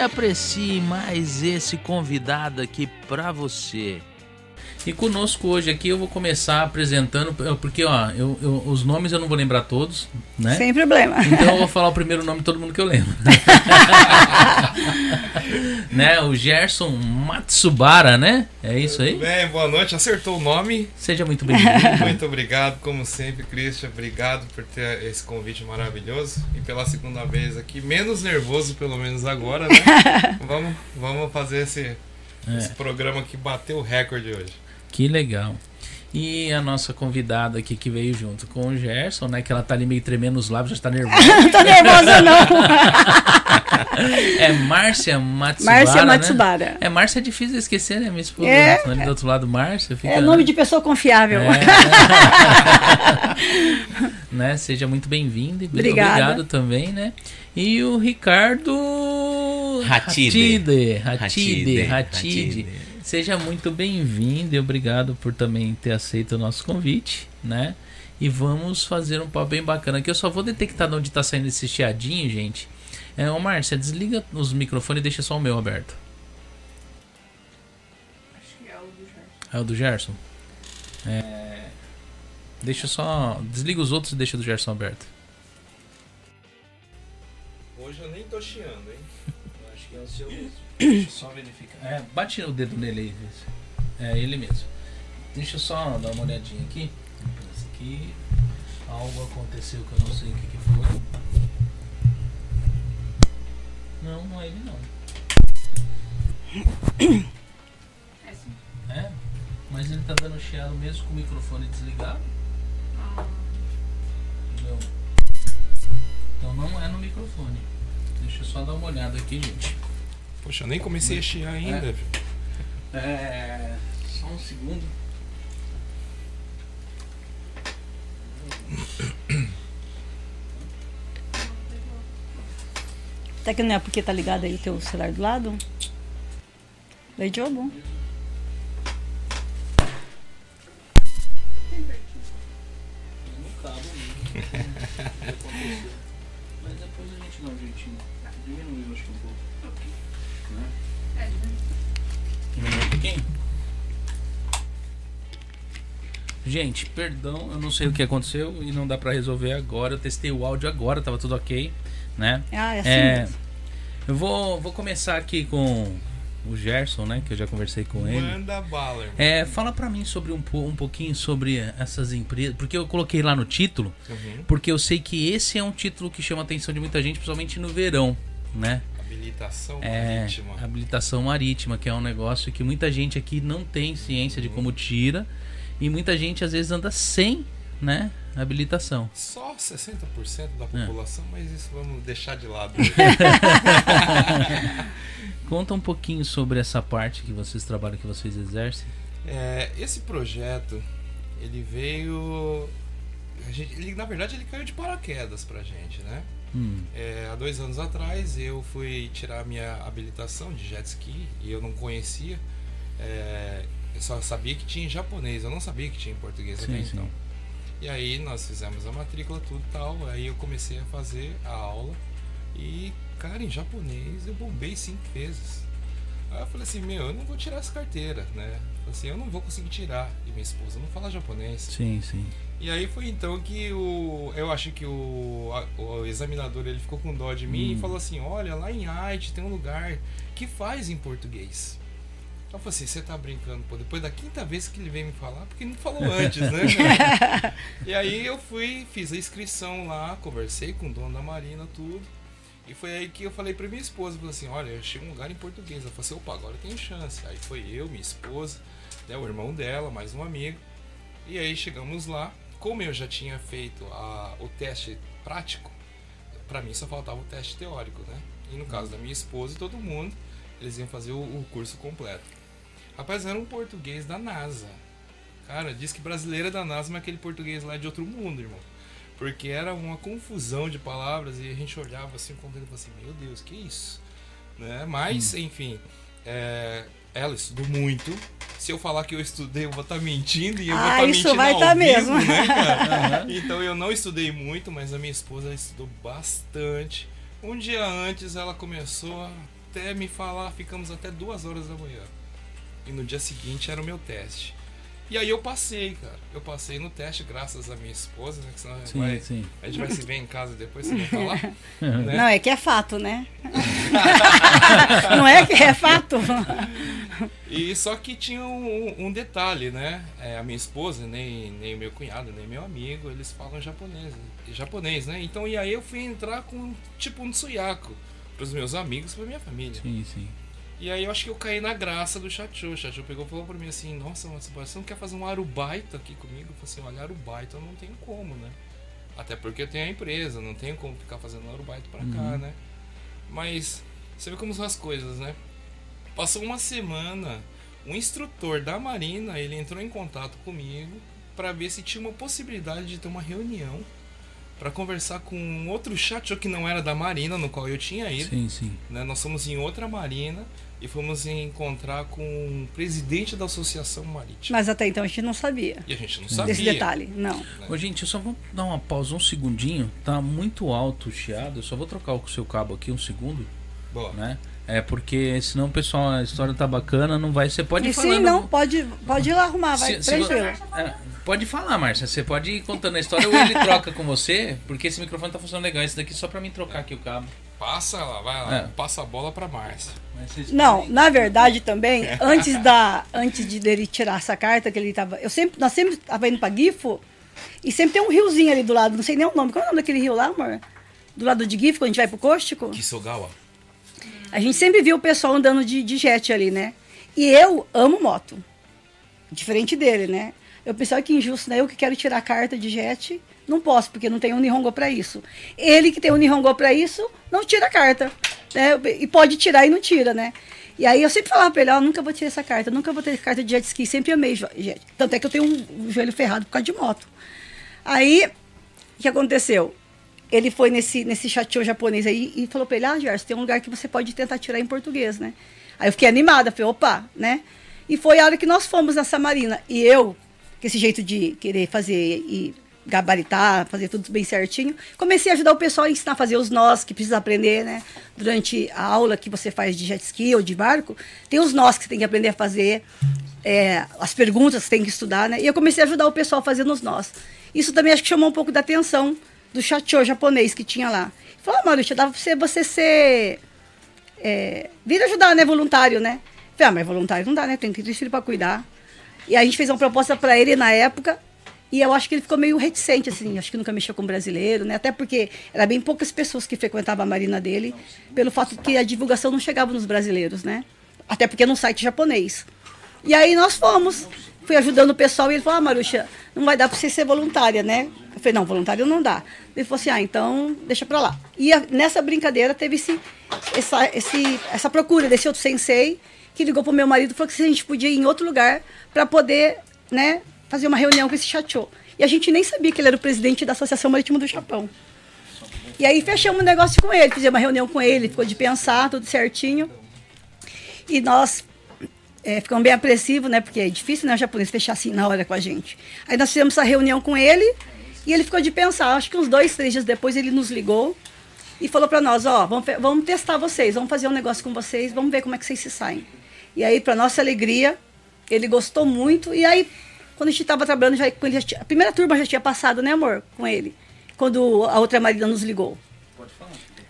aprecie mais esse convidado aqui pra você. E conosco hoje aqui eu vou começar apresentando, porque ó, eu, eu, os nomes eu não vou lembrar todos, né? Sem problema. Então eu vou falar o primeiro nome de todo mundo que eu lembro. né? O Gerson Matsubara, né? É isso aí? Tudo bem, boa noite. Acertou o nome. Seja muito bem-vindo. muito obrigado, como sempre, Christian. Obrigado por ter esse convite maravilhoso. E pela segunda vez aqui, menos nervoso, pelo menos agora, né? vamos, vamos fazer esse, é. esse programa que bateu o recorde hoje. Que legal. E a nossa convidada aqui que veio junto com o Gerson, né? Que ela tá ali meio tremendo os lábios, já tá nervosa. não tô nervosa, não. é Márcia Matsubara. Márcia Matsubara. Né? É, Márcia é difícil de esquecer, né? Minha esposa é, ali do outro lado, Márcia. Fica, é nome né? de pessoa confiável. É, né? Seja muito bem-vindo e obrigado também, né? E o Ricardo Hatide. Hatide. Hatide. Hatide. Seja muito bem-vindo e obrigado por também ter aceito o nosso convite, né? E vamos fazer um papo bem bacana aqui. Eu só vou detectar de onde está saindo esse chiadinho, gente. É, ô Márcia, desliga os microfones e deixa só o meu aberto. Acho que é o do Gerson. É o do Gerson? É... Deixa só. Desliga os outros e deixa o do Gerson aberto. Hoje eu nem tô chiando, hein? Eu acho que é o seu mesmo. Deixa eu só verificar. É, bate o dedo nele aí. É ele mesmo. Deixa eu só dar uma olhadinha aqui. Aqui. Algo aconteceu que eu não sei o que, que foi. Não, não é ele não. É sim. É? Mas ele tá dando chiado mesmo com o microfone desligado? Não. Então não é no microfone. Deixa eu só dar uma olhada aqui, gente. Poxa, eu nem comecei a chiar ainda. É. é. Só um segundo. Até que não é porque tá ligado aí o teu celular do lado? Daí de bom. No cabo mesmo. pouquinho? Gente, perdão, eu não sei o que aconteceu e não dá pra resolver agora. Eu testei o áudio agora, tava tudo ok, né? Ah, é assim É, mesmo. eu vou, vou começar aqui com o Gerson, né? Que eu já conversei com ele. Manda bala, irmão. É, fala pra mim sobre um, um pouquinho sobre essas empresas, porque eu coloquei lá no título, Uhum. porque eu sei que esse é um título que chama a atenção de muita gente, principalmente no verão, né? Habilitação É, marítima. habilitação marítima, que é um negócio que muita gente aqui não tem ciência de como tira e muita gente às vezes anda sem, né, habilitação. Só 60% da É. população, mas isso vamos deixar de lado. Conta um pouquinho sobre essa parte que vocês trabalham, que vocês exercem. É, esse projeto, ele veio. a gente- ele, na verdade, ele caiu de paraquedas pra gente, né? Hum, É, há dois anos atrás eu fui tirar minha habilitação de jet ski e eu não conhecia. É, eu só sabia que tinha em japonês, eu não sabia que tinha em português até Sim, sim. então. E aí nós fizemos a matrícula, tudo e tal. Aí eu comecei a fazer a aula e, cara, em japonês eu bombei cinco vezes. Aí eu falei assim, meu, eu não vou tirar essa carteira, né? Assim, eu não vou conseguir tirar. E minha esposa não fala japonês. sim, sim. E aí foi então que o. Eu acho que o, a- o examinador ele ficou com dó de mim Hum. e falou assim: olha, lá em Haiti tem um lugar que faz em português. Eu falei assim, você tá brincando, pô, depois da quinta vez que ele veio me falar, porque não falou antes, né? e aí eu fui, fiz a inscrição lá, conversei com o dono da marina, tudo. E foi aí que eu falei pra minha esposa, falei assim, olha, eu achei um lugar em português. Ela falou assim, opa, agora tenho chance. Aí foi eu, minha esposa, né, o irmão dela, mais um amigo. E aí chegamos lá. Como eu já tinha feito a- o teste prático, pra mim só faltava o teste teórico, né? E no caso da minha esposa e todo mundo, eles iam fazer o, o curso completo. Rapaz, era um português da NASA. Cara, diz que brasileiro é da NASA, mas aquele português lá é de outro mundo, irmão. Porque era uma confusão de palavras e a gente olhava assim e assim, meu Deus, que isso? Né? Mas, Hum. enfim, é, ela estudou muito. Se eu falar que eu estudei, eu vou estar mentindo e eu vou Ah, estar isso mentindo vai ao tá mesmo. né. Então eu não estudei muito, mas a minha esposa estudou bastante. Um dia antes ela começou a até me falar, ficamos até duas horas da manhã. E no dia seguinte era o meu teste. E aí eu passei, cara. Eu passei no teste graças à minha esposa, né? Que senão Sim, vai- sim. a gente vai se ver em casa depois, você vai falar. né? Não, é que é fato, né? não é que é fato. E só que tinha um, um detalhe, né? É, a minha esposa, nem, nem meu cunhado, nem meu amigo, eles falam japonês, japonês, né? Então, e aí eu fui entrar com tipo um tsuyaku pros meus amigos, pra minha família. Sim, sim. E aí eu acho que eu caí na graça do Chacho. O Chacho pegou e falou pra mim assim, nossa, mas você não quer fazer um arubaito aqui comigo? Eu falei assim, olha, arubaito eu não tenho como, né? Até porque eu tenho a empresa, não tenho como ficar fazendo arubaito pra cá, Uhum. né? Mas você vê como são as coisas, né? Passou uma semana, um instrutor da Marina, ele entrou em contato comigo para ver se tinha uma possibilidade de ter uma reunião para conversar com um outro Chacho que não era da Marina, no qual eu tinha ido Sim, sim. né? Nós fomos em outra marina e fomos encontrar com o presidente da Associação Marítima. Mas até então a gente não sabia E a gente não sabia. desse detalhe. Não. Ô, gente, eu só vou dar uma pausa um segundinho. Tá muito alto o chiado. Eu só vou trocar o seu cabo aqui um segundo, Boa. né? É porque senão, pessoal, a história tá bacana, não vai. Você pode E falar. sim, não, pode, pode ir lá arrumar, vai, Se- se vo- tranquilo. É, pode falar, Márcia. Você pode ir contando a história ou ele troca com você, porque esse microfone tá funcionando legal. Esse daqui é só pra mim trocar aqui o cabo. Passa lá, vai lá. É. Passa a bola pra Márcia. Não, na verdade também, antes da antes de dele tirar essa carta que ele tava, eu sempre nós sempre tava indo para Gifo e sempre tem um riozinho ali do lado, não sei nem o nome. Qual é o nome daquele rio lá, amor? Do lado de Gifo, quando a gente vai pro Cóstico? Kisogawa. A gente sempre viu o pessoal andando de, de jet ali, né? E eu amo moto. Diferente dele, né? Eu pensava que injusto, né? Eu que quero tirar a carta de jet, não posso, porque não tem um Nihongo para isso. Ele que tem um Nihongo para isso, não tira a carta. Né? E pode tirar e não tira, né? E aí eu sempre falava pra ele, ó, nunca vou tirar essa carta, nunca vou ter carta de jet ski, sempre amei jet. Tanto é que eu tenho um, joelho ferrado por causa de moto. Aí, o que aconteceu? Ele foi nesse, nesse chateau japonês aí e falou pra ele, ah, Gerson, tem um lugar que você pode tentar tirar em português, né? Aí eu fiquei animada, falei, opa, né? E foi a hora que nós fomos nessa marina. E eu, com esse jeito de querer fazer e gabaritar, fazer tudo bem certinho, comecei a ajudar o pessoal a ensinar a fazer os nós que precisa aprender, né? Durante a aula que você faz de jet ski ou de barco, tem os nós que você tem que aprender a fazer, é, as perguntas que tem que estudar, né? E eu comecei a ajudar o pessoal fazendo os nós. Isso também acho que chamou um pouco da atenção do chateau japonês que tinha lá. Falou, ah, Marucha, dá pra você, você ser. É, vir ajudar, né? Voluntário, né? Falei, ah, mas voluntário não dá, né? Tem que ter filho pra cuidar. E a gente fez uma proposta pra ele na época. E eu acho que ele ficou meio reticente, assim. Acho que nunca mexeu com brasileiro, né? Até porque era bem poucas pessoas que frequentavam a marina dele, pelo fato de que a divulgação não chegava nos brasileiros, né? Até porque é num site japonês. E aí nós fomos. Fui ajudando o pessoal e ele falou, ah, Maruxa, não vai dar pra você ser voluntária, né? Eu falei, não, voluntário não dá. Ele falou assim, ah, então deixa pra lá. E a- nessa brincadeira teve esse, essa, esse, essa procura desse outro sensei que ligou pro meu marido e falou que se a gente podia ir em outro lugar para poder, né, fazer uma reunião com esse chateau. E a gente nem sabia que ele era o presidente da Associação Marítima do Japão. E aí fechamos um negócio com ele, fizemos uma reunião com ele, ficou de pensar, tudo certinho. E nós é, ficamos bem apreensivos, né? Porque é difícil, né, o japonês fechar assim na hora com a gente. Aí nós fizemos essa reunião com ele e ele ficou de pensar. Acho que uns dois, três dias depois ele nos ligou e falou para nós, ó, vamos, fe- vamos testar vocês, vamos fazer um negócio com vocês, vamos ver como é que vocês se saem. E aí, para nossa alegria, ele gostou muito. E aí, quando a gente estava trabalhando, já, com ele já tinha- a primeira turma já tinha passado, né, amor, com ele, quando a outra marina nos ligou.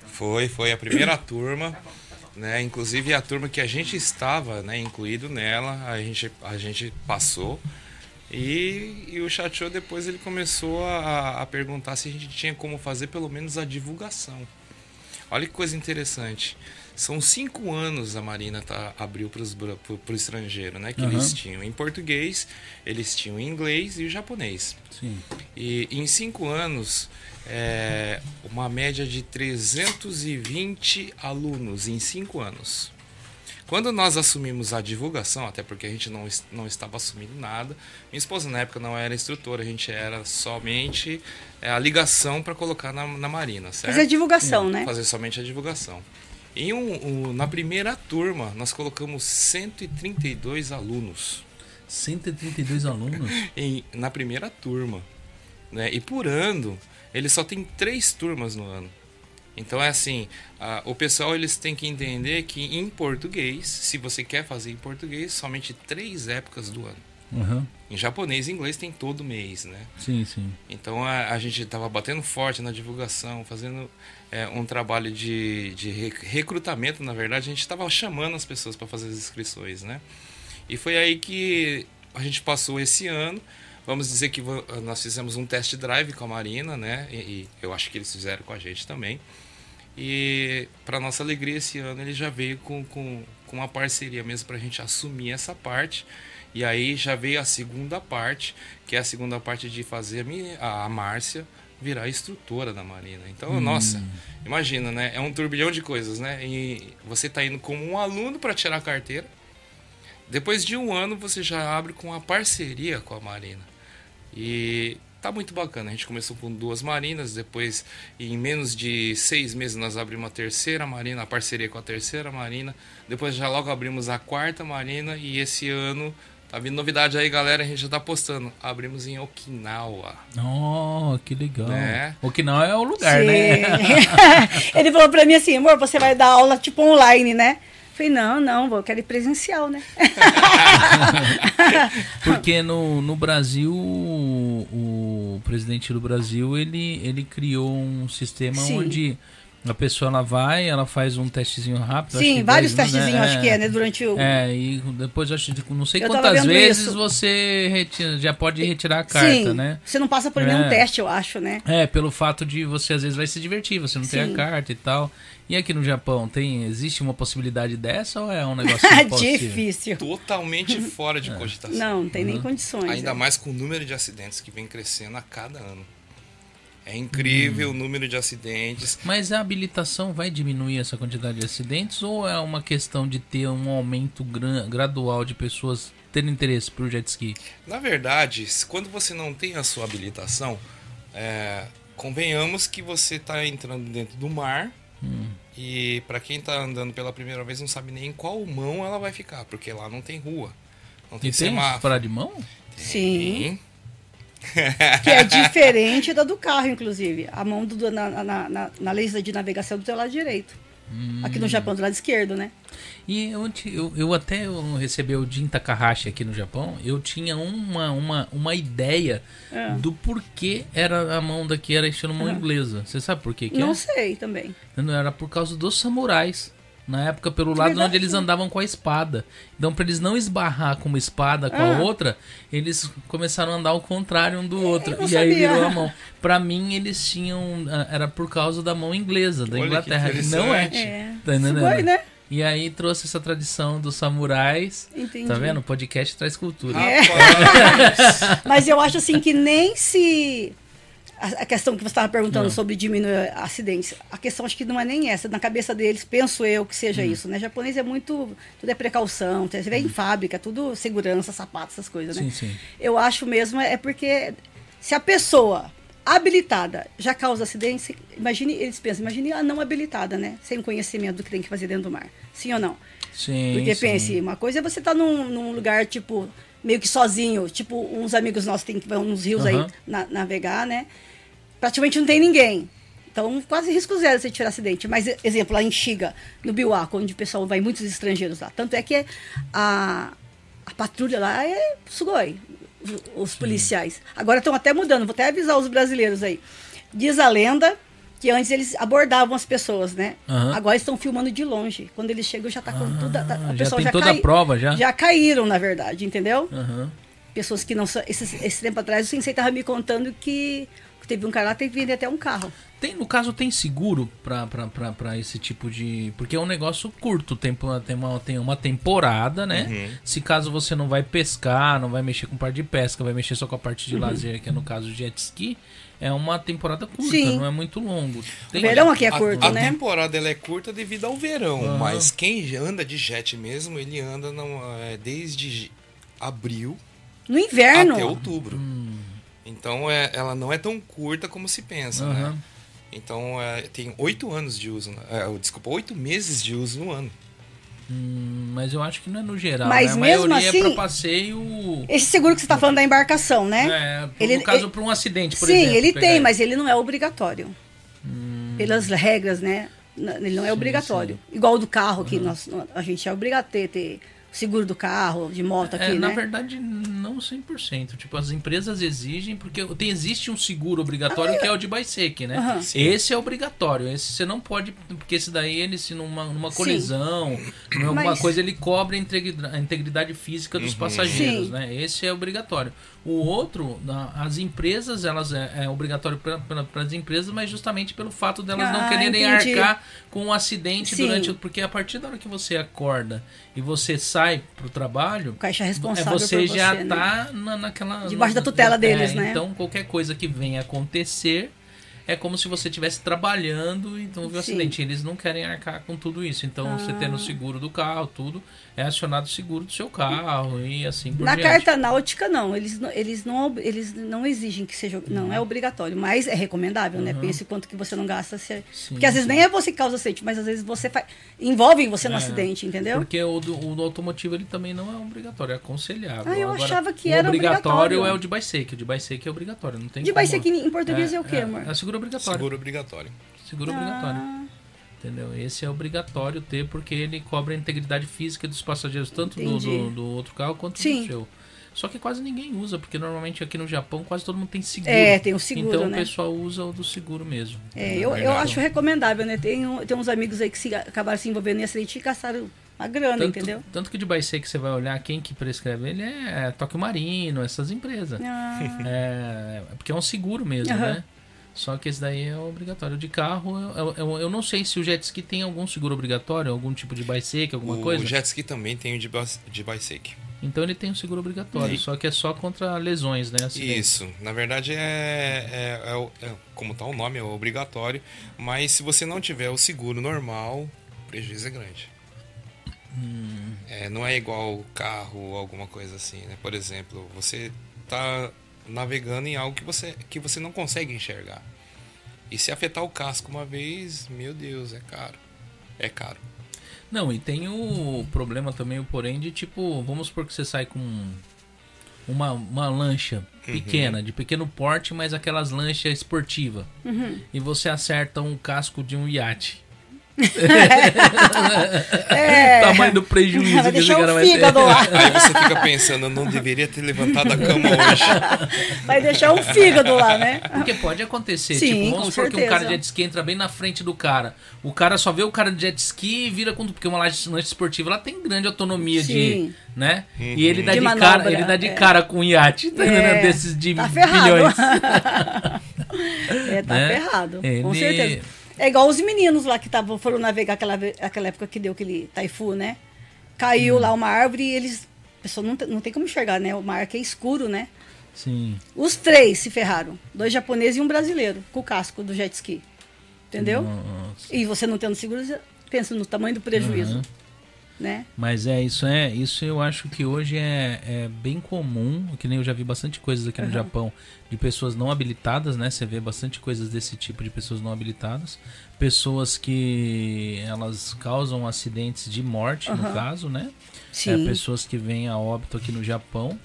Foi, foi a primeira turma, né? Inclusive a turma que a gente estava, né, incluído nela, a gente, a gente passou. E, e o Chateau depois ele começou a, a perguntar se a gente tinha como fazer pelo menos a divulgação. Olha que coisa interessante. São cinco anos a Marina tá, abriu para o estrangeiro, né? Que Aham. eles tinham em português, eles tinham o inglês e o japonês. Sim. E em cinco anos, é, uma média de 320 alunos em cinco anos. Quando nós assumimos a divulgação, até porque a gente não, não estava assumindo nada, minha esposa na época não era instrutora, a gente era somente é, a ligação para colocar na, na Marina, certo? Fazer divulgação, né? Fazer somente a divulgação. Em um, um- na primeira turma, nós colocamos 132 alunos 132 alunos? em, na primeira turma. Né? E por ano, ele só tem três turmas no ano. Então é assim, a- o pessoal eles têm que entender que em português, se você quer fazer em português, somente três épocas do ano. Aham. Em japonês e inglês tem todo mês, né? Sim, sim. Então a, a gente estava batendo forte na divulgação, fazendo é, um trabalho de, de re- recrutamento, na verdade, a gente estava chamando as pessoas para fazer as inscrições, né? E foi aí que a gente passou esse ano. Vamos dizer que nós fizemos um test drive com a Marina, né? E, e eu acho que eles fizeram com a gente também. E para nossa alegria, esse ano ele já veio com, com, com uma parceria mesmo para a gente assumir essa parte. E aí já veio a segunda parte, que é a segunda parte de fazer a, minha, a Márcia virar instrutora da Marina. Então, nossa, imagina, né? É um turbilhão de coisas, né? E você tá indo como um aluno para tirar a carteira. Depois de um ano, você já abre com a parceria com a Marina. E tá muito bacana. A gente começou com duas marinas, depois, em menos de seis meses, nós abrimos a terceira marina, a parceria com a terceira marina. Depois, já logo abrimos a quarta marina. E esse ano, tá vindo novidade aí, galera. A gente já tá postando. Abrimos em Okinawa. Oh, que legal. Né? Okinawa é o lugar, Sim. né? Ele falou pra mim assim, amor, você vai dar aula tipo online, né? Falei, não, não, vou, eu quero ir presencial, né? Porque no, no Brasil, o, o presidente do Brasil, ele, ele criou um sistema Sim. onde a pessoa ela vai, ela faz um testezinho rápido. acho Sim, que vários 10 minutos, testezinhos, acho que é, né? Durante o. É, e depois acho que não sei Eu quantas vezes isso. você retira- já pode retirar a carta, Sim, né? você não passa por nenhum É. teste, eu acho, né? É, pelo fato de você às vezes vai se divertir, você não tem a Sim. carta e tal. E aqui no Japão, tem existe uma possibilidade dessa ou é um negócio impossível? Difícil. Totalmente fora de cogitação. Não, não tem nem condições. Ainda é. mais com o número de acidentes que vem crescendo a cada ano. É incrível o número de acidentes. Mas a habilitação vai diminuir essa quantidade de acidentes ou é uma questão de ter um aumento gra- gradual de pessoas terem interesse por jet ski? Na verdade, quando você não tem a sua habilitação, é, convenhamos que você está entrando dentro do mar e para quem está andando pela primeira vez não sabe nem em qual mão ela vai ficar, porque lá não tem rua, não tem E tem semáforo. parar de mão? Sim. Que é diferente da do carro, inclusive. A mão do, na, na, na, na lei de navegação é do teu lado direito. Aqui no Japão, do lado esquerdo, né? E eu, te- eu, eu até eu recebi o Jin Takahashi aqui no Japão, eu tinha uma, uma, uma ideia É. do porquê era a mão daqui era estilo mão inglesa. Você sabe por quê que Não é? sei também. Não era por causa dos samurais. Na época, pelo lado verdade. onde eles andavam com a espada. Então, pra eles não esbarrar com uma espada com a Ah. outra, eles começaram a andar ao contrário um do outro. eu não E aí sabia. virou a mão. Pra mim, eles tinham. ah, Era por causa da mão inglesa, da Olha que Inglaterra. Não é. É. Tá entendendo? Sugoi, né? E aí trouxe essa tradição dos samurais. Entendi. Tá vendo? O podcast traz cultura. É. Mas eu acho assim que nem se. A questão que você estava perguntando Não. sobre diminuir acidentes, a questão acho que não é nem essa. Na cabeça deles, penso eu que seja Hum. isso, né? japonês é muito. Tudo é precaução, você vê em fábrica, tudo segurança, sapato, essas coisas, né? Sim, sim. Eu acho mesmo é porque se a pessoa habilitada já causa acidente, imagine, eles pensam, imagine a não habilitada, né? Sem conhecimento do que tem que fazer dentro do mar. Sim ou não? Sim. Porque sim. pense, uma coisa é você estar num, num lugar, tipo, meio que sozinho, tipo, uns amigos nossos têm que vão nos rios aí Aham. na- navegar, né? Praticamente não tem ninguém. Então, quase risco zero você tirar acidente. Mas, exemplo, lá em Xiga, no Biwako, onde o pessoal vai muitos estrangeiros lá. Tanto é que a, a patrulha lá é sugoi, os, os policiais. Agora estão até mudando, vou até avisar os brasileiros aí. Diz a lenda que antes eles abordavam as pessoas, né? Aham. Agora estão filmando de longe. Quando eles chegam, já tá com. Ah, o já pessoal tem já toda a cai- prova já? Já caíram, na verdade, entendeu? Aham. pessoas que não são. Esse, esse tempo atrás o Sensei estava me contando que teve um cara lá teve que vender até um carro. Tem, no caso, tem seguro para esse tipo de. Porque é um negócio curto, tem, tem, uma, tem uma temporada, né? Uhum. Se caso você não vai pescar, não vai mexer com parte de pesca, vai mexer só com a parte de uhum. lazer, que é no caso jet ski, é uma temporada curta, Sim. não é muito longo. Tem... O verão aqui é curto, a, né? A temporada ela é curta devido ao verão, uhum. mas quem anda de jet mesmo, ele anda não, é, desde abril no inverno até outubro. Hum. Então é, ela não é tão curta como se pensa, uhum. né? Então é, tem oito anos de uso, é, desculpa, oito meses de uso no ano. Hum, mas eu acho que não é no geral, mas né? A mesmo assim, é pra passeio. Esse seguro que você está falando da embarcação, né? É, ele, no caso para um acidente, por sim, exemplo. Sim, ele tem, mas ele não é obrigatório. Hum. Pelas regras, né? Ele não é sim, obrigatório. Sim. Igual o do carro, que uhum. nós, a gente é obrigado a ter, ter seguro do carro, de moto aqui, é, né? Na verdade, não 100%. Tipo, as empresas exigem, porque tem, existe um seguro obrigatório ah, que é o de Baisec, né? Uhum. Esse é obrigatório. Esse você não pode, porque esse daí, ele se numa, numa colisão, numa Mas... coisa, ele cobre a integridade física dos uhum. passageiros, Sim. né? Esse é obrigatório. O outro, as empresas, elas é, é obrigatório para as empresas, mas justamente pelo fato delas ah, não quererem entendi. arcar com um acidente Sim. durante. Porque a partir da hora que você acorda e você sai para o trabalho, o caixa é responsável é você já está né? na, naquela. Debaixo da tutela deles, é, né? Então, qualquer coisa que venha acontecer é como se você estivesse trabalhando então houve um acidente. Eles não querem arcar com tudo isso. Então, ah. você tendo o seguro do carro, tudo, é acionado o seguro do seu carro e assim por Na diante. carta náutica, não. Eles, não, eles, não, eles não exigem que seja. Não uhum. é obrigatório, mas é recomendável, né? uhum. né? Pense quanto que você não gasta. Se, sim, porque às vezes sim. nem é você que causa acidente, mas às vezes você faz. Envolve você no é, acidente, entendeu? Porque o do, o do, automotivo ele também não é obrigatório, é aconselhável. Ah, eu Agora, achava que era obrigatório. obrigatório é o de bike O de bike é obrigatório. Não tem de bike em português é, é o quê, é, amor? É seguro obrigatório. Seguro obrigatório obrigatório. Seguro ah. obrigatório. Entendeu? Esse é obrigatório ter porque ele cobre a integridade física dos passageiros, tanto do, do, do, outro carro quanto Sim. do seu. Só que quase ninguém usa, porque normalmente aqui no Japão quase todo mundo tem seguro. É, tem o seguro. Então né? o pessoal usa o do seguro mesmo. É, eu, eu acho recomendável, né? Tem, tem uns amigos aí que se, acabaram se envolvendo em acidente e gastaram uma grana, tanto, entendeu? Tanto que de que você vai olhar quem que prescreve ele é, é Tóquio Marino, essas empresas. Ah. É, porque é um seguro mesmo, uhum. né? Só que esse daí é obrigatório. De carro, eu, eu, eu, não sei se o jet ski tem algum seguro obrigatório, algum tipo de bike, alguma o coisa. O jet ski também tem o de, de bike. Então ele tem um seguro obrigatório, só que é só contra lesões, né? Isso, na verdade é, é, é, é como está o nome, é obrigatório, mas se você não tiver o seguro normal, o prejuízo é grande. Hum. É, não é igual carro ou alguma coisa assim, né? Por exemplo, você tá navegando em algo que você, que você não consegue enxergar. E se afetar o casco uma vez, meu Deus, é caro. É caro. Não, e tem o problema também, o porém, de tipo, vamos supor que você sai com uma, uma lancha uhum. pequena, uhum. de pequeno porte, mas aquelas lanchas esportivas. Uhum. E você acerta um casco de um iate. é. Tamanho do prejuízo vai deixar que esse cara o fígado lá. Aí você fica pensando, não deveria ter levantado a cama hoje. Vai deixar um fígado lá, né? Porque pode acontecer. Sim, tipo, vamos supor que um cara de jet ski entra bem na frente do cara. O cara só vê o cara de jet ski e vira com. Porque uma lanche esportiva ela tem grande autonomia Sim. de. né? Uhum. E ele dá de, de manobra, cara, ele dá de é. cara com um iate tá é. desses de tá bilhões. é, tá né? ferrado. Ele... Com certeza. É igual os meninos lá que tavam, foram navegar aquela, aquela época que deu aquele taifu, né? Caiu hum. lá uma árvore e eles. A pessoa não, não tem como enxergar, né? O mar que é escuro, né? Sim. Os três se ferraram. Dois japoneses e um brasileiro, com o casco do jet ski. Entendeu? Nossa. E você não tendo seguro, pensa no tamanho do prejuízo. Uhum né? Mas é isso é isso eu acho que hoje é, é bem comum, que nem eu já vi bastante coisas aqui no Japão de pessoas não habilitadas, né? Você vê bastante coisas desse tipo de pessoas não habilitadas, pessoas que elas causam acidentes de morte, uhum. no caso, né? Sim. É, pessoas que vêm a óbito aqui no Japão.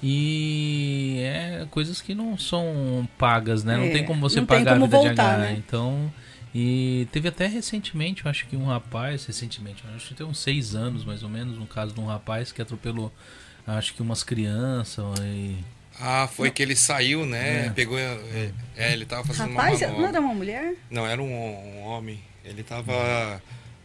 E é coisas que não são pagas, né? É, não tem como você pagar como a vida voltar, de H. Né? Então, e teve até recentemente, eu acho que um rapaz, recentemente, acho que tem uns seis anos mais ou menos, no caso de um rapaz que atropelou, acho que umas crianças e... Ah, foi não. que ele saiu, né? É. Pegou. É, é, ele tava fazendo rapaz, uma manobra. Não era uma mulher? Não, era um, um homem. Ele tava.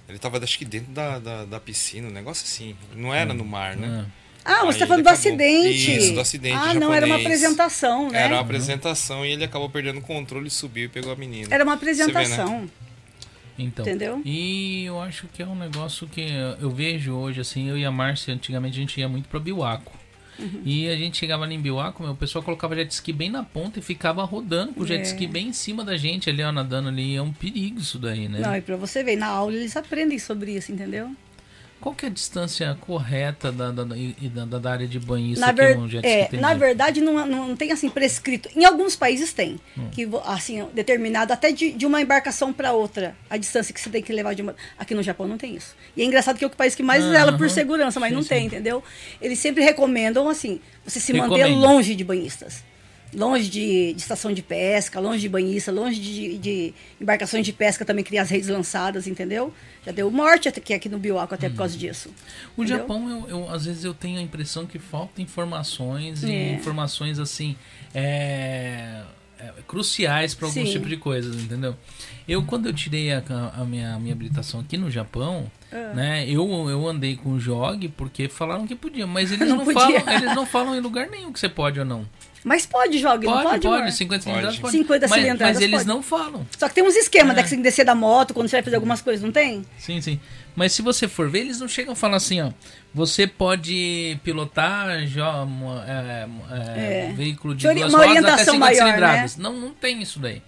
Ele tava, acho que dentro da, da, da, piscina, um negócio assim. Não era no mar, né? Ah, você Aí tá falando do acabou- acidente. Isso, do acidente Ah, não, era uma japonês. apresentação, né? Era uma apresentação e ele acabou perdendo o controle, subiu e pegou a menina. Era uma vê, né? apresentação. Então, Entendeu? E eu acho que é um negócio que eu vejo hoje, assim, eu e a Márcia, antigamente a gente ia muito pra Biwaco. Uhum. E a gente chegava ali em Biwaco, o pessoal colocava jet ski bem na ponta e ficava rodando com o jet É. ski bem em cima da gente ali, ó, nadando ali. É um perigo isso daí, né? Não, e pra você ver, na aula eles aprendem sobre isso, entendeu? Qual que é a distância correta da, da, da, da, área de banhista Na, que ver- um jet ski é, tem? na de- verdade, não, não tem assim prescrito. Em alguns países tem. Hum. Que, assim, determinado até de, de uma embarcação para outra, a distância que você tem que levar de uma. Aqui no Japão não tem isso. E é engraçado que é o país que mais zela por segurança, mas Sim, não tem, sim. entendeu? Eles sempre recomendam, assim, você se manter longe de banhistas. Longe de, de estação de pesca, longe de banhista, longe de, de embarcações de pesca também criar as redes lançadas, entendeu? Já deu morte aqui, aqui no Bioaco até por causa disso. O entendeu? Japão, eu, eu- às vezes eu tenho a impressão que falta informações e É. informações assim é, é, cruciais para alguns tipos de coisas, entendeu? Eu quando eu tirei a, a minha, a minha habilitação aqui no Japão, Ah. né? Eu, eu andei com o jog porque falaram que podia, mas eles Não não, falam, eles não falam em lugar nenhum que você pode ou não. Mas pode jogar, não Pode, pode? pode, amor? 50 Pode. cilindradas pode. 50 mas, cilindradas mas eles pode. não falam. Só que tem uns esquemas, É. né? Que você tem que descer da moto quando você vai fazer algumas coisas, não tem? Sim, sim. Mas se você for ver, eles não chegam a falar assim, ó. Você pode pilotar jo- é, é, É. veículo de ori- duas uma rodas até orientação 50 maior, né? cilindradas. Não, não tem isso daí.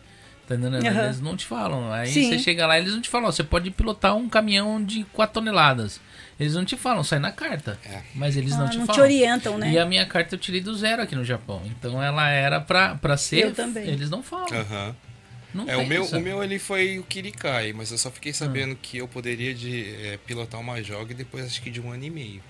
Tá entendendo? Aham. Eles não te falam. Aí Sim. você chega lá, eles não te falam. ó, Você pode pilotar um caminhão de 4 toneladas. Eles não te falam, sai na carta. É. Mas eles Ah, não te não te falam. orientam, né? E a minha carta eu tirei do zero aqui no Japão. Então ela era pra, pra ser. Eu também. Eles não falam. Aham. Não É, o meu, o meu ele foi o Kirikai, mas eu só fiquei sabendo que eu poderia de, é, pilotar uma joga depois acho que de um ano e meio.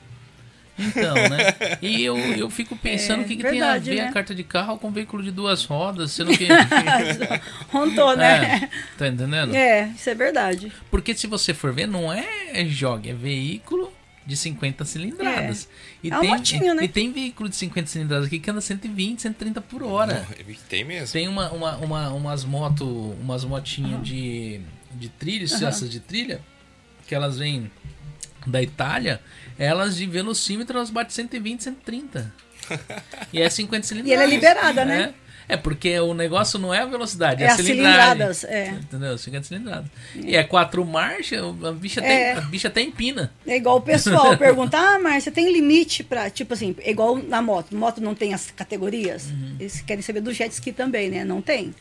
Então, né? E eu, eu fico pensando É, o que, que verdade, tem a ver né? a carta de carro com veículo de duas rodas, sendo que. Rontou, né? É, tá entendendo? É, isso é verdade. Porque se você for ver, não é jogue, é veículo de 50 cilindradas. E, É uma tem, motinha, né? e tem veículo de 50 cilindradas aqui que anda 120, 130 por hora. Não, tem mesmo. Tem uma, uma, uma- umas moto, umas motinhas de, de trilha, Aham. essas de trilha, que elas vêm da Itália, elas de velocímetro elas batem 120, 130. e é 50 cilindradas. E ela é liberada, né? É, é porque o negócio não é a velocidade, é, É a as cilindrada. cilindradas, é. Entendeu? 50 cilindradas. E é quatro marchas, a bicha, É. até, a bicha até empina. É igual o pessoal pergunta, ah, Márcia, tem limite pra. Tipo assim, é igual na moto. Moto não tem as categorias. Uhum. Eles querem saber do jet ski também, né? Não tem.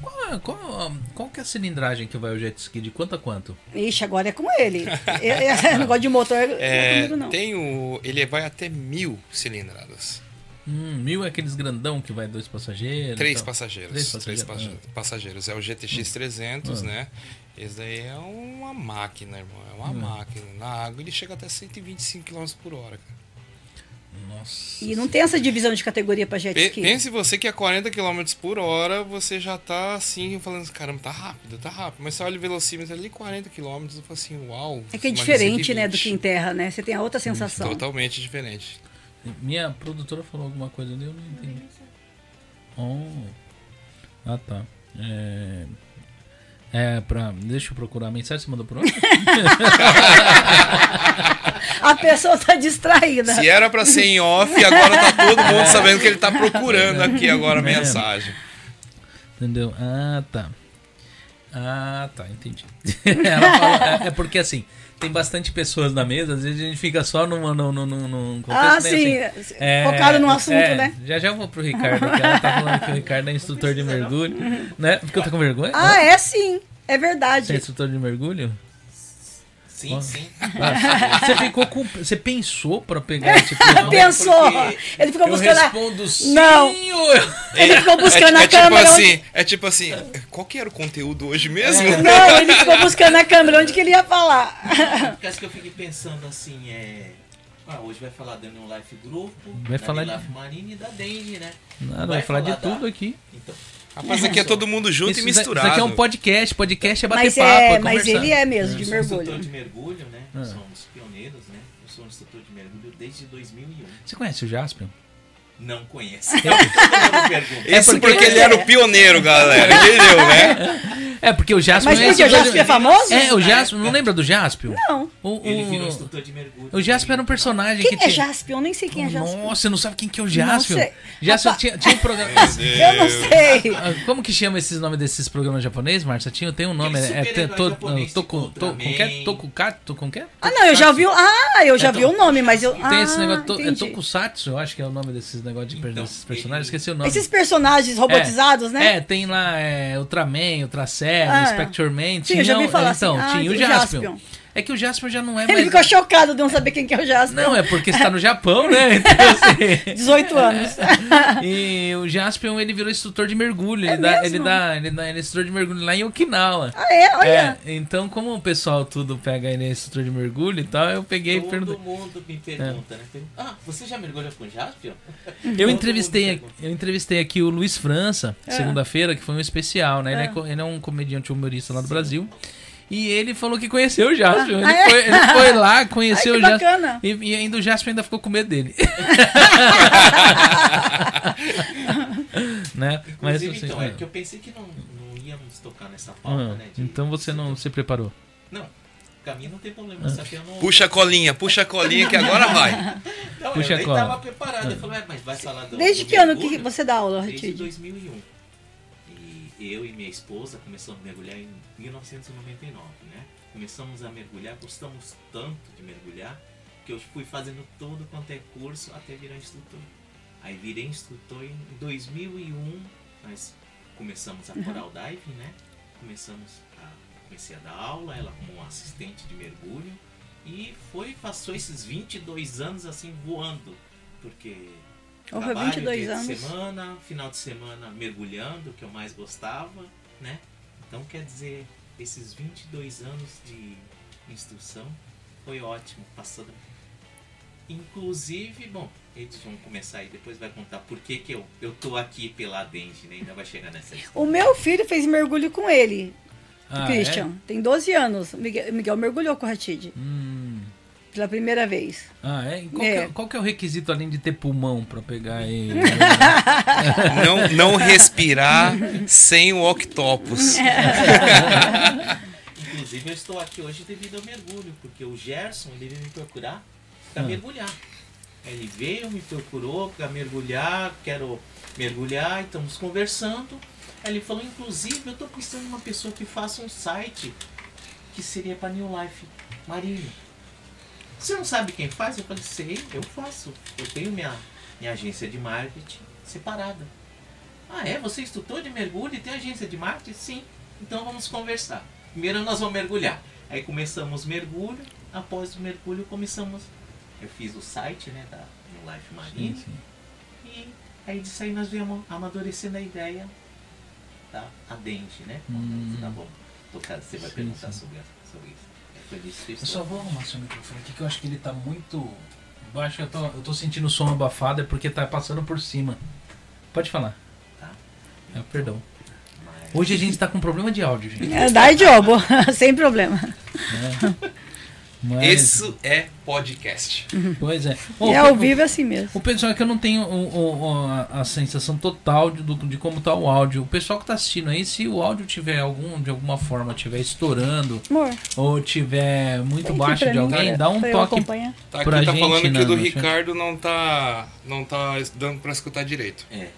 Qual, é- qual, qual que é a cilindragem que vai o jet ski? De quanto a quanto? Ixi, agora é com ele. Esse negócio de motor não é É, comigo, não. tem o. Ele vai até mil cilindradas. Hum, mil é aqueles grandão que vai dois passageiros. Três e tal. passageiros. Três Três passageiros. passa- passageiros. É o GTX 300, Ah. né? Esse daí é uma máquina, irmão. É uma máquina. Na água ele chega até 125 km por hora, cara. Nossa. E não tem essa divisão de categoria pra jet ski. Pense você que a 40 km por hora você já tá assim, falando, caramba, tá rápido, tá rápido. Mas você olha o velocímetro ali, 40 km, eu falo assim, uau. É que é diferente, né, do 120. que em terra, né? Você tem a outra sensação. Totalmente diferente. Minha produtora falou alguma coisa ali, eu não entendi. Oh. Ah, tá. É. É, pra. Deixa eu procurar a mensagem. Você mandou por onde? A pessoa tá distraída. Se era pra ser em off, agora tá todo mundo sabendo que ele tá procurando aqui agora a É. mensagem. Entendeu? Ah, tá. Ah, tá, entendi. Falou- é, é porque assim, tem bastante pessoas na mesa, às vezes a gente fica só numa, num, num, num, num Ah, contexto meio sim. assim. Focado no assunto, é, né? Já já eu vou pro Ricardo, que ela tá falando que o Ricardo é instrutor de mergulho, né? Porque eu tô com vergonha? Ah, é sim. É Você é verdade. instrutor de mergulho? Sim, Ó. sim. Ah, você ficou com. Você pensou pra pegar tipo. Pensou. porque Ele ficou Eu buscando. a- respondo sim Não. ou eu- Ele ficou buscando é, a é tipo câmera. onde- assim, é tipo assim, qual que era o conteúdo hoje mesmo? Não, ele ficou buscando a câmera onde que ele ia falar. Por causa que eu fiquei pensando assim, é. Ah, hoje vai falar da New Life Grupo, Vai da falar New de- Life Marine e da Dengue, né? Nada, vai falar de da- tudo aqui. Então, Rapaz, aqui é todo mundo junto Isso, e isso misturado. aqui é um podcast. Podcast é bater Mas, papo, é, é mas ele é mesmo, de eu sou instrutor mergulho. de mergulho, né? Ah. Somos pioneiros, né? Eu sou instrutor de mergulho desde 2001. Você conhece o Jaspion? Não pergunta. Isso É porque- porque ele era o pioneiro, galera. Entendeu, né? É, porque o Jaspion Mas é por quê? O Jaspion é famoso? É, o Jaspion, não lembra do Jaspion? Não. O, Ele virou o, instrutor de mergulho. o Jaspion era um personagem Quem que é tinha... Jaspion? Eu nem sei quem é Jaspion. Nossa, você não sabe quem que é o Jaspion? sei. Jaspion Rapaz- tinha, tinha um programa... Eu não sei. Ah, Como que chama esses nomes desses programas japoneses, Márcia? Tinha, tem um nome, Aquele é, é, to, toku, tipo to, como que é? É? Ah, não, eu já vi o. Ah, eu já É, vi o nome, mas eu. Tem ah, esse negócio, to, é. Tokusatsu, eu acho que é o nome desses negócios de Então, desses personagens, esqueci o nome. Esses personagens robotizados, né? É, tem lá é, Ultraman, Ultra Seven, Ah, é. Spectre Man. Sim, eu já falar Então, assim, ah, tinha o o Jaspion. Jaspion. É que o Jaspion já não é Ele mais... ficou chocado de não saber quem que é o Jaspion. Não, é porque está no Japão, né? Então, assim... 18 anos. E o Jaspion, ele virou instrutor de mergulho. Ele, É dá, mesmo? ele, dá, ele dá. Ele é instrutor de mergulho lá em Okinawa. Ah, é? Olha. É, então, como o pessoal tudo pega ele é instrutor de mergulho e tal, eu peguei e Todo perguntei. mundo me pergunta, né? Ah, você já mergulhou com Jaspion? Eu Todo entrevistei, eu entrevistei aqui o Luiz França, É. segunda-feira, que foi um especial, né? Ele, é, É. ele é um comediante humorista lá do Brasil. E ele falou que conheceu o Jaspion. Ah, ele, é? foi, ele foi lá, conheceu Ai, o que Jaspion. bacana. E, e ainda o Jaspion ainda ficou com medo dele. né? Mas Inclusive, assim, então, é é. que eu pensei que não, não íamos tocar nessa pauta, Ah, né? de- então você não se preparou. Não, pra mim não tem Ah. problema, só que eu não... Puxa a colinha, puxa a colinha que agora vai. Não, Puxa eu a nem cola. tava preparado. Eu falei, "Ué, mas vai falar do Desde do que ano mergulho?" que você dá aula, Desde Retide? 2001. Eu e minha esposa começamos a mergulhar em 1999, né? Começamos a mergulhar, gostamos tanto de mergulhar, que eu fui fazendo todo quanto é curso até virar instrutor. Aí virei instrutor em 2001, nós começamos a coral diving, né? Começamos a, comecei a dar aula, ela como assistente de mergulho. E foi, passou esses 22 anos assim voando, porque Foi trabalho 22 dia de anos. semana, final de semana mergulhando, que eu mais gostava, né? Então quer dizer, esses 22 anos de instrução foi ótimo, passando. Inclusive, bom, eles vão começar aí, depois vai contar por que, que eu, eu tô aqui pela Denge, né? Ainda vai chegar nessa história. O meu filho fez mergulho com ele, Ah, Christian. Tem 12 anos. O Miguel, Miguel mergulhou com o Ratide é? Hum. Pela primeira vez. Ah, é? Qual, É. Que é, qual que é o requisito além de ter pulmão pra pegar e. Não, não respirar sem o octopus. Inclusive, eu estou aqui hoje devido ao mergulho, porque o Gerson ele veio me procurar para Ah. mergulhar. Ele veio, me procurou para mergulhar, quero mergulhar, estamos conversando. Ele falou, inclusive, eu estou precisando de uma pessoa que faça um site que seria para New Life Marinho. Você não sabe quem faz? Eu falei, sei, eu faço. Eu tenho minha, minha agência de marketing separada. Ah, é? Você é instrutor de mergulho e tem agência de marketing? Sim. Então vamos conversar. Primeiro nós vamos mergulhar. Aí começamos mergulho. Após o mergulho começamos. Eu fiz o site né, da New Life Marine. Sim, sim. E aí disso aí nós viemos amadurecendo a ideia da a Dente, né? Hum. Tá bom. Tocar, você vai Sim, perguntar sobre, sobre isso. É, Foi eu só vou arrumar seu microfone aqui que eu acho que ele tá muito baixo. Eu tô, eu tô sentindo o som abafado, é porque tá passando por cima. Pode falar. Tá? É, perdão. Hoje a gente tá com problema de áudio, gente. É, Dá idiobo, sem problema. Mas, Isso é podcast. Pois é. Ô, E ao o- vivo é assim mesmo. O pessoal é que eu não tenho o- o- o- a, a sensação total de, de como tá o áudio. O pessoal que tá assistindo aí, se o áudio tiver algum, de alguma forma, tiver estourando Amor, ou tiver muito baixo pra de alguém, pra- dá um pra toque. Tá, Pra aqui tá gente, falando que não, o do Ricardo não tá, não tá dando pra escutar direito. É.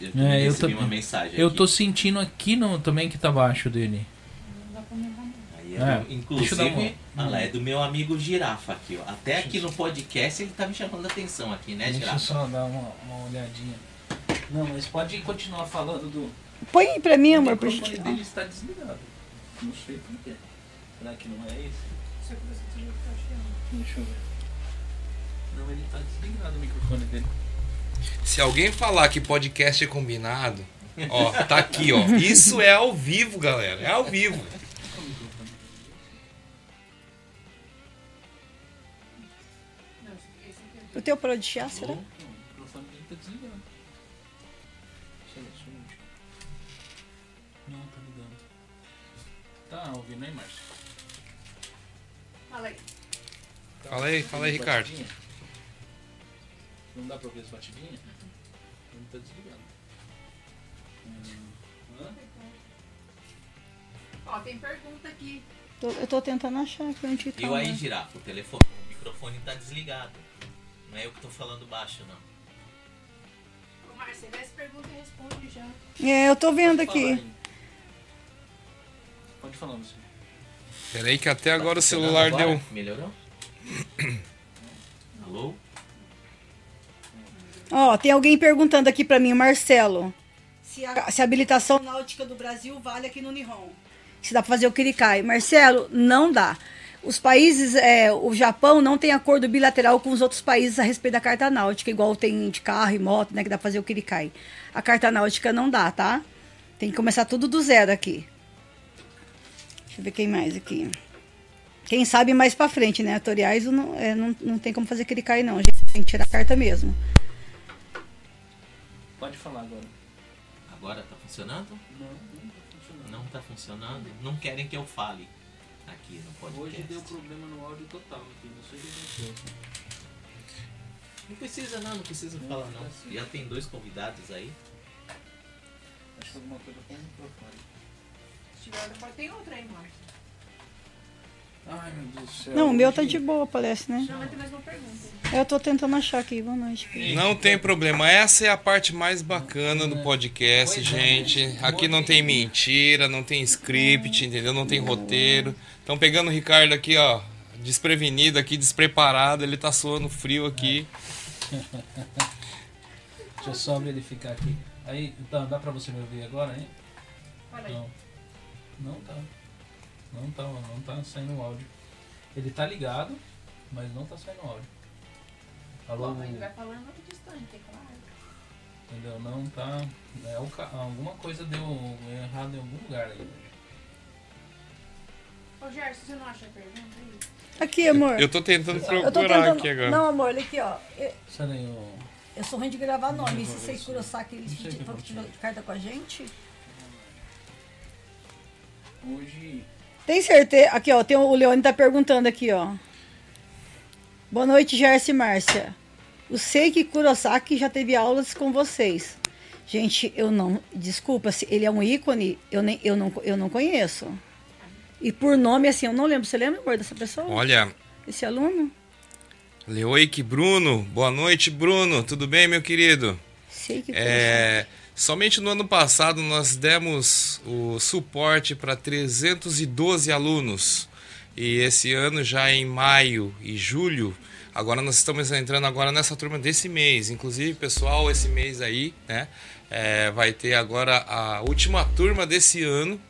Eu, É, eu recebi tô- uma mensagem Eu aqui. tô sentindo aqui no, também que tá baixo dele. É, deixa eu inclusive, olha lá, é do meu amigo Girafa aqui, ó. Até aqui no podcast ele tá me chamando a atenção aqui, né, Deixa eu Girafa? só dar uma, uma olhadinha. Não, mas pode continuar falando do. Põe aí pra mim, amor, o por microfone gentileza. dele está desligado. Não sei porquê. Será que não é esse? Deixa eu ver. Não, ele tá desligado o microfone dele. Se alguém falar que podcast é combinado, ó, tá aqui, ó. Isso é ao vivo, galera. É ao vivo. O teu parou de chiar, será? Não, o microfone dele tá desligado. Deixa eu ver, deixa eu ver. Não, tá ligando. Tá ouvindo aí, Márcio? Fala aí. Fala aí, fala aí, Ricardo. Batidinha? Não dá pra ouvir as batidinhas? Não tá desligado. Hum, hã? Ó, tem pergunta aqui. Tô- eu tô tentando achar aqui onde tá. Eu aí, né? girafa, o telefone, o microfone tá desligado. Não é eu que tô falando baixo, não. Ô, Márcia, essa pergunta e responde já. É, eu tô vendo Pode falar aqui. aí. Pode falar você. Peraí que até agora o Tá funcionando celular agora? deu. Melhorou? Alô? Ó, tem alguém perguntando aqui pra mim, o Marcelo, se a, se a habilitação náutica do Brasil vale aqui no Nihon. Se dá pra fazer o Kirikai. Marcelo, não dá. Os países, é, o Japão não tem acordo bilateral com os outros países a respeito da carta náutica, igual tem de carro e moto, né, que dá pra fazer o Kirikai. A carta náutica não dá, tá? Tem que começar tudo do zero aqui. Deixa eu ver quem mais aqui. Quem sabe mais pra frente, né? Tutoriais não, é, não, não tem como fazer Kirikai, não. A gente tem que tirar a carta mesmo. Pode falar agora. Agora tá funcionando? Não, não tá funcionando. Não tá funcionando? Não querem que eu fale aqui no podcast. Hoje deu problema no áudio total aqui, não sei o que aconteceu. Não precisa não, não precisa falar não. Já tem dois convidados aí. Acho que alguma coisa com o microfone. Se tiver outra, aí. Ai meu Deus do céu. Não, o meu tá de boa, parece, né? Não, vai ter mais uma pergunta. Eu tô tentando achar aqui, boa noite. Não tem problema, essa é a parte mais bacana do podcast, é. gente. Aqui não tem mentira, não tem script, entendeu? Não tem roteiro. Estão pegando o Ricardo aqui, ó, desprevenido aqui, despreparado, ele tá suando frio aqui. Deixa eu só verificar aqui. Aí, então, dá pra você me ouvir agora, hein? Não. Não tá. Não tá, não tá saindo o áudio. Ele tá ligado, mas não tá saindo o áudio. Alô, Bom, ele vai falando muito distante, é claro. entendeu? Não tá. É, alguma coisa deu errado em algum lugar aí. Ô, Gerson, você não acha a pergunta aí? Aqui, amor. Eu tô tentando Eu tô procurar tentando. aqui agora. Não, amor, olha aqui, ó. Eu, eu sou ruim de gravar nome. Se vocês sei o que aconteceu. de carta com a gente. Hoje. Tem certeza. Aqui, ó. Tem, o Leone tá perguntando aqui, ó. Boa noite, Gerson e Márcia. O Seiki Kurosaki já teve aulas com vocês. Gente, eu não. Desculpa, se ele é um ícone, eu, nem, eu, não, eu não conheço. E por nome, assim, eu não lembro. Você lembra, amor, dessa pessoa? Olha, Esse aluno? Leoik Bruno, boa noite, Bruno. Tudo bem, meu querido? Seiki É, somente no ano passado nós demos o suporte para 312 alunos. E esse ano, já em maio e julho, agora nós estamos entrando agora nessa turma desse mês. Inclusive, pessoal, esse mês aí, né? é, vai ter agora a última turma desse ano.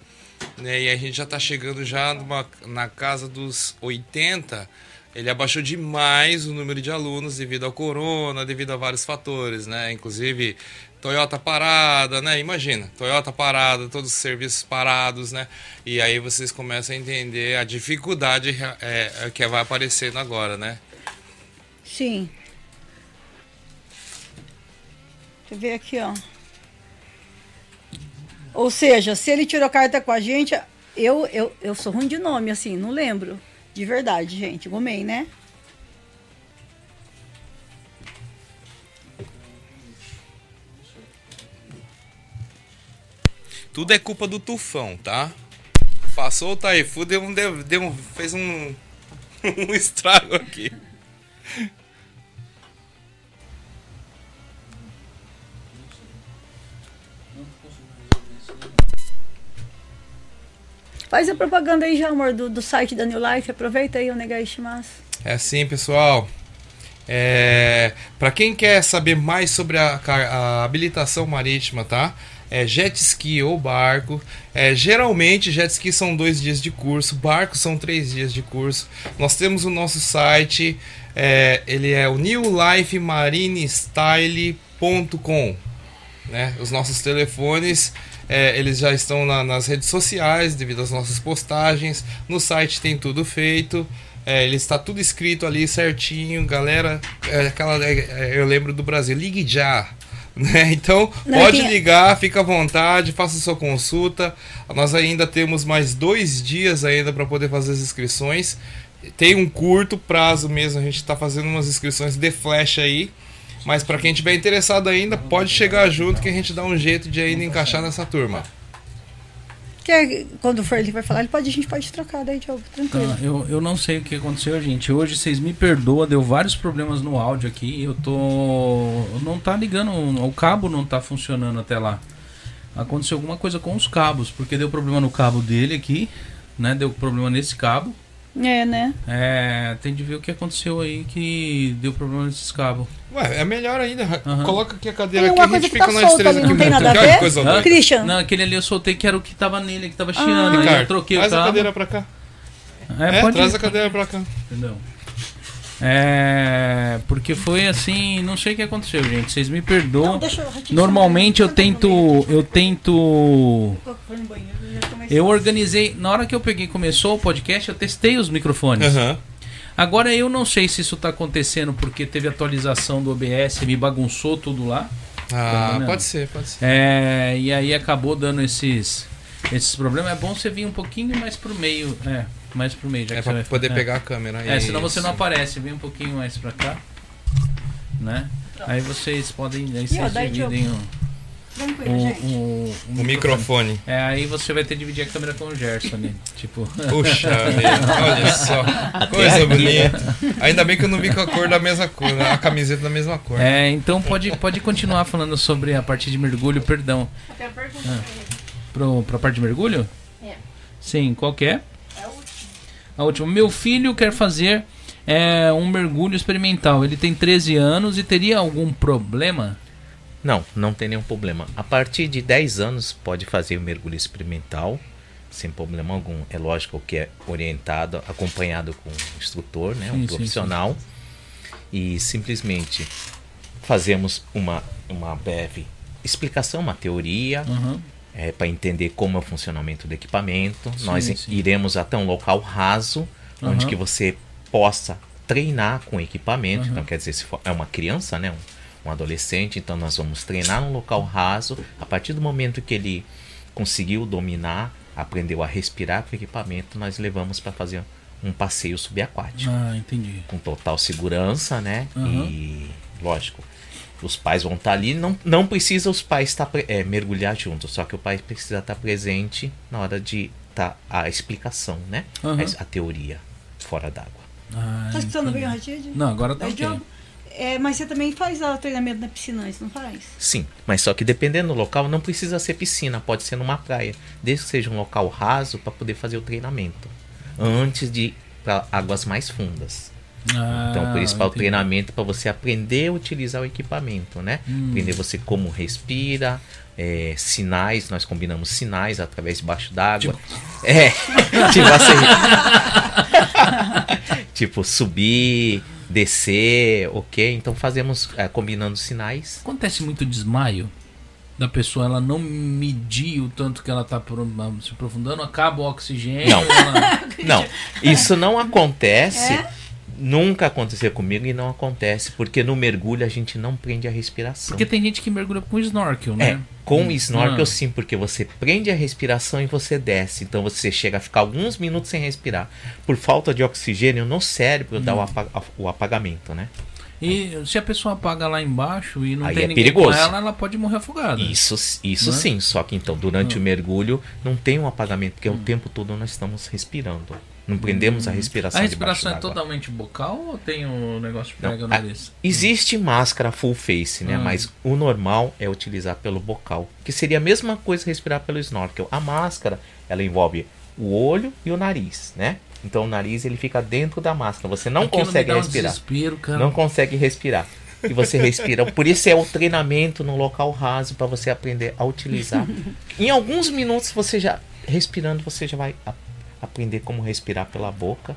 Né, e a gente já está chegando já numa- na casa dos 80. Ele abaixou demais o número de alunos devido ao corona, devido a vários fatores, né? Inclusive Toyota parada, né? Imagina, Toyota parada, todos os serviços parados, né? E aí vocês começam a entender a dificuldade é, é, que vai aparecendo agora, né? Sim. Deixa eu ver aqui, ó. Ou seja, se ele tirou carta com a gente, eu, eu, eu sou ruim de nome, assim, não lembro. De verdade, gente. Gomei, né? Tudo é culpa do tufão, tá? Passou o Taifu, deu um, deu, deu um- fez um, um estrago aqui. Faz a propaganda aí já, amor, do, do site da New Life. Aproveita aí o Negai. É assim, pessoal. É, para quem quer saber mais sobre a, a habilitação marítima, tá? É jet ski ou barco. É, geralmente, jet ski são dois dias de curso, barco são três dias de curso. Nós temos o nosso site, é, ele é o newlifemarinestyle.com. Né? Os nossos telefones, é, eles já estão na- nas redes sociais devido às nossas postagens. No site tem tudo feito. É, ele está tudo escrito ali certinho, galera. É, aquela, é, é, eu lembro do Brasil, ligue já. Né? Então, Não, pode tem- ligar, fica à vontade, faça sua consulta. Nós ainda temos mais dois dias ainda para poder fazer as inscrições. Tem um curto prazo mesmo, a gente está fazendo umas inscrições de flash aí. Mas para quem tiver interessado ainda, pode chegar junto que a gente dá um jeito de ainda encaixar nessa turma. Quer, quando for ele vai falar, ele pode, a gente pode trocar daí, Diogo, tranquilo. Tá, eu, eu não sei o que aconteceu, gente. Hoje vocês me perdoam, deu vários problemas no áudio aqui. Eu tô. Não tá ligando, o cabo não tá funcionando até lá. Aconteceu alguma coisa com os cabos, porque deu problema no cabo dele aqui, né? Deu problema nesse cabo. É, né? É, tem de ver o que aconteceu aí que deu problema nesses cabos. Ué, é melhor ainda. Aham. Coloca aqui a cadeira uma a gente que fica tá nós três ali, aqui. não tem nada a que ver? coisa louca. Christian, Não, aquele ali eu soltei que era o que tava nele, que tava Ah. chiando. aí eu Ricardo, troquei o traz a cabo. cadeira pra cá. É, É, pode traz ir. a cadeira pra cá. Entendeu? É. Porque foi assim, não sei o que aconteceu, gente. Vocês me perdoam. Não, deixa eu. Normalmente eu tento. Eu tento. Eu organizei. Na hora que eu peguei e começou o podcast, eu testei os microfones. Aham. Agora eu não sei se isso tá acontecendo porque teve atualização do OBS, me bagunçou tudo lá. Ah, entendendo? pode ser, pode ser. É, e aí acabou dando esses esses problemas. É bom você vir um pouquinho mais pro meio, é, mais pro meio, já É que pra poder é. pegar a câmera. É, senão você não Isso. aparece. Vem um pouquinho mais pra cá, né? Aí vocês podem, aí E, vocês dividem o, o, o, O microfone. É, aí você vai ter que dividir a câmera com o Gerson ali, tipo. Puxa olha só. Coisa bonita. Ainda bem que eu não vi com a cor da mesma cor, né? a camiseta da mesma cor. É, então pode, pode continuar falando sobre a parte de mergulho, perdão. Tem a pergunta Ah. Pro, pra parte de mergulho? É. Sim, qual que é? A última. Meu filho quer fazer é, um mergulho experimental. Ele tem 13 anos e teria algum problema? Não, não tem nenhum problema. A partir de 10 anos pode fazer o mergulho experimental, sem problema algum. É lógico que é orientado, acompanhado com um instrutor, né, Sim, um sim, profissional. E simplesmente fazemos uma, uma breve explicação, uma teoria, Aham. para entender como é o funcionamento do equipamento. Sim, Nós sim. iremos até um local raso, onde Aham. que você possa treinar com o equipamento. Aham. Então, quer dizer, se for, é uma criança, né? Um, um adolescente, então nós vamos treinar num local raso. A partir do momento que ele conseguiu dominar, aprendeu a respirar com o equipamento, nós levamos para fazer um passeio subaquático Ah, entendi. com total segurança, né? Aham. E lógico, os pais vão estar ali. Não, não precisa os pais estar pre- é, mergulhar juntos, só que o pai precisa estar presente na hora de tá a explicação, né? Aham. A, a teoria fora d'água. Ah, Tá escutando bem? Não, agora tá ok. É, mas você também faz ah, treinamento na piscina antes, não faz? Sim, mas só que dependendo do local, não precisa ser piscina, pode ser numa praia, desde que seja um local raso para poder fazer o treinamento antes de ir para águas mais fundas. Ah, Então, por isso, para o entendi. treinamento, para você aprender a utilizar o equipamento, né? Hum. Aprender você como respira, é, sinais, nós combinamos sinais através de baixo d'água. É, tipo assim. tipo, subir, descer, ok? Então fazemos, é, combinando sinais. Acontece muito desmaio da pessoa, ela não medir o tanto que ela tá pro- se aprofundando, acaba o oxigênio. Não. ela- Não, isso não acontece. É? Nunca aconteceu comigo e não acontece, porque no mergulho a gente não prende a respiração. Porque tem gente que mergulha com snorkel, É, né? com Hum. snorkel Ah. sim, porque você prende a respiração e você desce. Então você chega a ficar alguns minutos sem respirar. Por falta de oxigênio no cérebro Hum. dá o, apa- o apagamento, né? E se a pessoa apaga lá embaixo e não Aí tem é ninguém perigoso. com ela, ela pode morrer afogada. Isso, isso Né? sim. Só que então, durante o mergulho, não tem um apagamento, porque o tempo todo nós estamos respirando. Não prendemos a respiração A respiração é totalmente bocal ou tem um negócio que Não, pega o a- nariz? Existe máscara full face, né? Hum. Mas o normal é utilizar pelo bocal, que seria a mesma coisa respirar pelo snorkel. A máscara, ela envolve o olho e o nariz, né? Então o nariz ele fica dentro da máscara. Você não Aquilo consegue um respirar. cara. Não consegue respirar. E você respira. Por isso é o treinamento no local raso para você aprender a utilizar. em alguns minutos você já respirando, você já vai aprender como respirar pela boca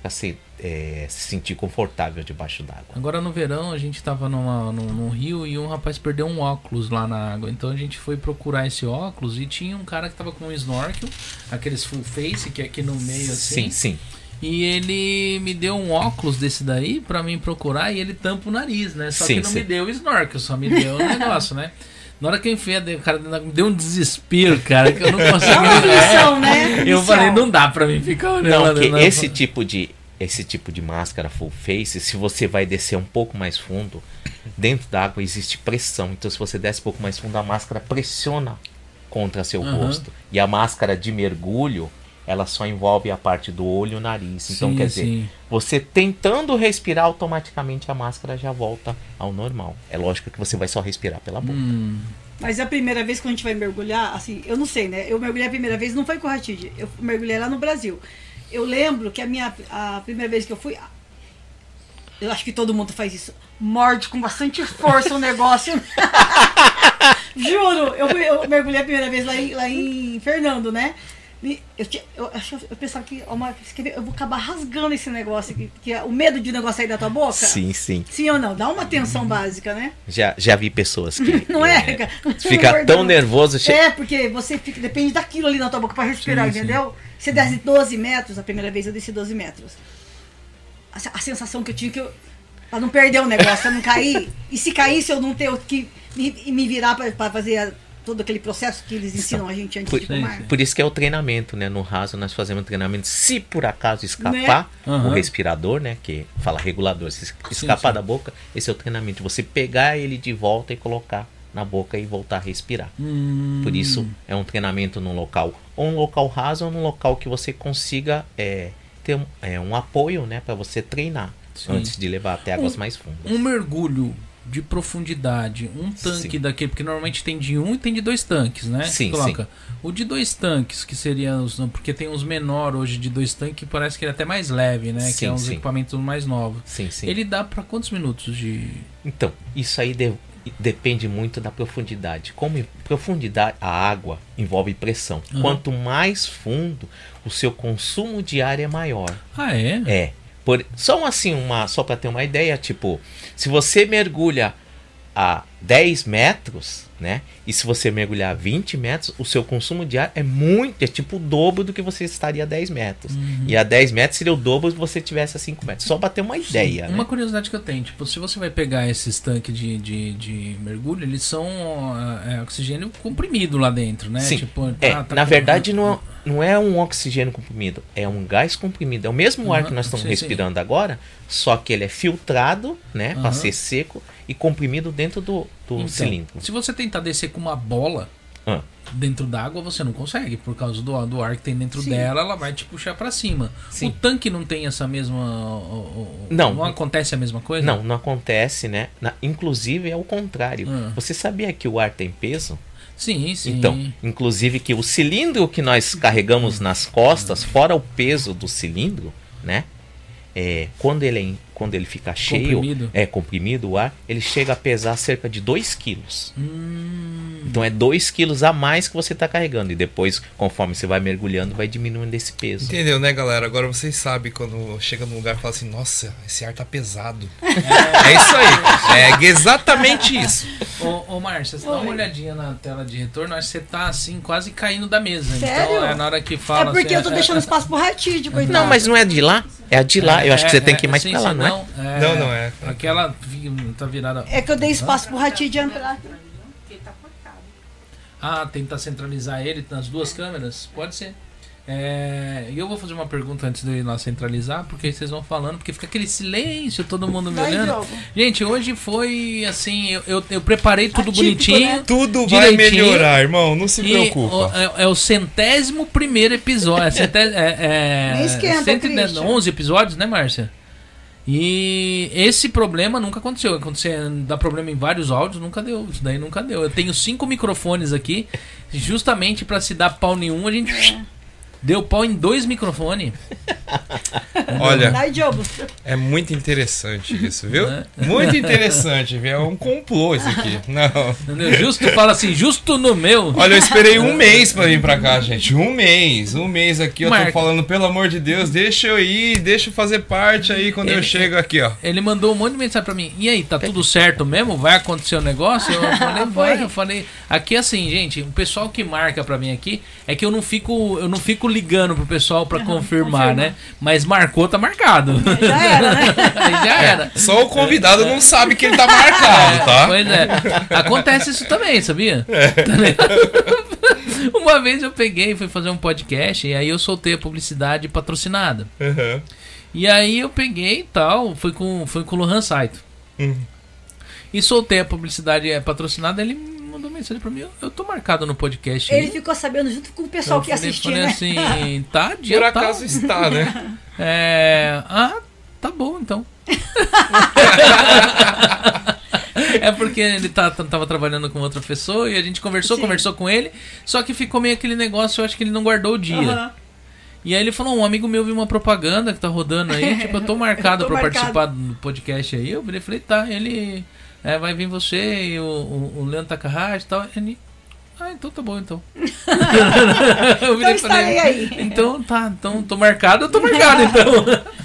para se, eh, se sentir confortável debaixo d'água. Agora no verão a gente tava numa, num, num rio e um rapaz perdeu um óculos lá na água. Então a gente foi procurar esse óculos e tinha um cara que tava com um snorkel, aqueles full face que é aqui no meio assim. Sim, sim. E ele me deu um óculos desse daí pra mim procurar e ele tampa o nariz, né? Só Sim, que não sim. me deu o snorkel, só me deu o negócio, né? Na hora que eu enfiei, o cara me deu um desespero, cara, que eu não consigo. É uma É. né? Eu falei, não dá pra mim ficar olhando. Não, que esse tipo de esse tipo de máscara full face, se você vai descer um pouco mais fundo, dentro da água existe pressão. Então se você desce um pouco mais fundo, a máscara pressiona contra seu Aham. rosto. E a máscara de mergulho, ela só envolve a parte do olho e o nariz. Então, Sim, quer dizer, sim. você tentando respirar, automaticamente a máscara já volta ao normal. É lógico que você vai só respirar pela boca. Hum, Mas a primeira vez que a gente vai mergulhar, assim, eu não sei, né? Eu mergulhei a primeira vez, não foi com a Ratid, eu mergulhei lá no Brasil. Eu lembro que a minha a primeira vez que eu fui, eu acho que todo mundo faz isso, morde com bastante força o negócio. Juro, eu, fui- eu mergulhei a primeira vez lá em, lá em Fernando, né? Eu, tinha- eu, eu pensava que uma, eu vou acabar rasgando esse negócio, que, que é o medo de o negócio sair da tua boca. Sim, sim. Sim ou não? Dá uma atenção básica, né? Já, já vi pessoas que. Não é? cara? Fica Gordão. tão nervoso. che- É, porque você fica, depende daquilo ali na tua boca pra respirar, Sim, sim. entendeu? Você desce 12 metros, a primeira vez eu desci 12 metros. A, a sensação que eu tinha que eu. Pra não perder o negócio, pra não cair. E se caísse, eu não ter o que me, me virar pra fazer a- todo aquele processo que eles ensinam a gente antes Por, de fumar. por isso que é o treinamento, né? No raso nós fazemos treinamento. Se por acaso escapar, Né? Aham. o respirador, né? Que fala regulador, se escapar sim. da boca, esse é o treinamento. Você pegar ele de volta e colocar na boca e voltar a respirar. hum, Por isso é um treinamento num local, ou um local raso, ou num local que você consiga é, ter um, é, um apoio, né? Para você treinar Sim. antes de levar até águas Um- mais fundas. um mergulho de profundidade, um tanque Sim. daquele, porque normalmente tem de um e tem de dois tanques, né? Sim, Coloca. O de dois tanques, que seria os. Porque tem uns menor hoje de dois tanques, que parece que ele é até mais leve, né? que Sim, é uns sim. equipamentos mais novos. Sim, sim. Ele dá pra quantos minutos de. Então, isso aí de- depende muito da profundidade. Como profundidade, a água envolve pressão. Uhum. Quanto mais fundo, o seu consumo de ar é maior. Ah, é? É. Por, só um, assim, uma, só para ter uma ideia, tipo, se você mergulha a 10 metros, né? E se você mergulhar a 20 metros, o seu consumo de ar é muito, é tipo o dobro do que você estaria a 10 metros. Uhum. E a 10 metros seria o dobro se você tivesse a 5 metros. Só para ter uma ideia, Uma né? curiosidade que eu tenho, tipo, se você vai pegar esses tanques de, de, de mergulho, eles são é, é, oxigênio comprimido lá dentro, né? Sim. Tipo, É, tá- tá na com- verdade não, não é um oxigênio comprimido, é um gás comprimido. É o mesmo ar Uhum, que nós estamos sim, sim. respirando agora, só que ele é filtrado, né, Uhum. para ser seco e comprimido dentro do, do Então, cilindro. Se você tentar descer com uma bola Ah. dentro d'água, você não consegue, por causa do, do ar que tem dentro Sim. dela, ela vai te puxar pra cima. Sim. O tanque não tem essa mesma. o- o- Não. Não acontece a mesma coisa? Não, não acontece, né? Na- inclusive é o contrário. Você sabia que o ar tem peso? Sim, sim. Então, inclusive que o cilindro que nós carregamos nas costas, fora o peso do cilindro, né? É, quando ele é quando ele fica cheio, Comprimido. é comprimido o ar, ele chega a pesar cerca de 2 quilos. Hum, Então é 2 quilos a mais que você está carregando. E depois, conforme você vai mergulhando, vai diminuindo esse peso. Entendeu, né, galera? Agora vocês sabem quando chega num lugar e fala assim: Nossa, esse ar tá pesado. É isso aí. É exatamente isso. Ô, ô Márcia, você dá uma olhadinha na tela de retorno, acho que você tá assim, quase caindo da mesa. Sério? Então é na hora que É fala. porque você- eu tô deixando espaço pro ratídio, coitado. Não, mas não é de lá? É a de lá. Eu acho que você tem que ir mais sim, pra lá, não é? É? Não, não é. Aquela tá virada. É que eu dei espaço pro entrar. Porque tá cortado. Ah, tentar centralizar ele nas duas câmeras? Pode ser. É, E eu vou fazer uma pergunta antes de eu ir lá centralizar, porque aí vocês vão falando, porque fica aquele silêncio, todo mundo me olhando. Gente, hoje foi assim, eu, eu, eu preparei tudo Atípico, bonitinho. né? Tudo vai melhorar, irmão. Não se preocupa. o- é, é o centésimo primeiro episódio. É, centé- é, é, Nem esquenta, 110 Christian. 11 episódios, né, Márcia? E esse problema nunca aconteceu. Aconteceu, dá problema em vários áudios, nunca deu. Isso daí nunca deu. Eu tenho cinco microfones aqui, justamente pra se dar pau nenhum, a gente É. deu pau em dois microfones. Olha, é muito interessante isso, viu? Né? Muito interessante, viu? É um complô isso aqui. Não. Justo fala assim, justo no meu. Olha, eu esperei um mês pra vir pra cá, gente. Um mês. Um mês aqui. Eu tô falando, pelo amor de Deus, deixa eu ir, deixa eu fazer parte aí quando eu Ele- chego aqui, ó. Ele mandou um monte de mensagem pra mim. E aí, tá tudo certo mesmo? Vai acontecer o negócio? Eu falei, vai. Eu falei, aqui assim, gente, o pessoal que marca pra mim aqui é que eu não fico, eu não fico ligando pro pessoal pra confirmar, confirma. né? Mas marcou, tá marcado. Já era, né? Aí já era. Só o convidado não sabe que ele tá marcado, tá? Pois é. Acontece isso também, sabia? Tá ligado? Uma vez eu peguei e fui fazer um podcast e aí eu soltei a publicidade patrocinada. Uhum. E aí eu peguei e tal, fui com, fui com o Lohan Saito. Uhum. E soltei a publicidade é, patrocinada, ele mandou mensagem pra mim, eu, eu tô marcado no podcast. Ele aí. ficou sabendo junto com o pessoal eu que falei né? assim, tá, dia Por acaso está, né? É. Ah, tá bom então. é porque ele tá, tá- tava trabalhando com outra pessoa e a gente conversou, Sim. conversou com ele, só que ficou meio aquele negócio, eu acho que ele não guardou o dia. Aham. E aí ele falou, um amigo meu viu uma propaganda que tá rodando aí, tipo, eu tô marcado Eu tô pra marcado. participar do podcast aí. Eu falei, tá, ele é, vai vir você e o, o, o Leandro Takahashi e tal. Ele, ah, então tá bom então. eu Então estarei aí. Então tá, então tô marcado, eu tô marcado então.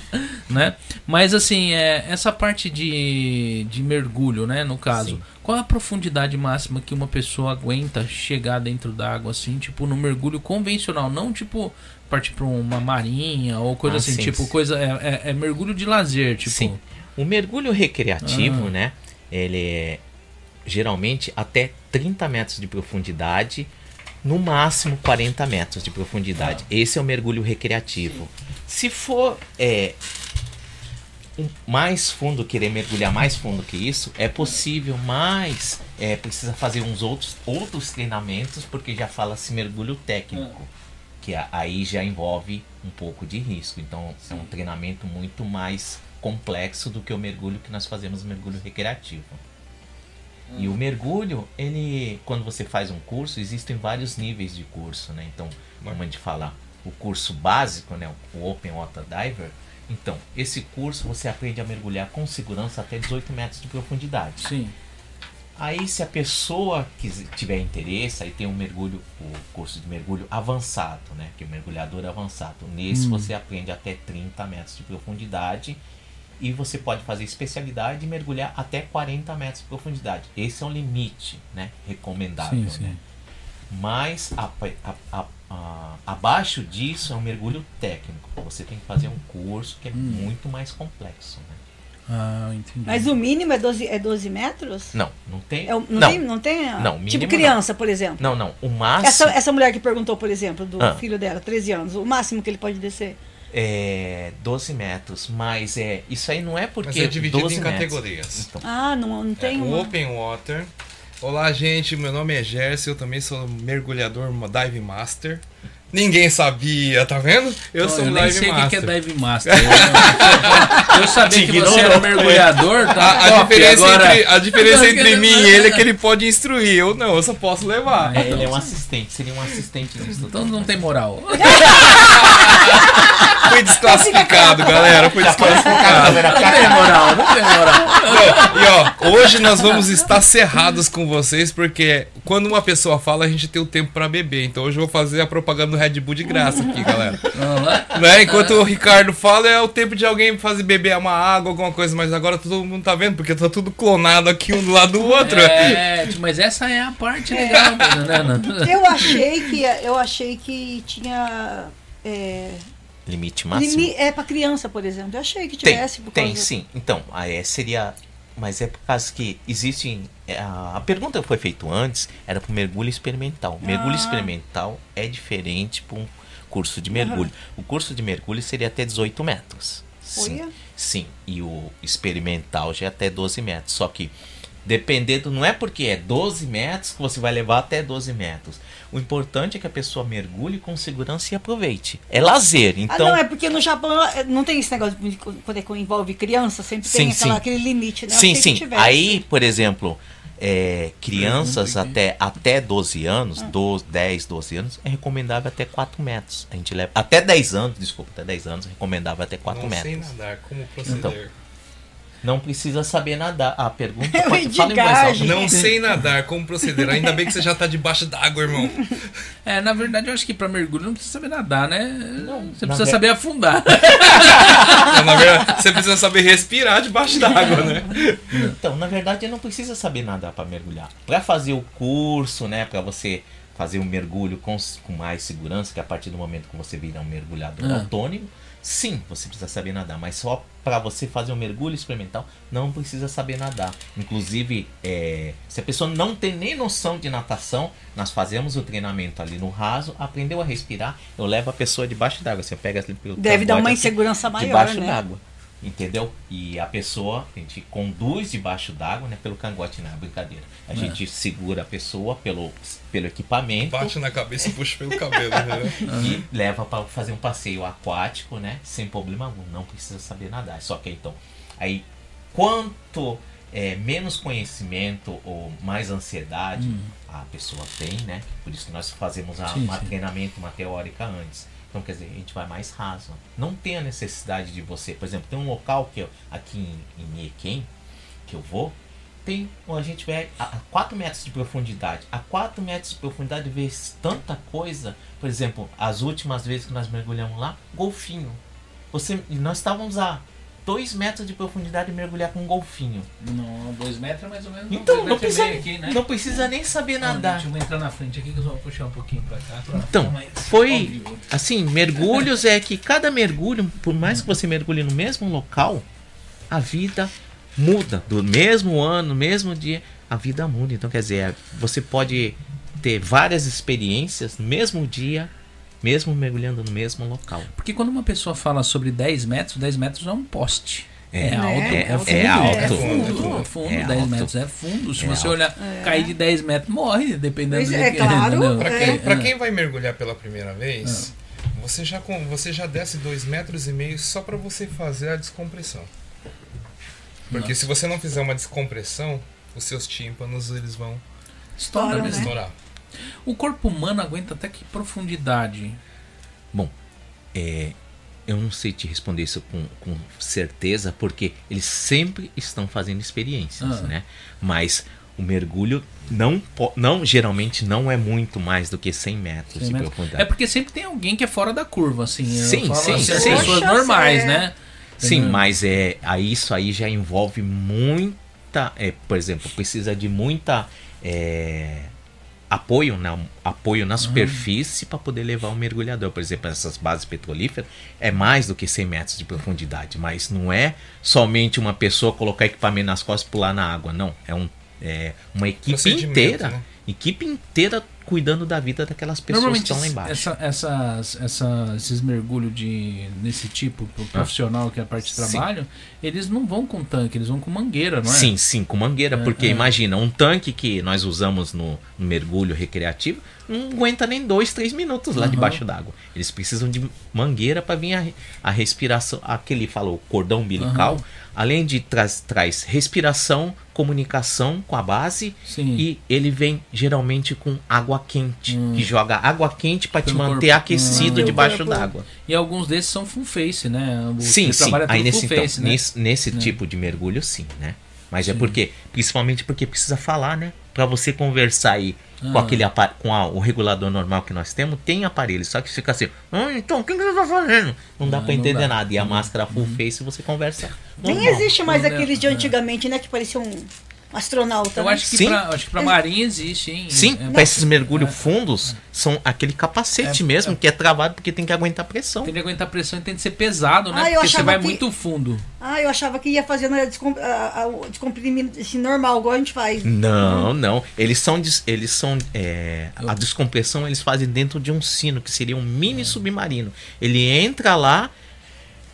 né? Mas assim, é, essa parte de, de mergulho, né, no caso, Sim. qual a profundidade máxima que uma pessoa aguenta chegar dentro d'água assim, tipo no mergulho convencional, não tipo partir pra uma marinha ou coisa Ah, assim, sim, tipo sim. coisa é, é- é mergulho de lazer, tipo. Sim. O mergulho recreativo, Ah. né? Ele é geralmente até 30 metros de profundidade, no máximo 40 metros de profundidade. Esse é o mergulho recreativo. Se for é, um- mais fundo, querer mergulhar mais fundo que isso, é possível, mas é, precisa fazer uns outros, outros treinamentos, porque já fala-se mergulho técnico, que a- aí já envolve um pouco de risco. Então é um treinamento muito mais complexo do que o mergulho que nós fazemos o mergulho recreativo. E o mergulho, ele, quando você faz um curso, existem vários níveis de curso, né? Então, como a gente fala, o curso básico, né? O Open Water Diver. Então, esse curso você aprende a mergulhar com segurança até 18 metros de profundidade. Sim. Aí, se a pessoa quis- tiver interesse, aí tem um mergulho, o curso de mergulho avançado, né? Que é o mergulhador avançado. Nesse Hum. você aprende até 30 metros de profundidade e você pode fazer especialidade e mergulhar até 40 metros de profundidade. Esse é o limite, né? Recomendável, Sim, sim. né? Mas a- a- a- a- abaixo disso é um mergulho técnico. Você tem que fazer um curso que é Hum. muito mais complexo, né? Ah, entendi. Mas o mínimo é 12, é 12 metros? Não, não tem. É não, não, tem? Não tem? Não, mínimo tipo não. criança, por exemplo. não, não. O máximo. Essa, essa mulher que perguntou, por exemplo, do Ah. filho dela, 13 anos, o máximo que ele pode descer. É 12 metros, mas é isso aí não é porque Mas é dividido 12 em categorias. Então, Ah, não, não tem É, o uma... Open Water. Olá, gente. Meu nome é Gerson. Eu também sou mergulhador Dive Master. Ninguém sabia, tá vendo? Eu sou eu um nem Dive sei o que é Master. dive master. Eu, eu sabia que você era mergulhador, tá? A, a top, diferença, agora- entre, a diferença entre mim e ele é que ele pode instruir. Eu não, eu só posso levar. Ah, ele é um assistente, seria um assistente. Então não tem moral. Fui desclassificado, galera. Fui desclassificado. Não tem moral, não tem moral. Não, e ó, hoje nós vamos estar cerrados com vocês, porque quando uma pessoa fala, a gente tem o tempo pra beber. Então hoje eu vou fazer a propaganda do Red Bull de graça aqui, galera. Vamos lá? Né? Enquanto o Ricardo fala, é o tempo de alguém fazer beber uma água, alguma coisa, mas agora todo mundo tá vendo, porque tá tudo clonado aqui um do lado do outro. É, tipo, mas essa é a parte legal, né? Nana? Eu achei que, eu achei que tinha... É, Limite máximo. limi- é para criança, por exemplo. Eu achei que Tem, tivesse. tem causa- sim. Então, aí seria. Mas é por causa que existem. é, A a pergunta que foi feita antes era para mergulho experimental. Mergulho Ah. experimental é diferente para um curso de mergulho. O curso de mergulho seria até 18 metros. Sim. Olha. Sim. E o experimental já é até 12 metros. Só que dependendo, não é porque é 12 metros que você vai levar até 12 metros. O importante é que a pessoa mergulhe com segurança e aproveite. É lazer. Então, ah, não, é porque no Japão eh, não tem esse negócio de quando é que envolve criança, sempre tem Sim, aquela- sim. aquele limite, né? Sim, sim. Aí, por exemplo, é, crianças até, até 12 anos, Ah. 12, 10, 12 anos, é recomendável até 4 metros. A gente leva. Até 10 anos, desculpa, até 10 anos, é recomendável até 4 Não sei metros. nadar, como proceder. Então, Não precisa saber nadar. A pergunta É pode fala em voz. Não sei nadar, como proceder. Ainda bem que você já tá debaixo d'água, irmão. É, na verdade, eu acho que pra mergulho não precisa saber nadar, né? Você na precisa ver- saber afundar. Então, na verdade, você precisa saber respirar debaixo d'água, né? Então, na verdade, não precisa saber nadar para mergulhar. Para fazer o curso, né, para você fazer um mergulho com, com mais segurança, que a partir do momento que você vira um mergulhador Ah. autônomo, sim, você precisa saber nadar, mas só para você fazer um mergulho experimental, não precisa saber nadar. Inclusive, é, se a pessoa não tem nem noção de natação, nós fazemos o treinamento ali no raso, aprendeu a respirar, eu levo a pessoa debaixo d'água. Você pega ali pelo Deve dar uma assim, insegurança maior, debaixo né? d'água. Entendeu? E a pessoa, a gente conduz debaixo d'água, né? Pelo cangote, não é brincadeira. A É. gente segura a pessoa pelo, pelo equipamento Bate na cabeça e puxa pelo cabelo, né? e leva para fazer um passeio aquático, né? Sem problema algum. Não precisa saber nadar. Só que então, aí quanto é, menos conhecimento ou mais ansiedade a pessoa tem, né? Por isso que nós fazemos a, Sim, uma sim. treinamento, uma teórica antes. Então, quer dizer, a gente vai mais raso. Não tem a necessidade de você, por exemplo, tem um local que eu, aqui em, em Niequem, que eu vou, tem, a gente vai a, a 4 metros de profundidade. A 4 metros de profundidade vê tanta coisa. Por exemplo, as últimas vezes que nós mergulhamos lá, golfinho. Você, nós estávamos a 2 metros de profundidade mergulhar com um golfinho. Não, dois metros é mais ou menos. Então, não e precisa, aqui, né? não precisa nem saber nadar. Deixa eu entrar na frente aqui que eu vou puxar um pouquinho pra cá. pra Então, foi-. Assim, mergulhos é que cada mergulho, por mais que você mergulhe no mesmo local, a vida muda. Do mesmo ano, no mesmo dia, a vida muda. Então, quer dizer, é, você pode ter várias experiências no mesmo dia, mesmo mergulhando no mesmo local. Porque quando uma pessoa fala sobre 10 metros, 10 metros é um poste. É, É, alto, é, é, fundo, é alto. é fundo, É é fundo, É 10 alto. metros é fundo. Se É você alto. olhar, cair de 10 metros, morre, dependendo Pois do é, que- claro. É. quem, pra quem vai mergulhar pela primeira vez, você, já, você já desce dois metros e meio só pra você fazer a descompressão. Porque se você não fizer uma descompressão, os seus tímpanos eles vão Estoura Estoura, mesmo. né? estourar. O corpo humano aguenta até que profundidade? É, eu não sei te responder isso com, com certeza, porque eles sempre estão fazendo experiências, Ah. né? Mas o mergulho não, não geralmente não é muito mais do que 100 metros 100 de metros. profundidade. É porque sempre tem alguém que é fora da curva, assim. Sim, sim, assim, as sim. pessoas Poxa, normais, é. né? Sim, Entendeu? mas é, aí isso aí já envolve muita, é, por exemplo, precisa de muita é, apoio, na, apoio na superfície para poder levar um mergulhador. Por exemplo, essas bases petrolíferas é mais do que 100 metros de profundidade, mas não é somente uma pessoa colocar equipamento nas costas e pular na água, não. É, um, é uma equipe inteira, né? Equipe inteira cuidando da vida daquelas pessoas que estão lá embaixo. essa- essas, essa- esses mergulhos de nesse tipo pro profissional que é a parte de Sim. trabalho, eles não vão com tanque, eles vão com mangueira, não é? Sim, sim, com mangueira, É, porque é. imagina, um tanque que nós usamos no, no mergulho recreativo não aguenta nem dois, três minutos lá Aham. debaixo d'água. Eles precisam de mangueira para vir a, a respiração, aquele falou cordão umbilical, Aham. Além de traz, traz respiração, comunicação com a base Sim. e ele vem geralmente com água quente, Hum. que joga água quente para te manter corpo. aquecido Ah. debaixo d'água. E alguns desses são full face, né? O Sim, sim. Aí nesse, full então, face, né? nesse, nesse Né. tipo de mergulho, sim, né? Mas é Sim. porque, principalmente porque precisa falar, né? Pra você conversar aí com Ah. aquele apa- com a- o regulador normal que nós temos, tem aparelho, só que fica assim, ah, então o que, que você tá fazendo? Não dá Ah, pra não entender dá. nada. E a Uhum. máscara full face você conversa. Nem normal. existe mais aqueles de é. antigamente, né? Que parecia um astronauta. Eu né? acho que, Sim. pra, acho que pra marinha existe, hein? Sim, É, pra esses mergulhos fundos, são aquele capacete É, mesmo, é. que é travado porque tem que aguentar pressão. Tem que aguentar pressão e tem que ser pesado, né? Ah, eu Porque você vai que- muito fundo. Ah, eu achava que ia fazendo a descom- a- descomprimento assim, normal, igual a gente faz. Não, não. Eles são. Eles são é, a descompressão eles fazem dentro de um sino, que seria um mini submarino. Ele entra lá,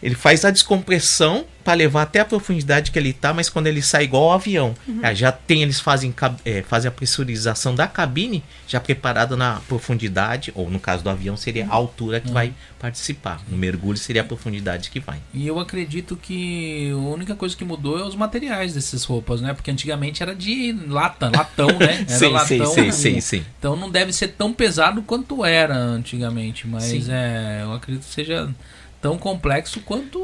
ele faz a descompressão para levar até a profundidade que ele tá, mas quando ele sai igual ao avião. É, já tem, eles fazem, é, fazem a pressurização da cabine já preparada na profundidade, ou no caso do avião seria a altura que vai participar. No mergulho seria a profundidade que vai. E eu acredito que a única coisa que mudou é os materiais dessas roupas, né? Porque antigamente era de lata, latão, né? Era Sim, latão. sim, sim, sim. Então não deve ser tão pesado quanto era antigamente, mas Sim. é, eu acredito que seja tão complexo quanto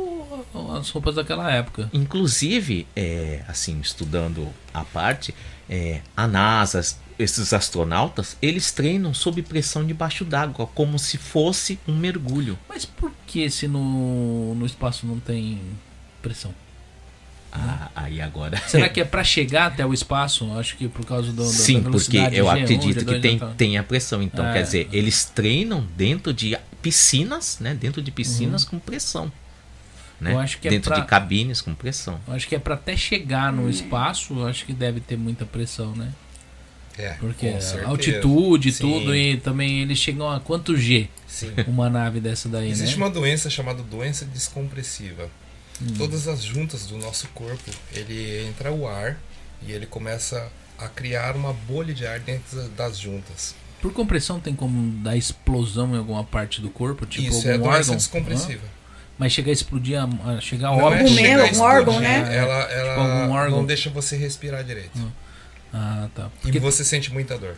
as roupas daquela época. Inclusive, é, assim, estudando a parte, é, a NASA, esses astronautas, eles treinam sob pressão debaixo d'água, como se fosse um mergulho. Mas por que se no, no espaço não tem pressão? Ah, aí agora. Será que é pra chegar até o espaço? Acho que por causa do, da- Sim, da porque velocidade eu G1, acredito G2, que tem, G3. tem a pressão. Então, É. quer dizer, eles treinam dentro de piscinas, né? Dentro de piscinas com pressão. Né? Uhum. Eu acho que é dentro pra- de cabines com pressão. Eu Acho que é pra até chegar no espaço, eu acho que deve ter muita pressão, né? É, Porque altitude e Sim, tudo, e também eles chegam a quanto G Sim. uma nave dessa daí, Existe né? uma doença chamada doença descompressiva. todas as juntas do nosso corpo, ele entra o ar e ele começa a criar uma bolha de ar dentro das juntas. Por compressão tem como dar explosão em alguma parte do corpo? Tipo Isso é algum doença órgão? descompressiva. Mas chegar a explodir, a, a chegar a Não órgão. é Algum chegar órgão, né? Ela, ela Tipo, algum órgão. não deixa você respirar direito. Ah, tá. E Porque, você sente muita dor.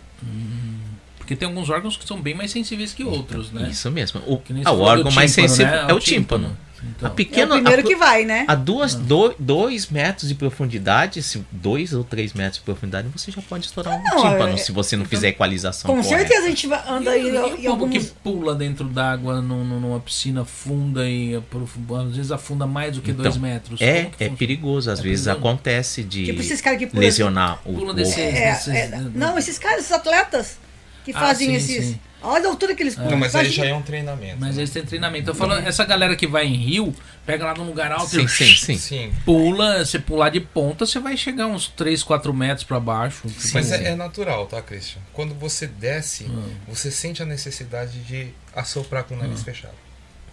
porque tem alguns órgãos que são bem mais sensíveis que outros, né? Isso mesmo. O, Que nem ah, você o órgão mais tímpano, sensível né? é o tímpano. Então, A É o pequena, primeiro a, que vai, né? a duas, do, dois metros de profundidade, se dois ou três metros de profundidade, você já pode estourar um Não, tímpano é- se você não fizer equalização Com correta. certeza a gente vai, anda aí E o em povo alguns... que pula dentro d'água num- num- numa piscina funda e às vezes afunda mais do que Então, dois metros. É, é perigoso. Às É vezes perigoso? acontece de Tipo esses caras que pulam... lesionar o Pula o- desse- É, Esses- é, não, esses caras, esses atletas que Ah, fazem sim, esses... sim. Olha a altura que eles pulam. Não, mas aí já é um treinamento. Mas né? eles têm treinamento. Eu falo, essa galera que vai em rio, pega lá num lugar alto Sim, e sim, sim. Sim. pula, você pular de ponta, você vai chegar uns 3, 4 metros pra baixo. Tipo, Mas é, é natural, tá, Christian? Quando você desce, Hum. você sente a necessidade de assoprar com o nariz fechado.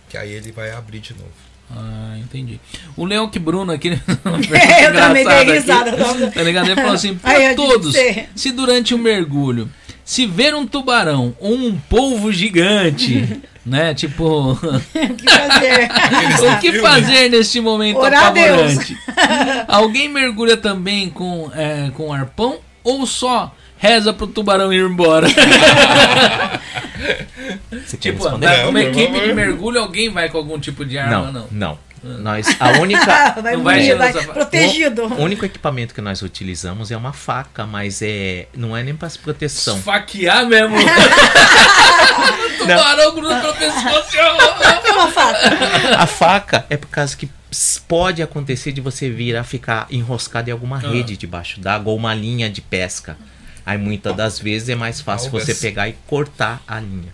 Que aí ele vai abrir de novo. Ah, entendi. O Leoc Bruno aqui. É, eu também dei risada. Tá ligado? Ele falou assim: tive todos, que se durante o mergulho, se ver um tubarão ou um polvo gigante, né? Tipo, O que fazer? o que fazer neste momento Orar a Deus. apavorante? Alguém mergulha também com, é, com arpão ou só reza pro tubarão ir embora? Tipo, Não, uma equipe de mergulho, alguém vai com algum tipo de arma? Não, Não. não. Nós, a única, vai vai morrer, vai gerar- protegido. o único equipamento que nós utilizamos é uma faca, mas é não é nem para proteção. Esfaquear mesmo. tubarão gruda pelo pescoço. É uma faca. A faca é por causa que pode acontecer de você vir a ficar enroscado em alguma Ah. rede debaixo d'água ou uma linha de pesca. Aí muitas das vezes é mais fácil Algas. você pegar e cortar a linha.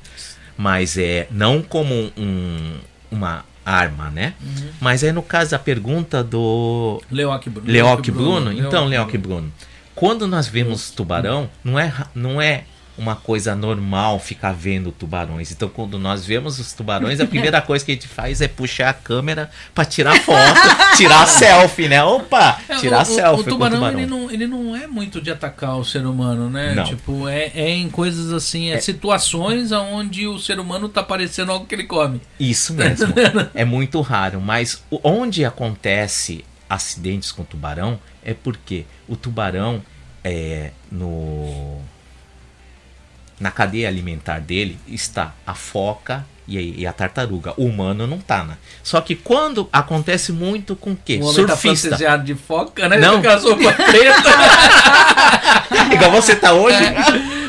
Mas é não como um, uma arma, né? Uhum. Mas aí no caso da pergunta do Leoc Bruno. Leoc Bruno, então Leoc Bruno. Bruno, quando nós vemos tubarão, não é não é uma coisa normal ficar vendo tubarões. Então, quando nós vemos os tubarões, a primeira coisa que a gente faz é puxar a câmera para tirar foto, tirar selfie, né? Opa, É, tirar o, o- selfie o com tubarão, o tubarão. Ele, não, ele não é muito de atacar o ser humano, né? Não. Tipo, é, é em coisas assim, é, situações onde o ser humano tá parecendo algo que ele come. Isso mesmo. é muito raro, mas o- onde acontece acidentes com tubarão é porque o tubarão é no na cadeia alimentar dele está a foca e a, tartaruga. O humano não tá, né? Só que quando acontece muito com o quê? O homem tá Surfista. de foca, né? Não. Com a preta. Igual você tá hoje.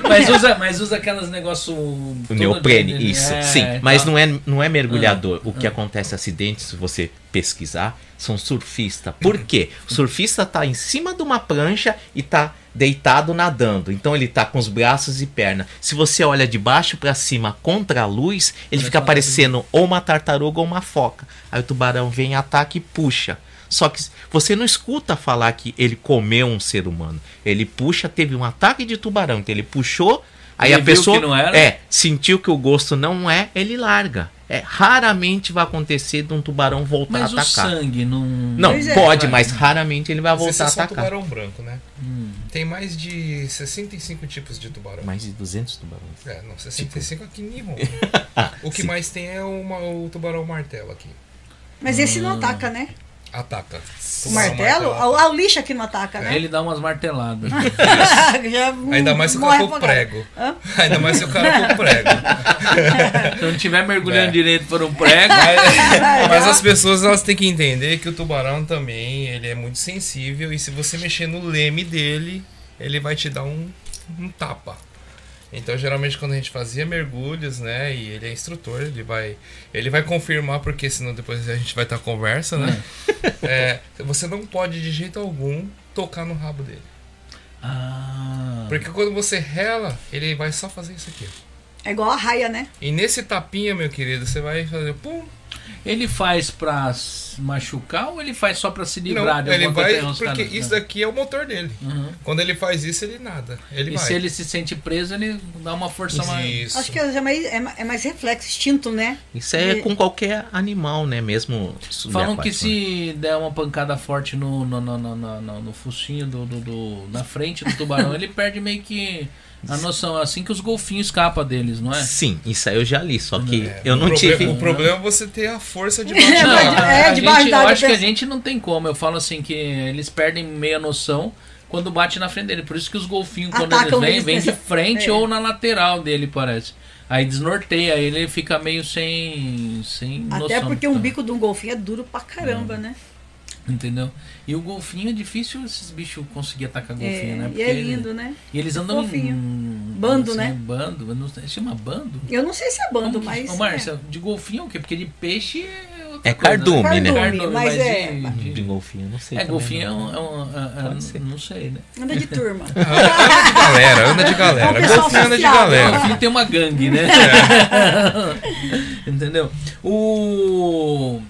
mas, usa, mas usa aquelas negócio... O neoprene, de- isso, é, sim. Mas tá. não é, não é mergulhador. o que acontece acidentes, se você pesquisar, são surfistas. Por quê? O surfista tá em cima de uma prancha e tá deitado nadando. Então ele tá com os braços e perna. Se você olha de baixo para cima contra a luz, ele Parece fica parecendo ou uma tartaruga ou uma foca. Aí o tubarão vem, ataca e puxa. Só que você não escuta falar que ele comeu um ser humano. Ele puxa, teve um ataque de tubarão, então ele puxou, aí Ele a pessoa que não era? é, sentiu que o gosto não é, ele larga. É raramente vai acontecer de um tubarão voltar Mas a o atacar. sangue não... Não, Pois é. pode, mas raramente ele vai Mas voltar é a só atacar. tubarão branco, né? Tem mais de 65 tipos de tubarão. Mais de 200 tubarões. É, não, 65 aqui em Nihon. o que sim. mais tem é uma- o tubarão martelo aqui. Mas esse Hum. não ataca, né? Ataca. O martelo? martelo O, o lixo aqui não ataca, né? Ele dá umas marteladas. Já Ainda mais se o cara for prego. Hã? Ainda mais se o cara for prego. Se não tiver mergulhando É. direito por um prego... Mas, mas as pessoas elas têm que entender que o tubarão também ele é muito sensível e se você mexer no leme dele, ele vai te dar um, um tapa. Então geralmente quando a gente fazia mergulhos, né, e ele é instrutor, ele vai ele vai confirmar porque senão depois a gente vai estar conversa, né? É, você não pode de jeito algum tocar no rabo dele. Ah... Porque quando você rela, ele vai só fazer isso aqui. É igual a raia, né? E nesse tapinha, meu querido, você vai fazer pum. Ele faz pra s- machucar ou ele faz só pra se livrar Não, de ele alguma vai coisa? Porque caras- isso daqui é o motor dele. Uhum. Quando ele faz isso, ele nada. Ele E vai. se ele se sente preso, ele dá uma força mais. Isso. Acho que é mais, é é mais reflexo, instinto, né? Isso é E- com qualquer animal, né? Mesmo Falam que se der uma pancada forte no, no, no, no, no- no- no focinho do, do, do- na frente do tubarão, ele perde meio que a noção. É assim que os golfinhos escapam deles, não é? Sim, isso aí eu já li, só que É, eu não proble- tive. O problema é você ter a força de Não, bate-barra. é, debaixo gente, d'água, eu acho que a gente não tem como. Eu falo assim que eles perdem meia noção quando bate na frente dele. Por isso que os golfinhos, quando Atacam eles vêm, eles vêm de nessa- frente é. ou na lateral dele, parece. Aí desnorteia, aí ele fica meio sem, sem noção. Até porque um tá? bico de um golfinho é duro pra caramba, né? Entendeu? E o golfinho é difícil esses bichos conseguir atacar golfinho, É, né? e é lindo, né? E eles É andam fofinho. em Bando, assim, né? em Bando, eu não sei, chama bando? Eu não sei se é bando, Como mas. Ô, Márcia, de golfinho é o quê? Porque de peixe é É coisa, cardume, né? Cardume, mas é- de- De golfinho, não sei. É, golfinho é não. um. É um é- é- Pode ser. não sei, né? é, anda de turma. Anda de galera, anda de É um galera. Golfinho anda de galera. Golfinho tem uma gangue, né? Entendeu? O.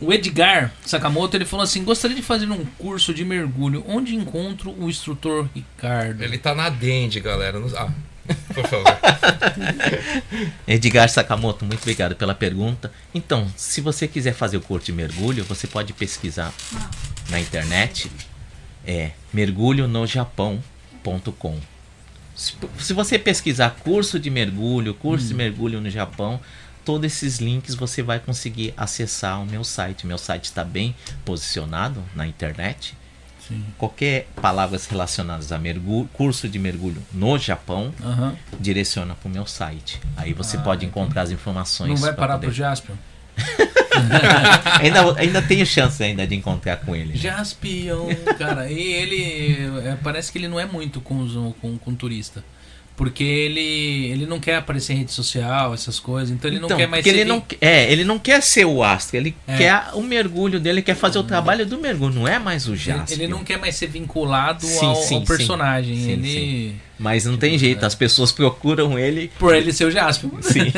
O Edgar Sakamoto ele falou assim: gostaria de fazer um curso de mergulho. Onde encontro o instrutor Ricardo? Ele tá na Dende, galera. Não- Ah, por favor. Edgar Sakamoto, muito obrigado pela pergunta. Então, se você quiser fazer o curso de mergulho, você pode pesquisar na internet. É mergulhonojapão.com. Se, se você pesquisar curso de mergulho, curso de mergulho no Japão, todos esses links você vai conseguir acessar o meu site. Meu site está bem posicionado na internet. Sim. Qualquer palavras relacionadas a mergulho, curso de mergulho no Japão, Aham. direciona para o meu site. Aí você Ah, pode encontrar as informações. Não vai parar poder- pro Jaspion? ainda, ainda tenho chance ainda de encontrar com ele. né? Jaspion, cara. E ele. é, parece que ele não é muito com, os, com, com turista. Porque ele, ele não quer aparecer em rede social, essas coisas. Então ele não Então, quer mais ser ele não, é, ele não quer ser o astro, ele É. quer o mergulho dele, quer fazer o trabalho do mergulho, não é mais o ele, Jasper. ele não quer mais ser vinculado Sim, ao, sim, ao personagem. Sim, ele. sim. Mas não tem é. jeito, as pessoas procuram ele. Por ele ser o Jaspion. Sim.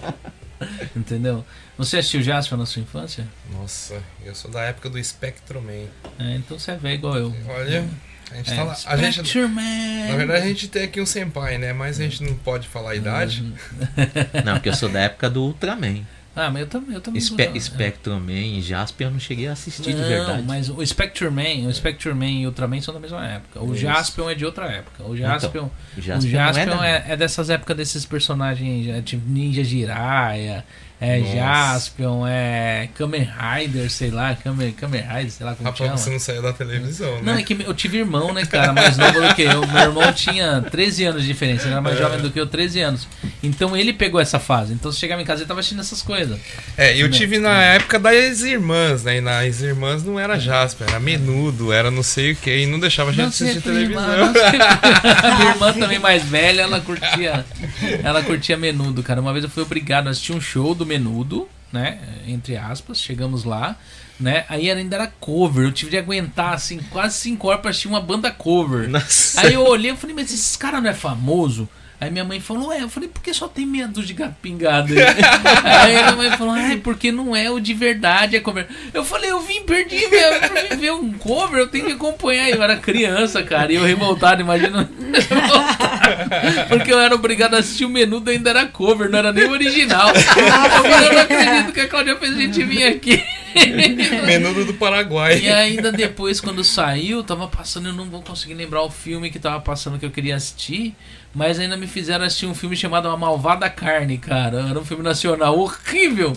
Entendeu? Você assistiu Jaspion na sua infância? Nossa, eu sou da época do Spectrum Man. É, então você é velho igual eu. Olha, a gente É, tá lá. A gente, na verdade, a gente tem aqui um senpai, né? Mas a gente não pode falar a idade. Não, porque eu sou da época do Ultraman. Ah, mas eu também. Eu também Spe sou- Spectrum Man e Jasper eu não cheguei a assistir de Não, verdade. mas o Spectre Man, o Spectre Man e o Ultraman são da mesma época. O Isso. Jaspion é de outra época. O Jaspion, O o Jasper, Jaspion não é, é, é dessas épocas desses personagens, é, tipo Ninja Jiraiya, é Nossa. Jaspion, é Kamen Rider, sei lá, Kamen, Kamen Rider, sei lá como Rapaz, chama. você não saiu da televisão, Não, né? é que eu tive irmão, né, cara, mais novo do que eu. Meu irmão tinha 13 anos de diferença, ele era mais jovem do que eu, 13 anos. Então ele pegou essa fase. Então se chegava em casa ele tava assistindo essas coisas. É, eu tive na época das irmãs, né? E nas irmãs não era Jasper, era menudo, era não sei o que, e não deixava a gente Nossa, assistir prima, televisão. nossa, a minha irmã também mais velha, ela curtia, ela curtia menudo, cara. Uma vez eu fui obrigado a assistir um show do menudo, né? Entre aspas, chegamos lá, né? Aí ainda era cover, eu tive de aguentar assim, quase 5 horas pra assistir uma banda cover. Nossa. Aí eu olhei e falei, mas esses caras não é famoso? Aí minha mãe falou, é, eu falei, por que só tem dúzia de gato pingado aí? aí minha mãe falou, é, porque não é o de verdade, é cover. Eu falei, eu vim, perdi mesmo, pra mim ver um cover, eu tenho que acompanhar. Eu era criança, cara, e eu revoltado, imagina. porque eu era obrigado a assistir o menu, ainda era cover, não era nem o original. Eu não acredito que a Claudia fez a gente vir aqui. Menudo do Paraguai. E ainda depois, quando saiu, tava passando, eu não vou conseguir lembrar o filme que tava passando que eu queria assistir. Mas ainda me fizeram assistir um filme chamado A Malvada Carne, cara. Era um filme nacional horrível.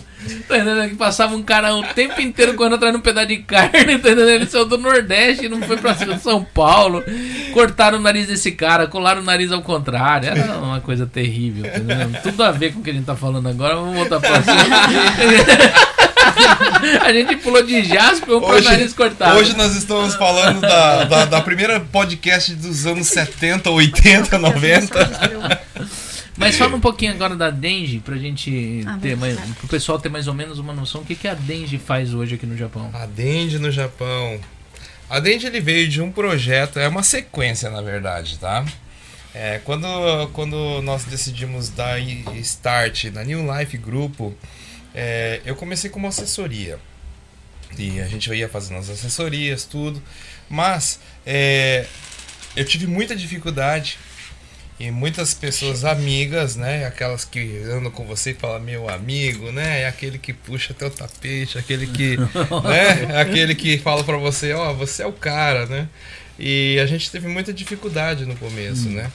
Tá entendendo? Que passava um cara o tempo inteiro correndo atrás de um pedaço de carne, tá entendendo? Ele saiu do Nordeste, não foi pra São Paulo. Cortaram o nariz desse cara, colaram o nariz ao contrário. Era uma coisa terrível, tá entendendo? Tudo a ver com o que a gente tá falando agora. Vamos voltar pra cima. A gente pulou de Jasper pra nariz cortado. hoje nós estamos falando da, da, da primeira podcast dos anos 70, 80, 90. Mas fala um pouquinho agora da Denji pra gente Ah, ter mais, lá. pro pessoal ter mais ou menos uma noção. O que, que a Denji faz hoje aqui no Japão? A Dende no Japão. A Dende ele veio de um projeto, é uma sequência na verdade, tá? É, quando, quando nós decidimos dar start na New Life Grupo, é, eu comecei como assessoria. E a gente ia fazendo as assessorias, tudo. Mas é, eu tive muita dificuldade e muitas pessoas amigas, né? Aquelas que andam com você e falam meu amigo, né? É aquele que puxa teu tapete, aquele que, né? É aquele que fala pra você, ó, você é o cara, né? E a gente teve muita dificuldade no começo, né?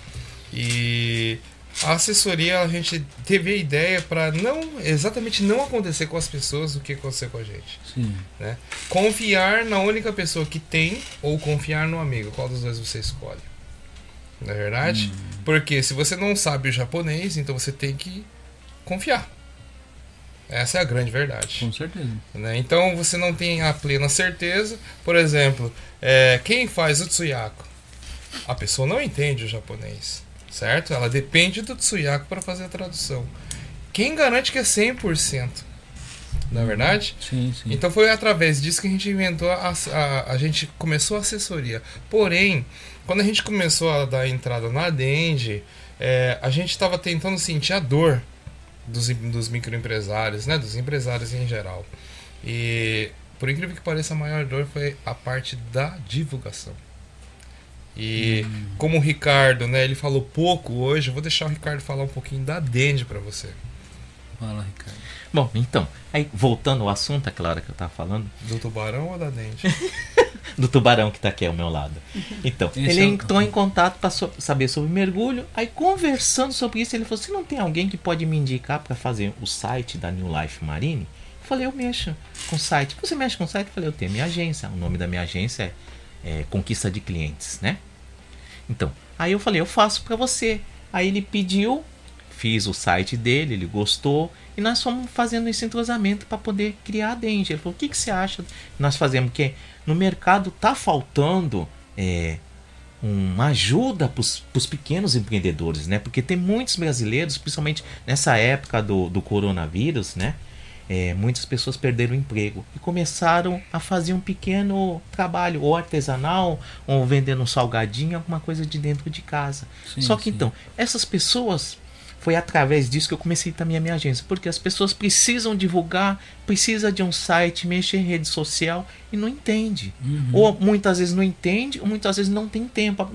E a assessoria a gente teve a ideia para não exatamente não acontecer com as pessoas o que aconteceu com a gente, Sim. né? Confiar na única pessoa que tem ou confiar no amigo, qual dos dois você escolhe? Não é verdade? Porque se você não sabe o japonês, então você tem que confiar. Essa é a grande verdade. Com certeza. né? Então você não tem a plena certeza. Por exemplo, é, quem faz o tsuyaku? A pessoa não entende o japonês, certo? Ela depende do tsuyaku para fazer a tradução. Quem garante que é 100%? Não é verdade? Sim, sim. Então foi através disso que a gente inventou, a, a, a gente começou a assessoria. Porém, quando a gente começou a dar entrada na Dende, é, a gente estava tentando sentir a dor dos, dos microempresários, né? Dos empresários em geral. E por incrível que pareça, a maior dor foi a parte da divulgação. E como o Ricardo, né, ele falou pouco hoje, eu vou deixar o Ricardo falar um pouquinho da Dende para você. Fala, Ricardo. Bom, então, aí voltando ao assunto, aquela hora que eu tava falando, Do tubarão ou da Dende? do tubarão que tá aqui ao meu lado. Então, Esse ele é entrou em contato para saber sobre mergulho. Aí, conversando sobre isso, ele falou: Se não tem alguém que pode me indicar para fazer o site da New Life Marine? Eu falei: Eu mexo com site. Você mexe com site? Eu falei: Eu tenho minha agência. O nome da minha agência é, é Conquista de Clientes, né? Então, aí eu falei: Eu faço para você. Aí ele pediu, fiz o site dele, ele gostou. E nós fomos fazendo esse entrosamento para poder criar a Denge. Ele falou: O que, que você acha? Nós fazemos porque no mercado tá faltando é, uma ajuda para os pequenos empreendedores, né? Porque tem muitos brasileiros, principalmente nessa época do, do coronavírus, né? É, muitas pessoas perderam o emprego e começaram a fazer um pequeno trabalho, ou artesanal, ou vendendo um salgadinho, alguma coisa de dentro de casa. Sim, Só que sim. então, essas pessoas foi através disso que eu comecei também a minha agência, porque as pessoas precisam divulgar, precisa de um site, mexer em rede social e não entende. Uhum. Ou muitas vezes não entende, ou muitas vezes não tem tempo.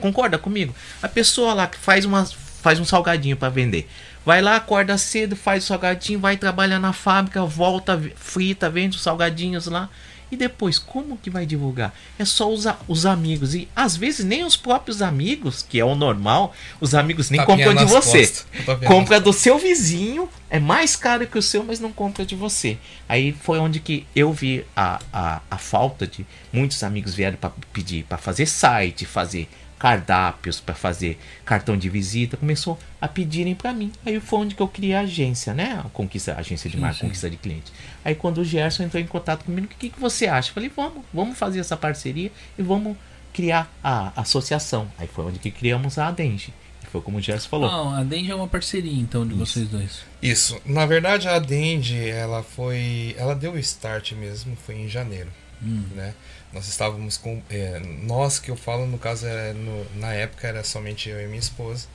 Concorda comigo? A pessoa lá que faz, uma, faz um salgadinho para vender. Vai lá, acorda cedo, faz o salgadinho, vai trabalhar na fábrica, volta, frita, vende os salgadinhos lá. E depois, como que vai divulgar? É só os, os amigos. E às vezes nem os próprios amigos, que é o normal, os amigos nem Tapinha compram de você. Tapinha Compra do seu vizinho, é mais caro que o seu, mas não compra de você. Aí foi onde que eu vi a, a, a falta de. Muitos amigos vieram para pedir para fazer site, fazer cardápios, para fazer cartão de visita. Começou a pedirem para mim. Aí foi onde que eu criei a agência, né? A conquista, a agência de marca, conquista de cliente. Aí quando o Gerson entrou em contato comigo, o que, que você acha? Eu falei, vamos, vamos fazer essa parceria e vamos criar a associação. Aí foi onde que criamos a Adenge. Foi como o Gerson falou. Ah, a Denja é uma parceria, então, de Isso. vocês dois. Isso. Na verdade, a Dende, ela foi. Ela deu o start mesmo, foi em janeiro. Hum. Né? Nós estávamos com. é, nós que eu falo, no caso, é, no- na época era somente eu e minha esposa.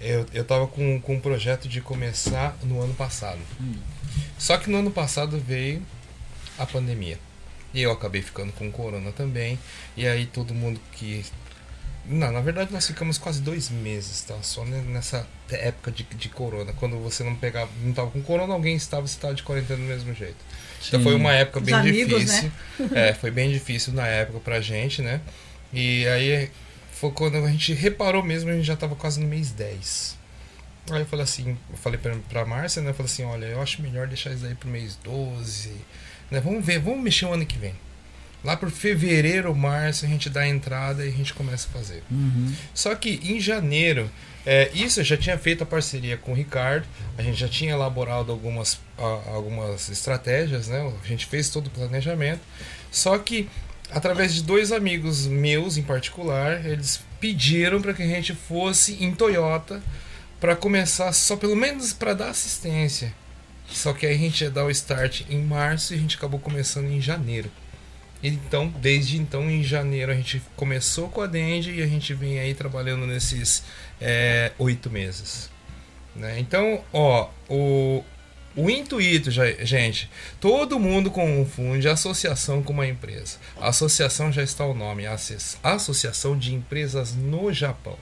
Eu, eu tava com, com um projeto de começar no ano passado. Só que no ano passado veio a pandemia. E eu acabei ficando com corona também. E aí todo mundo que. Não, na verdade nós ficamos quase dois meses, tá? Só ne- nessa época de, de corona. Quando você não pegava, não tava com corona, alguém estava, você estava de quarentena do mesmo jeito. Então Sim. foi uma época Os bem amigos, difícil. É, foi bem difícil na época pra gente, né? E aí foi quando a gente reparou mesmo, a gente já tava quase no mês 10. Aí eu falei assim, eu falei pra, pra Márcia, né? Eu falei assim, olha, eu acho melhor deixar isso aí pro mês 12. Né? Vamos ver, vamos mexer o ano que vem. Lá por fevereiro, março, a gente dá a entrada e a gente começa a fazer. Uhum. Só que em janeiro, é, isso eu já tinha feito a parceria com o Ricardo, a gente já tinha elaborado algumas, algumas estratégias, né? A gente fez todo o planejamento. Só que através de dois amigos meus em particular, eles pediram para que a gente fosse em Toyota para começar só pelo menos para dar assistência. Só que aí a gente ia dar o start em março e a gente acabou começando em janeiro. Então, desde então, em janeiro, a gente começou com a Dende e a gente vem aí trabalhando nesses é, oito meses. Né? Então, ó, o, o intuito, gente, todo mundo confunde associação com uma empresa. A associação já está o nome, Associ- Associação de Empresas no Japão.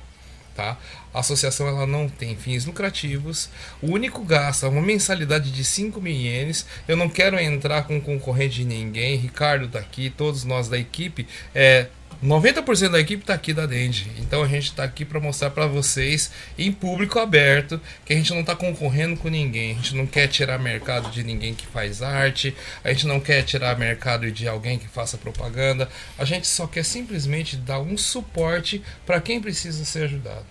Tá? A associação ela não tem fins lucrativos. O único gasto é uma mensalidade de 5 mil ienes. Eu não quero entrar com concorrente de ninguém. Ricardo tá aqui, todos nós da equipe. É, 90% da equipe tá aqui da Dende. Então a gente tá aqui para mostrar para vocês em público aberto que a gente não tá concorrendo com ninguém. A gente não quer tirar mercado de ninguém que faz arte. A gente não quer tirar mercado de alguém que faça propaganda. A gente só quer simplesmente dar um suporte para quem precisa ser ajudado.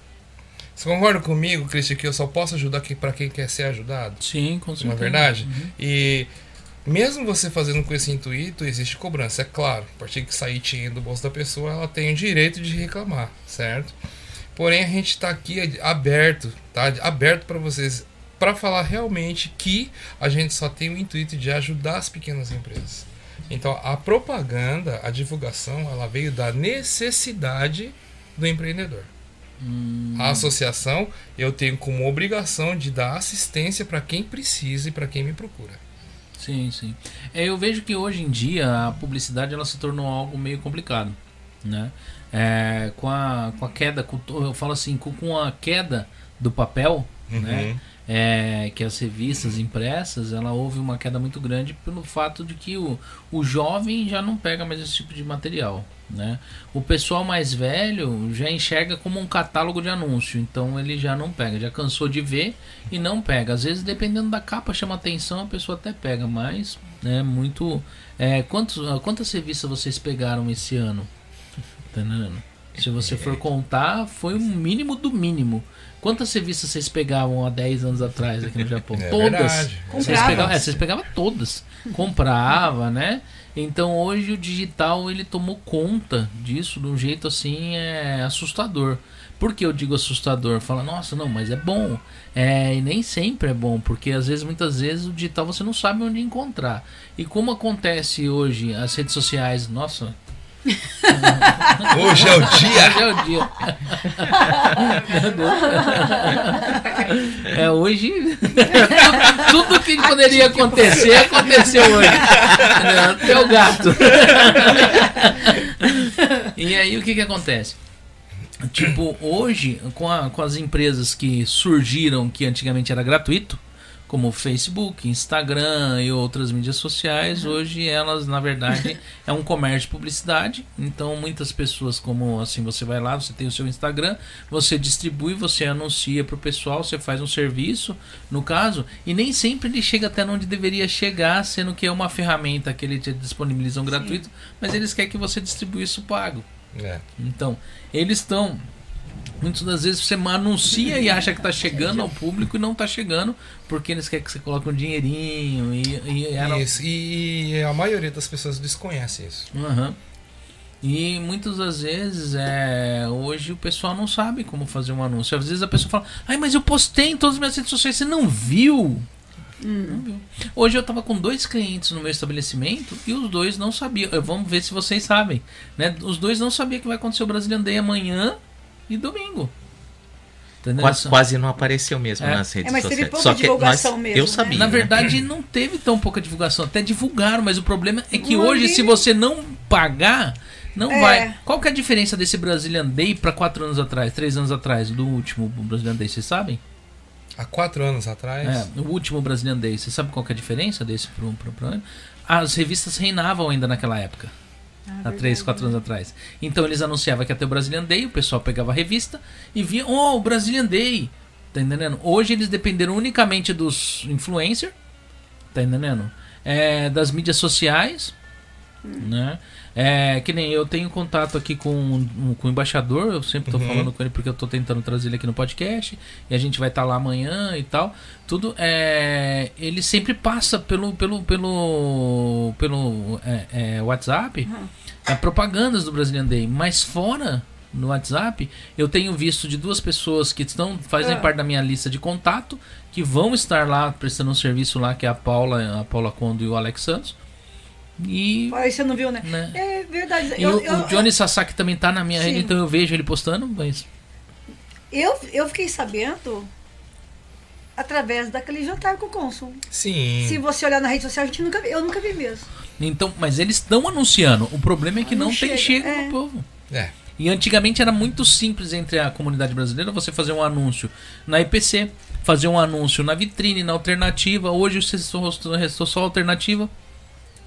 Você concorda comigo, Cristian, que eu só posso ajudar para quem quer ser ajudado? Sim, com certeza. Não é verdade? E mesmo você fazendo com esse intuito, existe cobrança, é claro. A partir que sair dinheiro do bolso da pessoa, ela tem o direito de reclamar, certo? Porém, a gente está aqui aberto, tá? Aberto para vocês, para falar realmente que a gente só tem o intuito de ajudar as pequenas empresas. Então, a propaganda, a divulgação, ela veio da necessidade do empreendedor. A associação, eu tenho como obrigação de dar assistência para quem precisa e para quem me procura. Sim, sim. É, eu vejo que hoje em dia a publicidade ela se tornou algo meio complicado, né? É, com, a, com a queda, com, eu falo assim, com, com a queda do papel, né? É, que as revistas impressas, ela houve uma queda muito grande pelo fato de que o, o jovem já não pega mais esse tipo de material, né? O pessoal mais velho já enxerga como um catálogo de anúncio, então ele já não pega, já cansou de ver e não pega. Às vezes, dependendo da capa, chama atenção, a pessoa até pega, mas é muito. É, quantos, quantas revistas vocês pegaram esse ano? Tá? Se você for contar, foi o mínimo do mínimo. Quantas revistas vocês pegavam há 10 anos atrás aqui no Japão? É todas. verdade. Vocês Comprava. pegavam, é, vocês pegavam todas. Comprava, né? Então hoje o digital ele tomou conta disso de um jeito assim é assustador. Por que eu digo assustador? Fala, nossa, não, mas é bom. É, e nem sempre é bom, porque às vezes, muitas vezes, o digital você não sabe onde encontrar. E como acontece hoje as redes sociais, nossa, Hoje é o dia! Hoje é o dia. É hoje. Tudo que poderia acontecer aconteceu hoje. Até o gato. E aí o que que acontece? Tipo, hoje, com, a- com as empresas que surgiram, que antigamente era gratuito, como Facebook, Instagram e outras mídias sociais, hoje elas, na verdade, é um comércio de publicidade. Então, muitas pessoas, como assim, você vai lá, você tem o seu Instagram, você distribui, você anuncia para o pessoal, você faz um serviço, no caso, e nem sempre ele chega até onde deveria chegar, sendo que é uma ferramenta que eles te disponibilizam gratuito, mas eles querem que você distribua isso pago. É. Então, eles estão. Muitas das vezes você anuncia e acha que está chegando ao público e não está chegando, porque eles querem que você coloque um dinheirinho e. e era- Isso. E, a maioria das pessoas desconhece isso. Aham. E muitas das vezes é, hoje o pessoal não sabe como fazer um anúncio. Às vezes a pessoa fala, ai, mas eu postei em todas as minhas redes sociais, você não viu? Não viu. Hoje eu tava com dois clientes no meu estabelecimento e os dois não sabiam. Eu- Vamos ver se vocês sabem. Né? Os dois não sabiam que vai acontecer o Brazilian Day amanhã e domingo. Quase, quase não apareceu mesmo É. nas redes É, mas teve sociais. pouca Só que divulgação nós, mesmo, eu né? sabia. Na né? verdade, não teve tão pouca divulgação. Até divulgaram, mas o problema é que Não hoje, vi. se você não pagar, não É. vai. Qual que é a diferença desse Brazilian Day para quatro anos atrás, três anos atrás, do último Brazilian Day? Vocês sabem? Há quatro anos atrás. É, o último Brazilian Day. Você sabe qual que é a diferença desse pro ano? As revistas reinavam ainda naquela época. Há três, quatro anos atrás. Então eles anunciavam que ia ter o Brazilian Day, o pessoal pegava a revista e via, oh, o Brazilian Day. Tá entendendo? Hoje eles dependeram unicamente dos influencers, tá entendendo? É, das mídias sociais, né? É, que nem eu tenho contato aqui com, com o embaixador, eu sempre tô Uhum. falando com ele porque eu tô tentando trazer ele aqui no podcast, e a gente vai estar lá amanhã e tal. Tudo é. Ele sempre passa pelo. pelo. pelo. pelo é, é, WhatsApp é, propagandas do Brazilian Day. Mas fora no WhatsApp, eu tenho visto de duas pessoas que estão fazem Ah. parte da minha lista de contato, que vão estar lá prestando um serviço lá, que é a Paula, a Paula Condo e o Alex Santos. E, Olha, você não viu, né? né? É verdade. e Eu, o, eu, o Johnny Sasaki também tá na minha Sim. rede, então eu vejo ele postando, mas eu, eu fiquei sabendo através daquele jantar com o cônsul. Sim. Se você olhar na rede social, a gente nunca eu nunca vi mesmo. então, mas eles estão anunciando. O problema é que Não não, tem chega, chega é. no povo. É. E antigamente era muito simples entre a comunidade brasileira você fazer um anúncio na IPC, fazer um anúncio na vitrine, na alternativa. Hoje você só, restou só alternativa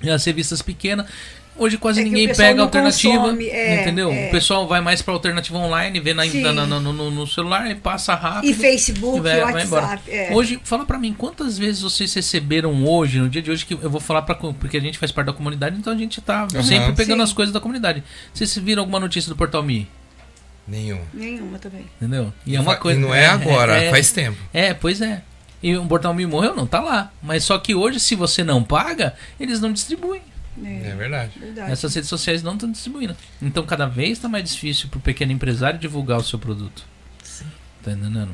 e as revistas pequenas. Hoje quase É ninguém pega não alternativa. consome, é, entendeu? é. O pessoal vai mais pra alternativa online, vê na, na- na- no, no- no celular e passa rápido. E Facebook, e vai- vai embora. WhatsApp. é. Hoje, fala pra mim, quantas vezes vocês receberam hoje, no dia de hoje, que eu vou falar pra. co- Porque a gente faz parte da comunidade, então a gente tá sempre pegando Sim. as coisas da comunidade. Vocês viram alguma notícia do Portal Me? Nenhum. Nenhuma também. Entendeu? E é uma coisa. e não é agora, é- faz tempo. É, pois é. E o Portal Me morreu? Não, tá lá. Mas só que hoje, se você não paga, eles não distribuem. É, É verdade. verdade. Essas redes sociais não estão distribuindo. Então cada vez está mais difícil para o pequeno empresário divulgar o seu produto. Tá entendendo?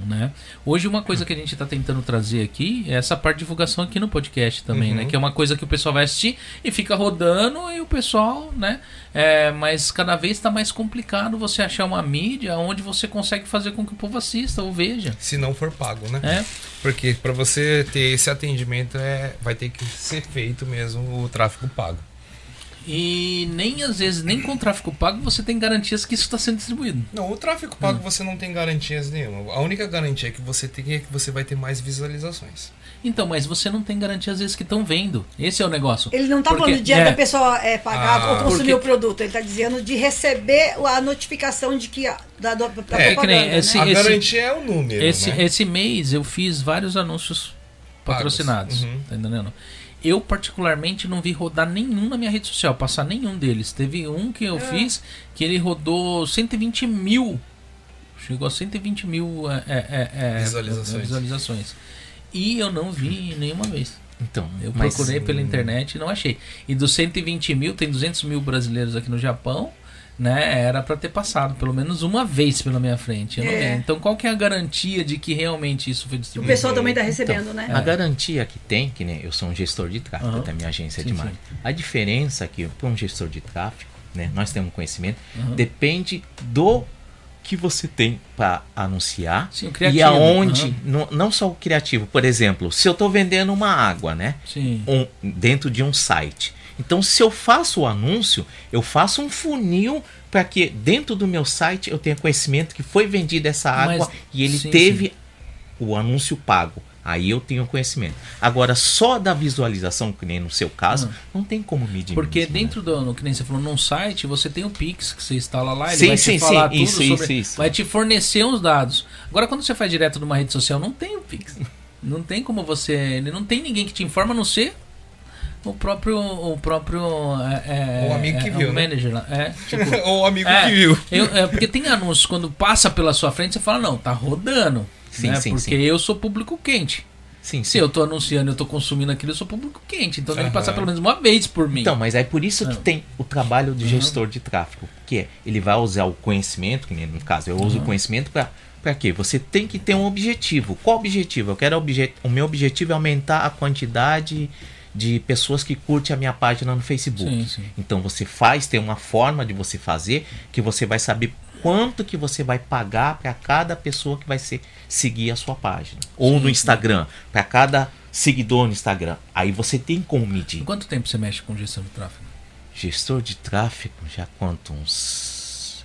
Né? Hoje uma coisa que a gente está tentando trazer aqui é essa parte de divulgação aqui no podcast também, Uhum. né? Que é uma coisa que o pessoal vai assistir e fica rodando e o pessoal, né? É, mas cada vez está mais complicado você achar uma mídia onde você consegue fazer com que o povo assista ou veja. Se não for pago, né? É, Porque para você ter esse atendimento é, vai ter que ser feito mesmo o tráfego pago. E nem às vezes, nem com tráfego pago, você tem garantias que isso está sendo distribuído. Não, o tráfego pago você não tem garantias nenhuma. A única garantia que você tem é que você vai ter mais visualizações. Então, mas você não tem garantia às vezes que estão vendo. Esse é o negócio. Ele não tá Porque- falando de dia é. da pessoa é, pagar Ah. ou consumir Porque- o produto. Ele tá dizendo de receber a notificação de que a, da, da, da É, que nem propaganda, esse- né? a garantia é o número, Esse, né? esse mês eu fiz vários anúncios patrocinados. Uhum. Tá entendendo? Eu, particularmente, não vi rodar nenhum na minha rede social, passar nenhum deles. Teve um que eu Ah. fiz que ele rodou 120 mil. Chegou a 120 mil é, é, é, é, Visualizações. visualizações. E eu não vi nenhuma vez. Então, Eu mas- procurei pela internet e não achei. E dos 120 mil, tem 200 mil brasileiros aqui no Japão, né? Era pra ter passado pelo menos uma vez pela minha frente. É. Então qual que é a garantia de que realmente isso foi O distribuído? pessoal também tá recebendo, né? A garantia que tem, que nem eu sou um gestor de tráfego, Aham. da minha agência Sim, de marketing. A diferença é que para um gestor de tráfego, né, nós temos conhecimento, Aham. depende do que você tem para anunciar Sim, o e criativo. aonde, Aham. não, não só o criativo, por exemplo, se eu estou vendendo uma água, né, Sim. um- dentro de um site. Então, se eu faço o anúncio, eu faço um funil para que dentro do meu site eu tenha conhecimento que foi vendida essa água Mas- e ele sim, teve o anúncio pago. Aí eu tenho conhecimento. Agora, só da visualização, que nem no seu caso, não tem como medir. Porque mesmo, né? dentro do, no, que nem você falou, num site, você tem o Pix que você instala lá, ele Sim, vai sim, te falar sim, tudo isso, sobre, isso, isso. vai te fornecer os dados. Agora quando você faz direto numa rede social, não tem o Pix. Não tem como você, não tem ninguém que te informa a não ser o próprio o próprio é, é, O amigo que é, viu, o né? manager lá, é, tipo, Ou o amigo É, que viu. eu- é, porque tem anúncios, quando passa pela sua frente, você fala, não, tá rodando. Sim, né? sim, porque sim. eu sou público quente. Sim, Se sim. eu tô anunciando, eu tô consumindo aquilo, eu sou público quente. Então tem que passar pelo menos uma vez por mim. Então, mas é por isso que Ah. tem o trabalho do gestor de tráfego, que é ele vai usar o conhecimento, que no caso, eu uso o conhecimento para para quê? Você tem que ter um objetivo. Qual objetivo? Eu quero o meu objetivo é aumentar a quantidade de pessoas que curtem a minha página no Facebook. Sim, sim. Então você faz, tem uma forma de você fazer que você vai saber quanto que você vai pagar para cada pessoa que vai ser, seguir a sua página. Ou Sim, no. Instagram, para cada seguidor no Instagram. Aí você tem como medir. Quanto tempo você mexe com gestão de tráfego? Gestor de tráfego, já quanto? Uns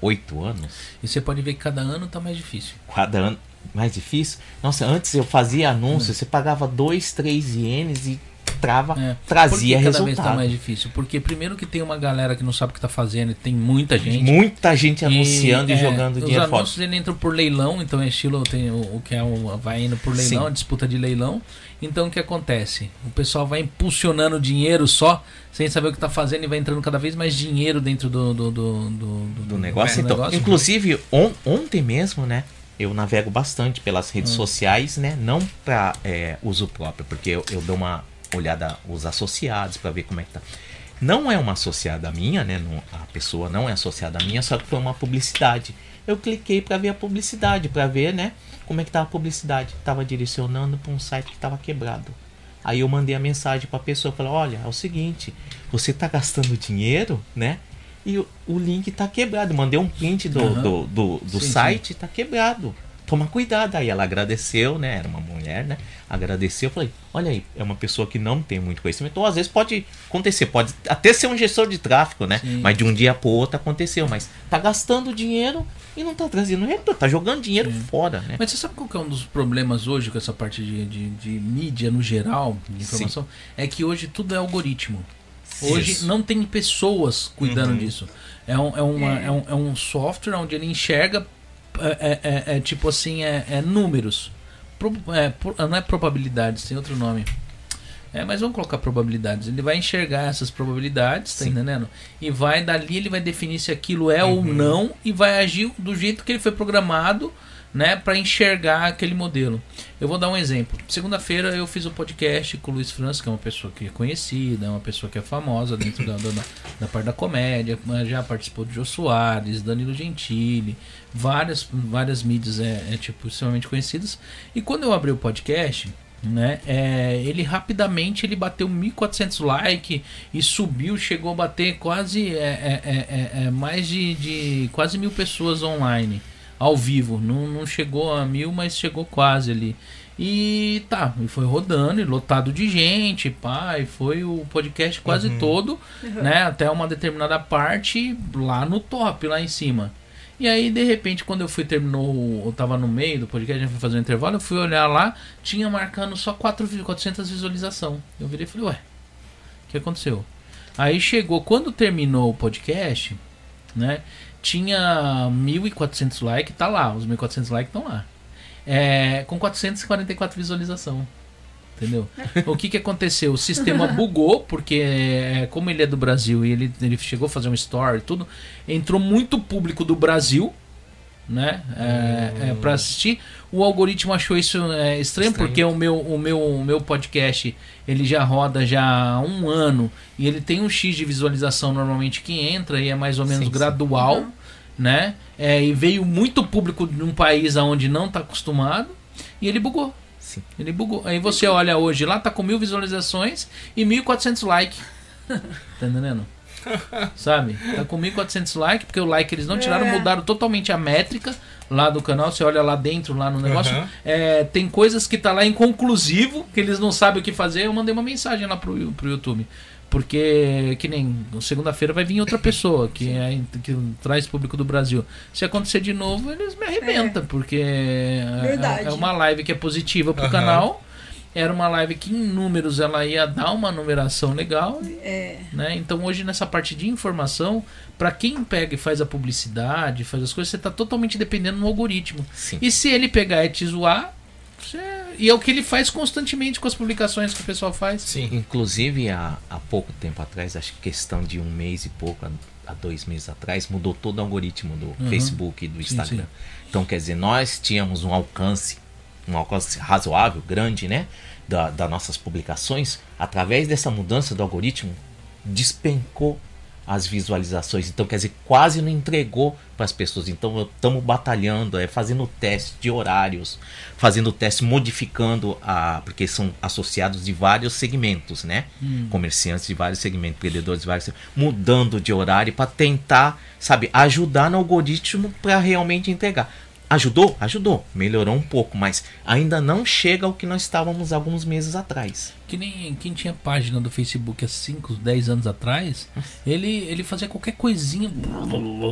oito anos? E você pode ver que cada ano tá mais difícil. Cada ano mais difícil. Nossa, antes eu fazia anúncio, você pagava dois, três ienes e trava, É. trazia Por que cada vez resultado. tá mais difícil? Porque primeiro que tem uma galera que não sabe o que tá fazendo e tem muita gente. Muita gente anunciando e, é, jogando os dinheiro fora. anúncios ele entram por leilão, então é estilo tem o, o que é o, vai indo por leilão, disputa de leilão. Então o que acontece? O pessoal vai impulsionando dinheiro só, sem saber o que tá fazendo e vai entrando cada vez mais dinheiro dentro do do, do, do, do negócio. do então, negócio. inclusive on- ontem mesmo, né? Eu navego bastante pelas redes Hum. sociais, né? Não para uso próprio, porque eu, eu dou uma olhada os associados para ver como é que tá. Não é uma associada minha, né? não- a pessoa não é associada minha, só que foi uma publicidade. Eu cliquei para ver a publicidade, para ver, né? Como é que tava a publicidade. Tava direcionando para um site que tava quebrado. Aí eu mandei a mensagem pra pessoa, falei, olha, é o seguinte, você tá gastando dinheiro, né? E o, o link tá quebrado. Mandei um print do, Aham. do, do, do Sim, site, tá quebrado. Toma cuidado. Aí ela agradeceu, né? Era uma mulher, né? Agradeceu. Eu falei, olha aí, é uma pessoa que não tem muito conhecimento. Ou às vezes pode acontecer, pode até ser um gestor de tráfego, né? Sim. Mas de um dia pro outro aconteceu. Mas tá gastando dinheiro e não tá trazendo retorno. Tá jogando dinheiro fora, né? Mas você sabe qual que é um dos problemas hoje com essa parte de, de, de mídia no geral, de informação? É que hoje tudo é algoritmo. Hoje Isso. não tem pessoas cuidando Uhum. disso. É um, é, uma, é. um, é um software onde ele enxerga, é, é- é- é tipo assim, é, é números. Pro- é, pro- não é probabilidades, tem outro nome. É, mas vamos colocar probabilidades. Ele vai enxergar essas probabilidades, tá Sim. entendendo? E vai dali ele vai definir se aquilo é ou não e vai agir do jeito que ele foi programado, né, para enxergar aquele modelo. Eu vou dar um exemplo. Segunda-feira eu fiz um podcast com o Luiz França, que é uma pessoa que é conhecida, é uma pessoa que é famosa dentro da, da, da parte da comédia, já participou do Jô Soares, Danilo Gentili, várias, várias mídias é, é, tipo extremamente conhecidas. E quando eu abri o podcast, né? É, ele rapidamente ele bateu 1.400 likes e subiu, chegou a bater quase é, é, é, é, mais de, de quase mil pessoas online ao vivo. Não, não chegou a mil, mas chegou quase ali. E tá, e foi rodando, e lotado de gente, e foi o podcast quase todo, né? Até uma determinada parte lá no top, lá em cima. E aí, de repente, quando eu fui terminou, eu tava no meio do podcast, a gente foi fazer um intervalo, eu fui olhar lá, tinha marcando só 4, vi- 400 visualização. Eu virei e falei, ué, o que aconteceu? Aí chegou, quando terminou o podcast, né, tinha 1.400 likes, tá lá, os 1.400 likes estão lá. É, com 444 visualização. Entendeu? O que que aconteceu? O sistema bugou, porque é, como ele é do Brasil e ele, ele chegou a fazer um story e tudo, entrou muito público do Brasil, né? É, é, para assistir. O algoritmo achou isso é, estranho, Estranho. porque o meu, o, meu, o meu podcast ele já roda já há um ano e ele tem um X de visualização normalmente que entra e é mais ou menos Sim, sim. gradual, né? É, e veio muito público de um país aonde não está acostumado e ele bugou. Sim. Ele bugou. Aí você olha hoje lá, tá com mil visualizações e 1.400 likes. tá entendendo? Sabe? Tá com 1.400 likes, porque o like eles não tiraram, É. mudaram totalmente a métrica lá do canal. Você olha lá dentro, lá no negócio. Aham. É, tem coisas que tá lá inconclusivo, que eles não sabem o que fazer. Eu mandei uma mensagem lá pro, pro YouTube. Porque, que nem segunda-feira vai vir outra pessoa que, é, que traz público do Brasil. Se acontecer de novo, eles me arrebentam, porque é- Verdade. é uma live que é positiva pro Aham. canal. Era uma live que em números ela ia dar uma numeração legal, É, né? Então hoje nessa parte de informação, para quem pega e faz a publicidade, faz as coisas, você tá totalmente dependendo do algoritmo. Sim. E se ele pegar e te zoar, e é o que ele faz constantemente com as publicações que o pessoal faz. Sim. Inclusive, há, há pouco tempo atrás, acho que questão de um mês e pouco, há, dois meses atrás, mudou todo o algoritmo do Uhum. Facebook e do Sim, Instagram. sim. Então, quer dizer, nós tínhamos um alcance, um alcance razoável, grande, né? Da, das nossas publicações. Através dessa mudança do algoritmo, despencou as visualizações. Então, quer dizer, quase não entregou para as pessoas. Então, estamos batalhando, é, fazendo teste de horários, fazendo teste, modificando a. Porque são associados de vários segmentos, né? Comerciantes de vários segmentos, empreendedores de vários segmentos, mudando de horário para tentar, sabe, ajudar no algoritmo para realmente entregar. Ajudou? Ajudou. Melhorou um pouco, mas ainda não chega ao que nós estávamos alguns meses atrás. Que nem quem tinha página do Facebook há 5, 10 anos atrás, ele, ele fazia qualquer coisinha,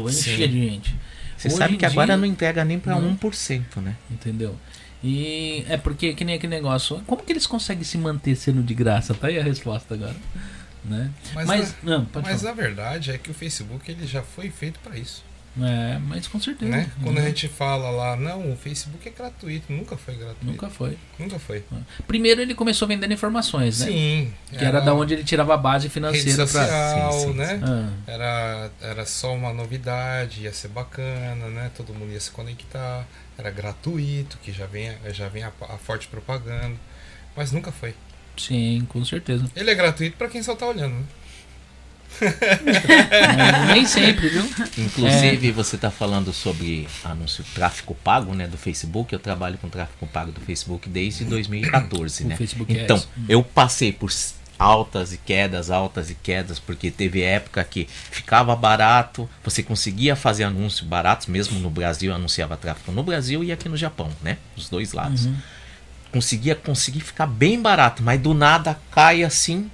enchia de gente. Você Hoje sabe que agora dia- não entrega nem para Não. 1%, né? Entendeu? E é porque, que nem aquele negócio, como que eles conseguem se manter sendo de graça? Tá aí a resposta agora. Né? Mas, Mas, na, não, mas a verdade é que o Facebook ele já foi feito para isso. É, mas com certeza. Né? Quando Uhum. a gente fala lá, não, o Facebook é gratuito, nunca foi gratuito. Nunca foi. Nunca foi. Primeiro ele começou vendendo informações, né? Sim. Que era da onde ele tirava a base financeira sim, né? Ah, Era, era só uma novidade, ia ser bacana, né? Todo mundo ia se conectar. Era gratuito, que já vem, já vem a, a forte propaganda. Mas nunca foi. sim, com certeza. Ele é gratuito para quem só tá olhando, né? É, nem sempre, viu? Inclusive, você está falando sobre anúncio tráfego pago, né, do Facebook. Eu trabalho com tráfego pago do Facebook desde 2014, O né? Facebook então, Ads. eu passei por altas e quedas, altas e quedas, porque teve época que ficava barato, você conseguia fazer anúncios baratos, mesmo no Brasil, anunciava tráfego no Brasil e aqui no Japão, né? Os dois lados. Conseguia conseguir ficar bem barato, mas do nada cai assim,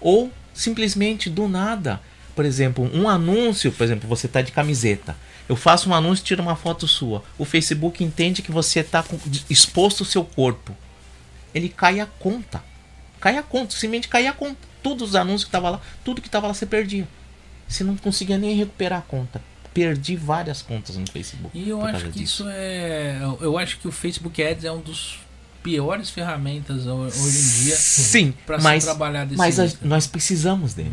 ou simplesmente do nada. Por exemplo, um anúncio, por exemplo, você tá de camiseta. Eu faço um anúncio e tiro uma foto sua. O Facebook entende que você está exposto o seu corpo. Ele cai a conta. Cai a conta, simplesmente cai a conta. Todos os anúncios que tava lá, tudo que tava lá você perdia. Você não conseguia nem recuperar a conta. Perdi várias contas no Facebook. E eu acho que disso. isso é. Eu acho que o Facebook Ads é um dos piores ferramentas ho- hoje em dia Sim, para se trabalhar desse mas jeito. nós precisamos dele.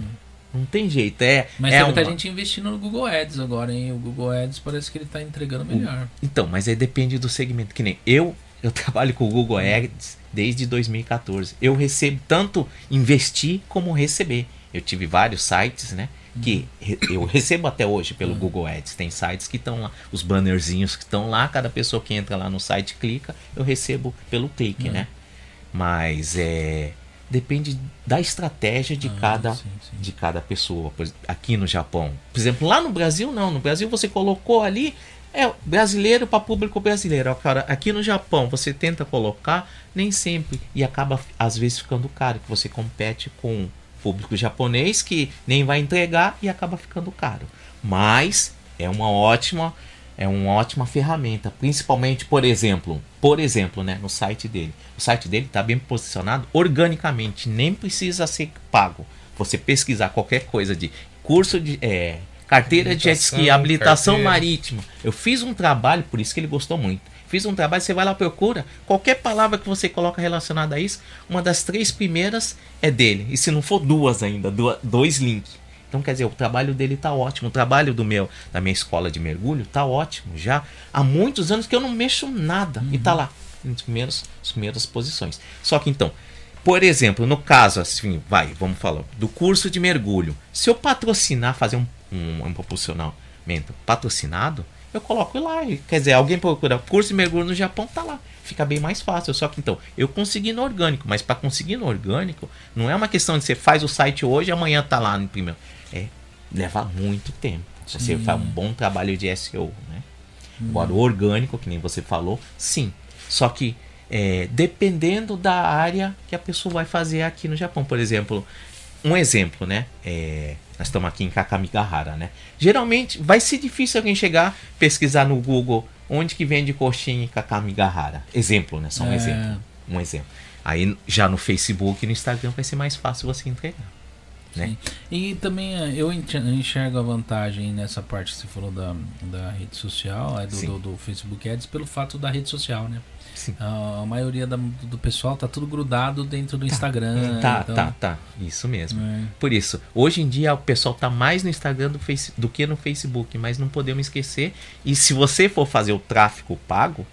Não tem jeito. É, Mas é tem muita uma- gente investindo no Google Ads agora, hein? O Google Ads parece que ele tá entregando melhor. Então, mas aí depende do segmento. Que nem eu, eu trabalho com o Google Ads desde 2014. Eu recebo tanto investir como receber. Eu tive vários sites, né? Que eu recebo até hoje pelo Google Ads. Tem sites que estão lá, os bannerzinhos que estão lá, cada pessoa que entra lá no site clica, eu recebo pelo clique, né? Mas é. Depende da estratégia de Ah, cada sim, sim. de cada pessoa. Aqui no Japão. Por exemplo, lá no Brasil não. No Brasil você colocou ali é brasileiro para público brasileiro. Cara, aqui no Japão você tenta colocar nem sempre e acaba às vezes ficando caro, que você compete com público japonês que nem vai entregar e acaba ficando caro. Mas é uma ótima é uma ótima ferramenta, principalmente, por exemplo, por exemplo, né, no site dele. O site dele está bem posicionado organicamente, nem precisa ser pago. Você pesquisar qualquer coisa de curso de é, carteira de jet ski, Habilitação, carteira. marítima. Eu fiz um trabalho, por isso que ele gostou muito. Fiz um trabalho, você vai lá procura qualquer palavra que você coloca relacionada a isso, uma das três primeiras é dele. E se não for duas ainda, dois links. Então, quer dizer, o trabalho dele tá ótimo. O trabalho do meu, da minha escola de mergulho tá ótimo. Já há muitos anos que eu não mexo nada. E tá lá, nas primeiras, nas primeiras posições. Só que então, por exemplo, no caso, assim, vai, vamos falar, do curso de mergulho. Se eu patrocinar, fazer um, um, um proporcionamento patrocinado, eu coloco lá. E, Quer dizer, alguém procura curso de mergulho no Japão, tá lá. Fica bem mais fácil. Só que então, eu consegui no orgânico, mas para conseguir no orgânico, não é uma questão de você faz o site hoje e amanhã tá lá no primeiro. É, leva muito tempo. Você Sim. faz um bom trabalho de SEO, né? Agora, o orgânico, que nem você falou, sim. Só que é, dependendo da área que a pessoa vai fazer aqui no Japão. Por exemplo, um exemplo, né? É, nós estamos aqui em Kakamigahara, né? Geralmente vai ser difícil alguém chegar, pesquisar no Google onde que vende coxinha em Kakamigahara. Exemplo, né? Só um É. exemplo. Um exemplo. Aí já no Facebook e no Instagram vai ser mais fácil você entregar. Né? Sim. E também eh, eu enx- eu enxergo a vantagem nessa parte que você falou da, da rede social, é do, do, do Facebook Ads, pelo fato da rede social, né? Sim. A, maioria da- do pessoal tá tudo grudado dentro do Instagram. Tá, então, tá, tá. Isso mesmo. é. Por isso, hoje em dia o pessoal tá mais no Instagram do, face, do que no Facebook, mas não podemos esquecer. E se você for fazer o tráfego pago,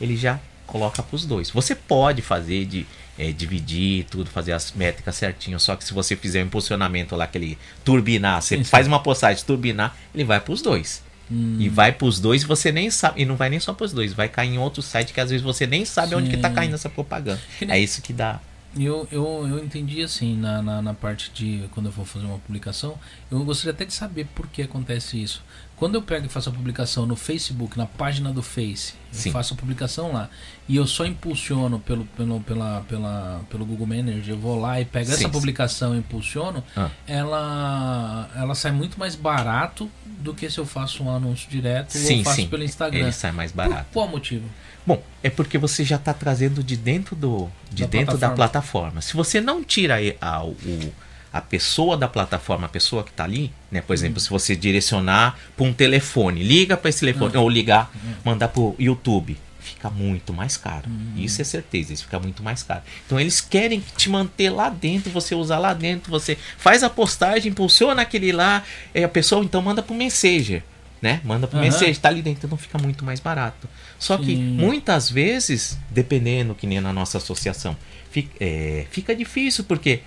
ele já coloca para os dois. Você pode fazer de é, dividir tudo, fazer as métricas certinho. Só que se você fizer um impulsionamento lá, aquele turbinar, você sim. faz uma postagem turbinar, ele vai para os dois. Hum. E vai para os dois e você nem sabe. E não vai nem só para os dois, vai cair em outro site que às vezes você nem sabe onde que tá Sim. caindo essa propaganda. É isso que dá. Eu, eu, eu entendi assim, na, na, na parte de quando eu for fazer uma publicação, eu gostaria até de saber por que acontece isso. Quando eu pego e faço a publicação no Facebook, na página do Face, faço a publicação lá, e eu só impulsiono pelo, pelo, pela, pela, pelo Google Manager, eu vou lá e pego Sim, essa sim. publicação e impulsiono, Ah. ela, ela sai muito mais barato do que se eu faço um anúncio direto ou Sim, eu faço sim. pelo Instagram. Ele sai mais Por barato. qual motivo? Bom, é porque você já está trazendo de dentro do de Da dentro da plataforma. plataforma. Se você não tira aí a, o, a pessoa da plataforma, a pessoa que está ali, né? Por Uhum. exemplo, se você direcionar para um telefone, liga para esse telefone Uhum. ou ligar, mandar para o YouTube, fica muito mais caro. Uhum. Isso é certeza, isso fica muito mais caro. Então eles querem te manter lá dentro, você usar lá dentro, você faz a postagem, impulsiona aquele lá, é, a pessoa então manda para o Messenger. Né? Manda pro Aham. Messenger, tá ali dentro, então fica muito mais barato. Só que Sim. muitas vezes, dependendo que nem na nossa associação, fica, é, fica difícil porque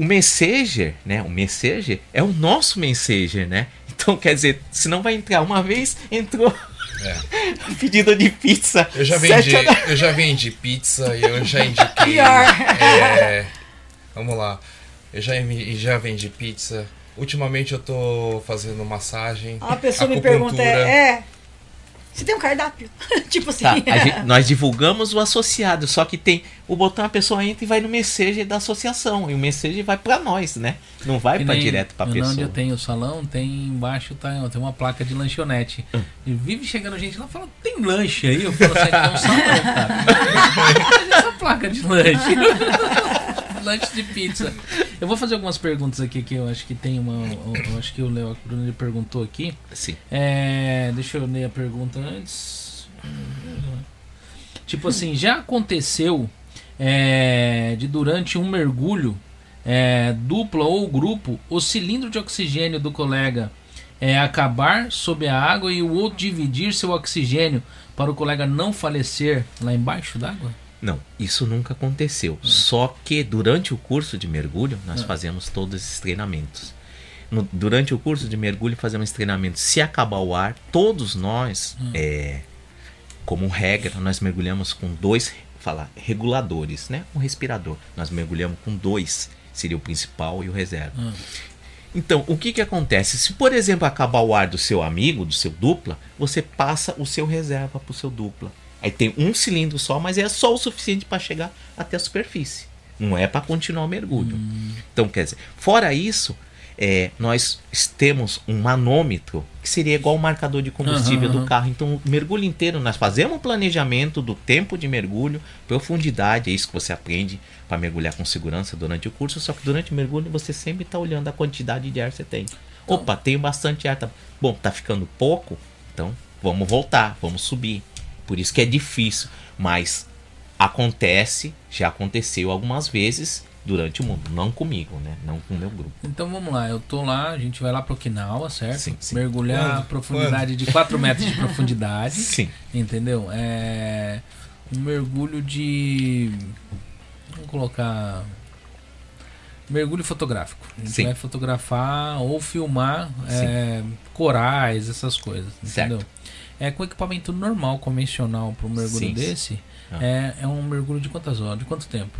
o Messenger, né? O Messenger é o nosso Messenger, né? Então, quer dizer, se não vai entrar uma vez, entrou É. pedido de pizza. Eu já vendi, horas- eu já vendi pizza e eu já indiquei. Pior. é, vamos lá. Eu já, já vendi pizza. Ultimamente eu tô fazendo massagem. A pessoa me pergunta, é. Você tem um cardápio? tipo assim. Tá, a gente- nós divulgamos o associado, só que tem o botão, a pessoa entra e vai no Messenger da associação. E o Messenger vai pra nós, né? Não vai nem direto pra eu- pessoa. Onde eu tenho o salão, tem embaixo tá, tem uma placa de lanchonete. Hum. E vive chegando gente lá fala, tem lanche aí? Eu falo assim, tem um salão, cara. Essa placa de lanche. lanche de pizza. Eu vou fazer algumas perguntas aqui que eu acho que tem uma. Eu acho que o Léo Bruno perguntou aqui. Sim. É, deixa eu ler a pergunta antes. Tipo assim, já aconteceu é, de durante um mergulho é, dupla ou grupo, o cilindro de oxigênio do colega é, acabar sob a água e o outro dividir seu oxigênio para o colega não falecer lá embaixo d'água? Não, isso nunca aconteceu. Hum. Só que durante o curso de mergulho, nós fazemos todos esses treinamentos. No- durante o curso de mergulho, fazemos treinamentos. Se acabar o ar, todos nós, Hum. é, como regra, nós mergulhamos com dois falar, reguladores, né? Um respirador. Nós mergulhamos com dois, seria o principal e o reserva. Hum. Então, o que que acontece? Se, por exemplo, acabar o ar do seu amigo, do seu dupla, você passa o seu reserva para o seu dupla. Aí tem um cilindro só, mas é só o suficiente para chegar até a superfície. Não é para continuar o mergulho. Então, quer dizer, fora isso, é, nós temos um manômetro que seria igual o marcador de combustível Aham, do carro. Então, o mergulho inteiro, nós fazemos um planejamento do tempo de mergulho, profundidade, é isso que você aprende para mergulhar com segurança durante o curso. Só que durante o mergulho você sempre está olhando a quantidade de ar que você tem. Opa, tenho bastante ar. Tá... Bom, tá ficando pouco, então vamos voltar, vamos subir. Por isso que é difícil, mas acontece, já aconteceu algumas vezes durante o mundo, não comigo, né? Não com o meu grupo. Então vamos lá, eu tô lá, a gente vai lá pro Okinawa, certo? Sim, sim. Mergulhar Quando? a profundidade de 4 metros de profundidade. Sim. Entendeu? É um mergulho de. Vamos colocar. Mergulho fotográfico. A gente Sim. vai fotografar ou filmar é, corais, essas coisas. Certo. Entendeu? É com equipamento normal, convencional para um mergulho Sim. desse. Ah. É, é um mergulho de quantas horas? De quanto tempo?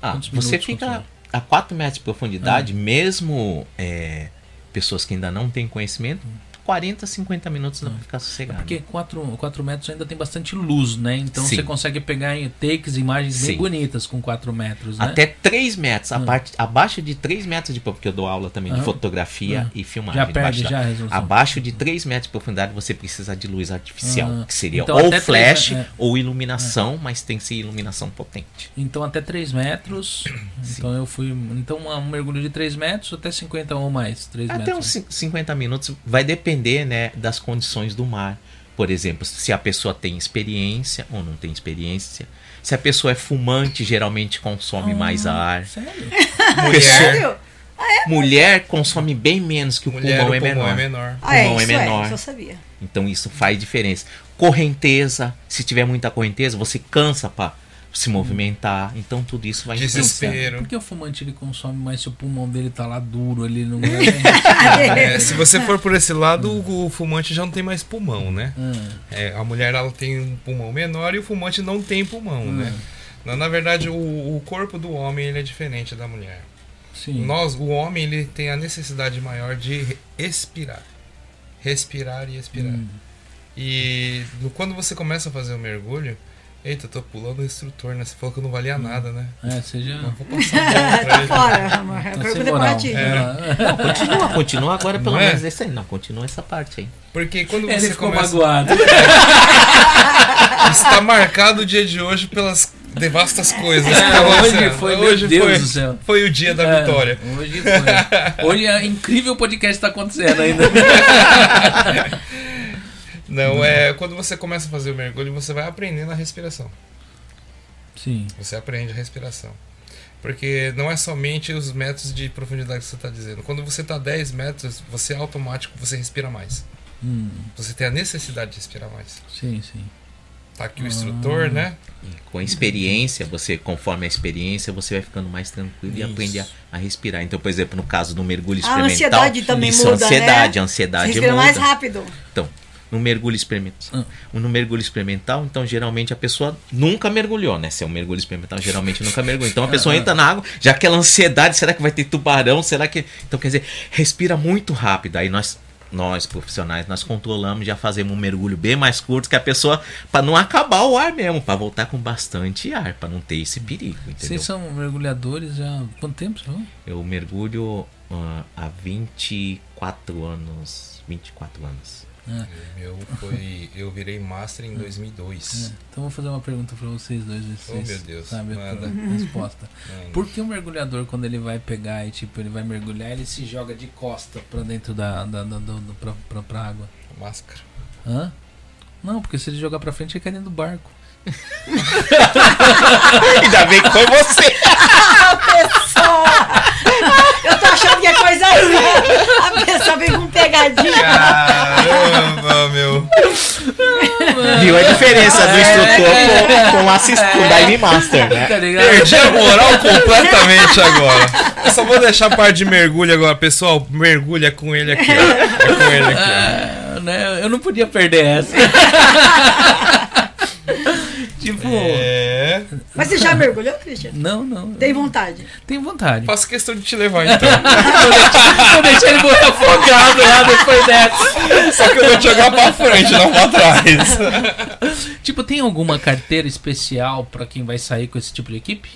Ah, Quantos você minutos, fica a 4 metros de profundidade, mesmo é, pessoas que ainda não têm conhecimento, 40, 50 minutos dá pra ficar sossegado. Porque 4, quatro metros ainda tem bastante luz, né? Então Sim. você consegue pegar em takes, imagens bem Sim. bonitas com 4 metros, né? Até 3 metros, a Hum. parte, abaixo de 3 metros de porque eu dou aula também de Aham. fotografia Aham. e filmagem. Já perde já a. Abaixo de 3 metros de profundidade você precisa de luz artificial, Aham. que seria Então, ou flash três, é. ou iluminação, mas tem que ser iluminação potente. Então até 3 metros. Então eu fui. Então um mergulho de 3 metros até 50 ou mais. 3 Até metros. uns cin- 50 minutos vai depender, né, das condições do mar. Por exemplo, se a pessoa tem experiência ou não tem experiência. Se a pessoa é fumante, geralmente consome mais Ah, ar. Sério? Mulher, Sério? Mulher consome bem menos que o mulher pulmão o é pulmão menor. é menor. Ah, é, pulmão é isso é, menor. isso eu sabia. Então isso faz diferença. Correnteza, se tiver muita correnteza, você cansa para se movimentar. Então tudo isso vai influenciar. Desespero. Por que o fumante ele consome mais se o pulmão dele tá lá duro? Ele não. É, se você for por esse lado, o, o fumante já não tem mais pulmão, né? Ah, É, a mulher ela tem um pulmão menor e o fumante não tem pulmão, né? Na, na verdade, o, o corpo do homem ele é diferente da mulher. sim. Nós, o homem, ele tem a necessidade maior de expirar. Respirar e expirar. Hum. E no- quando você começa a fazer o mergulho, eita, eu tô pulando o instrutor, né? Você falou que eu não valia nada, né? É. Não vou passar bola pra ele. Fora, amor. A Tá é pra ti. É. Continua, continua agora pelo Não é? menos esse aí. Não, continua essa parte aí. Porque quando Ele você ficou começa. magoado. Está marcado o dia de hoje pelas devastas coisas. É, hoje foi, meu hoje Deus foi, do céu. foi o dia da É, vitória. Hoje foi. Hoje é incrível podcast está acontecendo ainda. Não, é quando você começa a fazer o mergulho, você vai aprendendo a respiração. Sim. Você aprende a respiração. Porque não é somente os metros de profundidade que você está dizendo. Quando você está a 10 metros, você é automático, você respira mais. Hum, Você tem a necessidade de respirar mais. sim, sim. tá aqui o instrutor, né? Com a experiência, você, conforme a experiência, você vai ficando mais tranquilo e Isso. aprende a, a respirar. Então, por exemplo, no caso do mergulho A experimental. ansiedade também isso, muda, ansiedade, né? a ansiedade Você respira muda. mais rápido. Então, no mergulho experimental, no mergulho experimental, então geralmente a pessoa nunca mergulhou, né? Se é um mergulho experimental, geralmente nunca mergulhou. Então a pessoa entra na água, já aquela ansiedade, será que vai ter tubarão? Será que Então quer dizer, respira muito rápido. Aí nós nós profissionais, nós controlamos, já fazemos um mergulho bem mais curto que a pessoa para não acabar o ar mesmo, para voltar com bastante ar, para não ter esse perigo, entendeu? Vocês são mergulhadores já há quanto tempo? falou? Eu mergulho ah, há 24 anos, 24 anos. Meu foi. Eu virei master em 2002. É, Então vou fazer uma pergunta pra vocês dois, Oh, vocês meu Deus, sabem a manda. resposta. Mano. Por que o mergulhador, quando ele vai pegar e tipo, ele vai mergulhar, ele se joga de costa pra dentro da, da, da, do- do- pra, pra, pra água? Máscara. Hã? Não, porque se ele jogar pra frente, ele cai dentro do barco. Ainda bem que foi você. Eu tô achando que é coisa assim. Pessoa vem com pegadinha. Caramba, meu. Viu a diferença do instrutor com, com o assistente, com o Dive Master, né? Tá? Perdi a moral completamente agora. Eu só vou deixar a parte de mergulho agora. Pessoal, mergulha com ele aqui, ó. É com ele aqui, Ah, né? Eu não podia perder essa. tipo. É. Mas você já mergulhou, Christian? não, não. Tem vontade. Tenho vontade. Faço questão de te levar então. Eu deixei ele morrer afogado lá depois dessa. Só que eu vou te jogar pra frente, não pra trás. Tipo, tem alguma carteira especial pra quem vai sair com esse tipo de equipe?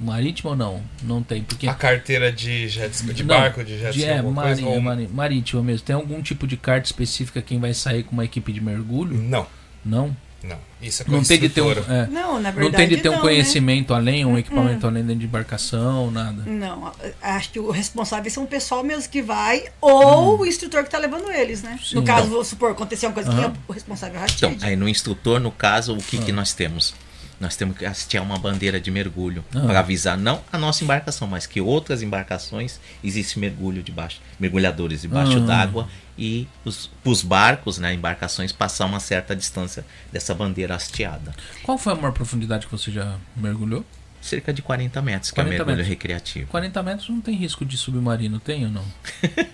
Marítimo ou não? Não tem, porque A carteira de jet ski, de Não, barco, de jet ski, é, alguma mari- coisa? ou- mari- marítimo mesmo. Tem algum tipo de carta específica quem vai sair com uma equipe de mergulho? Não, Não. Não. Isso é com Não tem de ter um, é, Não, na verdade. não tem de ter um não, conhecimento além, um equipamento além dentro de embarcação, nada. Né? Não, acho que o responsável são o pessoal mesmo que vai ou o instrutor que tá levando eles, né? Sim. No caso, vou supor, aconteceu uma coisa que Aham. o responsável é Então, aí no instrutor, no caso, o que, que Ah. nós temos? Nós temos que hastear uma bandeira de mergulho Ah. para avisar não a nossa embarcação, mas que outras embarcações existe mergulho debaixo, mergulhadores debaixo Ah. d'água e os, os barcos, né, embarcações passar uma certa distância dessa bandeira hasteada. Qual foi a maior profundidade que você já mergulhou? Cerca de 40 metros, que 40 é o mergulho metros. recreativo. 40 metros não tem risco de submarino, tem ou não?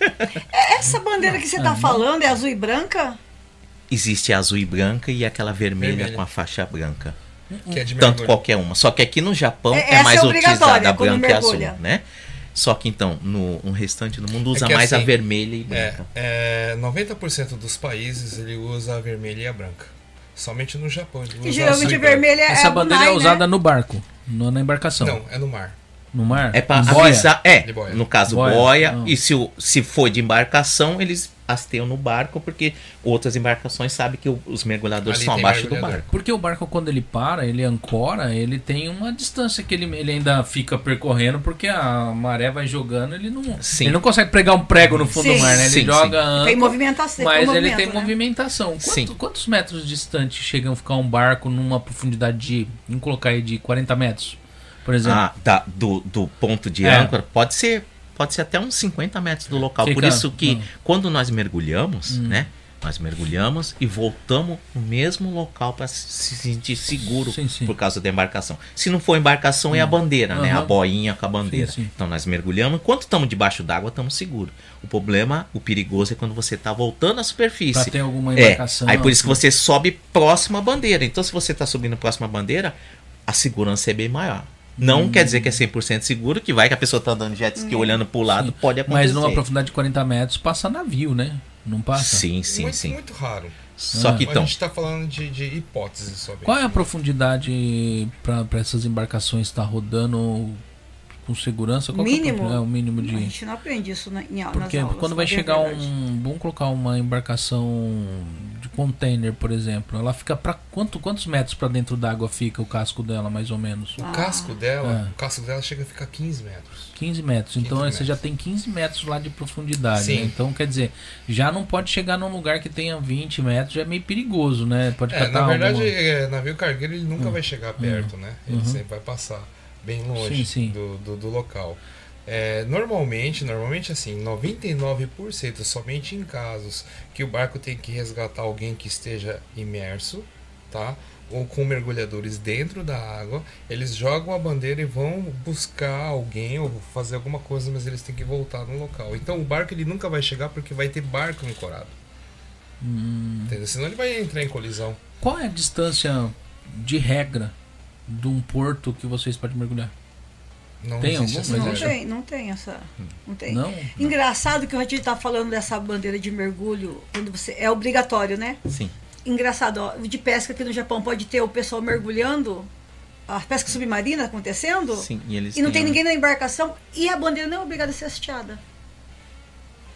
Essa bandeira que você tá falando é azul e branca? Existe a azul e branca e aquela vermelha, Vermelha. com a faixa branca. Que é de Tanto mergulho. qualquer uma. Só que aqui no Japão É- é, essa mais é utilizada a branca e azul, né? Só que então, no, no restante do mundo usa que mais a assim, vermelha e É, branca. é, 90% dos países ele usa a vermelha e a branca. Somente no Japão ele usa a geralmente a e branca. vermelha é Essa a bandeira é Bunai, usada né? no barco, no- na embarcação. Não, é no mar. No mar? É boia? avisar. É, no caso, Boia, boia. não. E se, se for de embarcação, eles hasteiam no barco, porque outras embarcações sabem que os mergulhadores Ali são tem abaixo do mergulhador. barco. Porque o barco, quando ele para, ele ancora, ele tem uma distância que ele, ele ainda fica percorrendo, porque a maré vai jogando, ele não, Sim. ele não consegue pregar um prego no fundo Sim. do mar, né? Ele Sim, joga Tem âncora, movimentação. mas ele movimento, tem né? movimentação. Quanto- Sim. Quantos metros distante chegam a ficar um barco numa profundidade de, vamos colocar aí, de 40 metros, por exemplo? Ah, da- do, do ponto de É. âncora, pode ser, pode ser até uns 50 metros do local. Por Fica- isso que hum. quando nós mergulhamos, Hum. né? Nós mergulhamos e voltamos no mesmo local para se sentir seguro Sim, sim. por causa da embarcação. Se não for embarcação, é a bandeira, né? A boinha com a bandeira. Sim. Então nós mergulhamos. Enquanto estamos debaixo d'água, estamos seguros. O problema, o perigoso é quando você está voltando à superfície. Pra ter alguma É, embarcação. aí por isso que você sobe próximo à bandeira. Então, se você está subindo próximo à bandeira, a segurança é bem maior. Não Hum. quer dizer que é 100% seguro, que vai que a pessoa está andando jet ski olhando para o lado, Sim. pode acontecer. Mas numa profundidade de 40 metros passa navio, né? Não passa? Sim, sim, muito, sim. muito raro. Só Ah. que então, a gente tá falando de, de hipóteses somente. Qual é a profundidade para essas embarcações estar rodando com segurança? Qual que é a Mínimo? profu- É, o mínimo A de. gente não aprende isso na, em, nas Porque aulas. quando vai bem chegar a verdade. um. Vamos colocar uma embarcação container, por exemplo. Ela fica para quanto, quantos metros para dentro d'água fica o casco dela, mais ou menos? O casco dela, É. o casco dela chega a ficar 15 metros. 15 metros. Então 15 você já tem 15 metros lá de profundidade. Né? Então quer dizer, já não pode chegar num lugar que tenha 20 metros, já é meio perigoso, né? Pode É, catar na verdade, alguma- é, navio cargueiro ele nunca vai chegar perto, né? Ele Uhum. sempre vai passar bem longe Sim, sim. Do, do, do local. É, normalmente, normalmente assim, 99% somente em casos que o barco tem que resgatar alguém que esteja imerso, tá? Ou com mergulhadores dentro da água, eles jogam a bandeira e vão buscar alguém ou fazer alguma coisa, mas eles têm que voltar no local. Então o barco ele nunca vai chegar porque vai ter barco ancorado. Entendeu? Senão ele vai entrar em colisão. Qual é a distância de regra de um porto que vocês podem mergulhar? Não Tem existe algum? essa Mas Não tem, não tem essa. Não tem. Não? Engraçado que o Ratinho tá falando dessa bandeira de mergulho, quando você. É obrigatório, né? Sim. Engraçado, ó, de pesca aqui no Japão pode ter o pessoal mergulhando, a pesca submarina acontecendo, Sim, e eles e não tem ninguém na embarcação, e a bandeira não é obrigada a ser hasteada.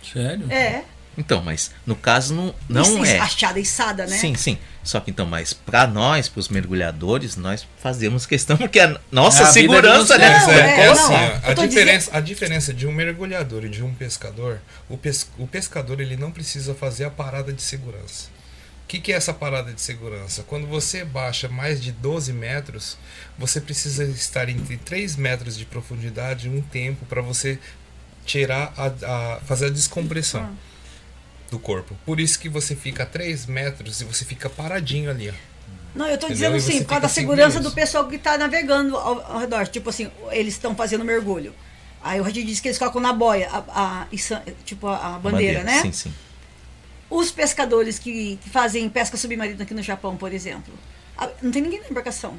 Sério? É. Então, mas no caso não, não Isso, é. Hasteada, içada, né? Sim, sim. Só que então, mas para nós, para os mergulhadores, nós fazemos questão porque a nossa É a segurança, né? Não, é, é, é assim, a, diferença, a diferença de um mergulhador e de um pescador, o, pes, o pescador ele não precisa fazer a parada de segurança. O que, que é essa parada de segurança? Quando você baixa mais de 12 metros, você precisa estar entre 3 metros de profundidade um tempo para você tirar a, a- fazer a descompressão do corpo. Por isso que você fica a 3 metros e você fica paradinho ali. Ó. Não, eu tô Entendeu? dizendo assim, por causa da segurança do pessoal que tá navegando ao, ao redor. Tipo assim, eles estão fazendo mergulho. Aí o Ratinho disse que eles colocam na boia, a, a- tipo a, a bandeira, né? Sim, sim. Os pescadores que, que fazem pesca submarina aqui no Japão, por exemplo, a- não tem ninguém na embarcação.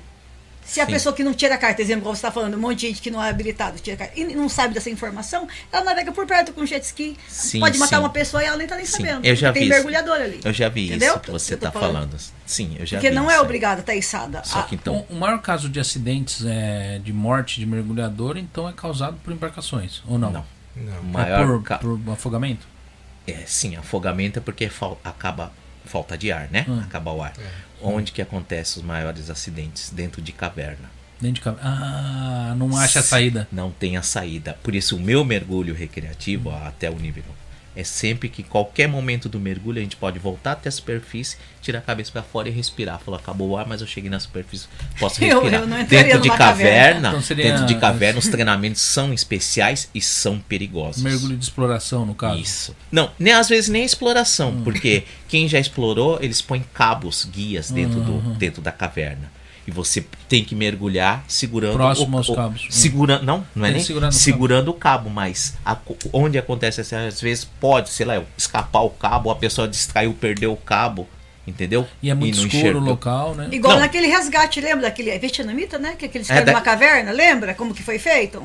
Se a Sim. pessoa que não tira carta, exemplo, como você está falando, um monte de gente que não é habilitado tira carta, e não sabe dessa informação, ela navega por perto com jet ski, Sim, pode matar sim. uma pessoa e ela nem está nem Sim, sabendo. eu já tem vi isso. mergulhador ali. Eu já vi Entendeu? isso que você está falando. Sim, eu já Porque vi não isso é aí. obrigado a estar içada. Só A- que então, O, o maior caso de acidentes é, de morte de mergulhador, então é causado por embarcações, ou não? Não. Não. É maior por, ca- por afogamento? É, sim, afogamento é porque fal- acaba falta de ar, né? Hum. Acaba o ar. Onde que acontecem os maiores acidentes? Dentro de caverna. Dentro de cabe- Ah, não acha a saída. Não tem a saída. Por isso o meu mergulho recreativo até o nível é sempre que qualquer momento do mergulho a gente pode voltar até a superfície, tirar a cabeça para fora e respirar. Falou, acabou o ar, mas eu cheguei na superfície, posso Eu- respirar. eu não entraria dentro de caverna, caverna. Então dentro de caverna os treinamentos são especiais e são perigosos. Mergulho de exploração, no caso. Isso. Não, nem às vezes nem exploração, Hum. porque quem já explorou, eles põem cabos, guias dentro, Uhum. do, dentro da caverna. E você tem que mergulhar segurando Próximo o, aos o- cabos. Segurando, não, não é nem no segurando o cabo, mas a onde acontece assim, às vezes pode, sei lá, escapar o cabo, a pessoa distraiu, perdeu o cabo, entendeu? E é muito não escuro o local, né? Igual Não. naquele resgate, lembra daquele é vietnamita, né? Que aqueles É, caras da- numa caverna, lembra como que foi feito?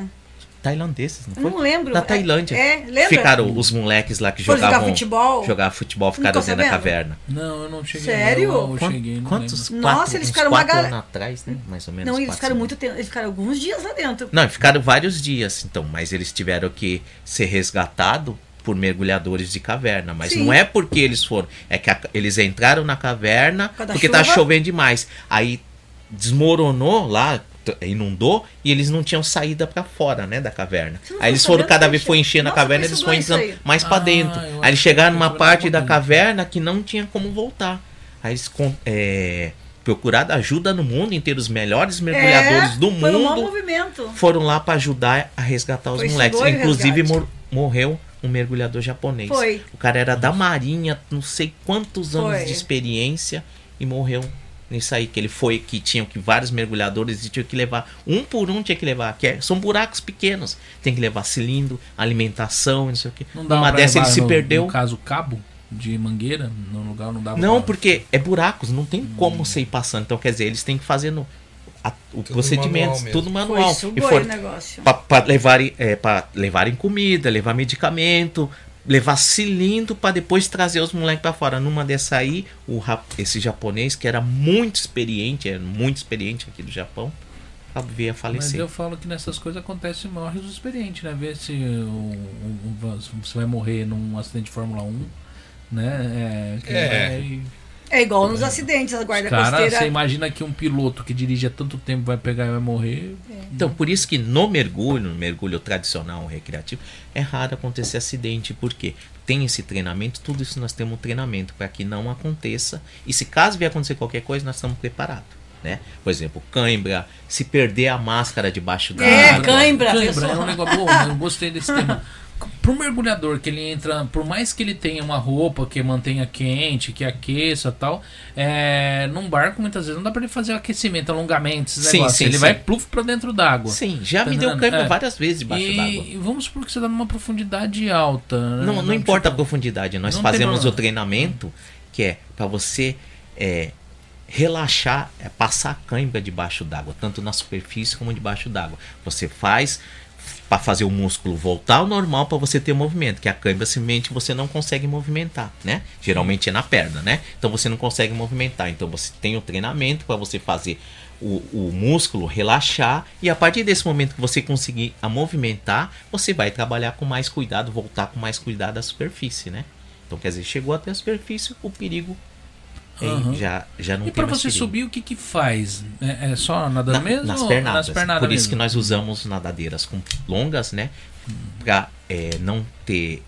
Tailandeses, não Eu foi? não lembro. Na É- Tailândia. É, lembra? Ficaram os moleques lá que jogar jogavam futebol? jogavam futebol, Não ficaram dentro da caverna. Não, eu não cheguei. Sério? Eu, eu cheguei, não quantos? lembro. Nossa, Quatro- eles ficaram uma quatro gal- anos atrás, né? Mais ou menos. Não, eles quatro, ficaram muito tempo, eles ficaram alguns dias lá dentro. Não, ficaram vários dias, então, mas eles tiveram que ser resgatados por mergulhadores de caverna. Mas Sim. não é porque eles foram, é que a- eles entraram na caverna da porque tá chuva. chovendo demais. Aí desmoronou lá, inundou e eles não tinham saída pra fora, né, da caverna. Você não Aí eles foram cada que vez foi enchendo a Nossa, caverna, foi eles foram entrando aí. mais pra Ah, dentro. eu Aí eles chegaram numa parte da caverna que não tinha como voltar. Aí eles é, procuraram ajuda no mundo inteiro, os melhores mergulhadores é, do um mundo movimento. foram lá para ajudar a resgatar os Foi moleques. Inclusive mor- morreu um mergulhador japonês. Foi. O cara era da marinha, não sei quantos anos Foi. de experiência e morreu nisso aí que ele foi que tinham que vários mergulhadores e tinha que levar um por um tinha que levar, que é- são buracos pequenos. Tem que levar cilindro, alimentação, não sei o que. Não dá Uma dessa ele se no- perdeu. No caso, cabo de mangueira, no lugar não dava Não, pra- porque é buracos, não tem como você ir passando. Então, quer dizer, eles têm que fazer no, a- o Tudo procedimento, manual tudo Foi manual. sugoi E o negócio. para levarem, é, pra levarem comida, levar medicamento, levar cilindro para depois trazer os moleques para fora. Numa dessa aí, o, rap- esse japonês, que era muito experiente, era muito experiente aqui do Japão, veio a Mas falecer. eu falo que nessas coisas acontece morre os experientes, né? Ver se o- o- o- você vai morrer num acidente de Fórmula 1, né? É, que É. vai- É igual nos acidentes, a guarda Cara, costeira. você imagina que um piloto que dirige há tanto tempo vai pegar e vai morrer. Então, por isso que no mergulho, no mergulho tradicional, recreativo, é raro acontecer acidente, porque tem esse treinamento, tudo isso nós temos um treinamento para que não aconteça. E se caso vier acontecer qualquer coisa, nós estamos preparados. Né? Por exemplo, cãibra, se perder a máscara debaixo da É, água. cãibra. Cãibra pessoal. é um negócio bom, eu gostei desse tema. Pro mergulhador que ele entra, por mais que ele tenha uma roupa que mantenha quente, que aqueça e tal, é, num barco muitas vezes não dá pra ele fazer aquecimento, alongamento, esses Sim, negócios. sim, ele sim. vai pluf pra dentro d'água. Sim, já Tá me deu câimbra É. várias vezes debaixo d'água. E, vamos supor que você tá numa profundidade alta. né? Não, não importa a tipo, profundidade, nós fazemos o treinamento que é para você é, relaxar, é, passar a cãibra debaixo d'água, tanto na superfície como debaixo d'água. Você faz para fazer o músculo voltar ao normal para você ter movimento, que a cãibra simplesmente você não consegue movimentar, né? Geralmente é na perna, né? Então você não consegue movimentar. Então você tem o treinamento para você fazer o, o músculo relaxar e a partir desse momento que você conseguir a movimentar, você vai trabalhar com mais cuidado, voltar com mais cuidado à superfície, né? Então quer dizer, chegou até a superfície, o perigo Aham. já, já não E tem mais você subir, o que que faz? É, é só nadando Na- mesmo? nas ou pernadas. Nas pernadas Por isso mesmo? que nós usamos nadadeiras com longas, né? Pra eh, não ter.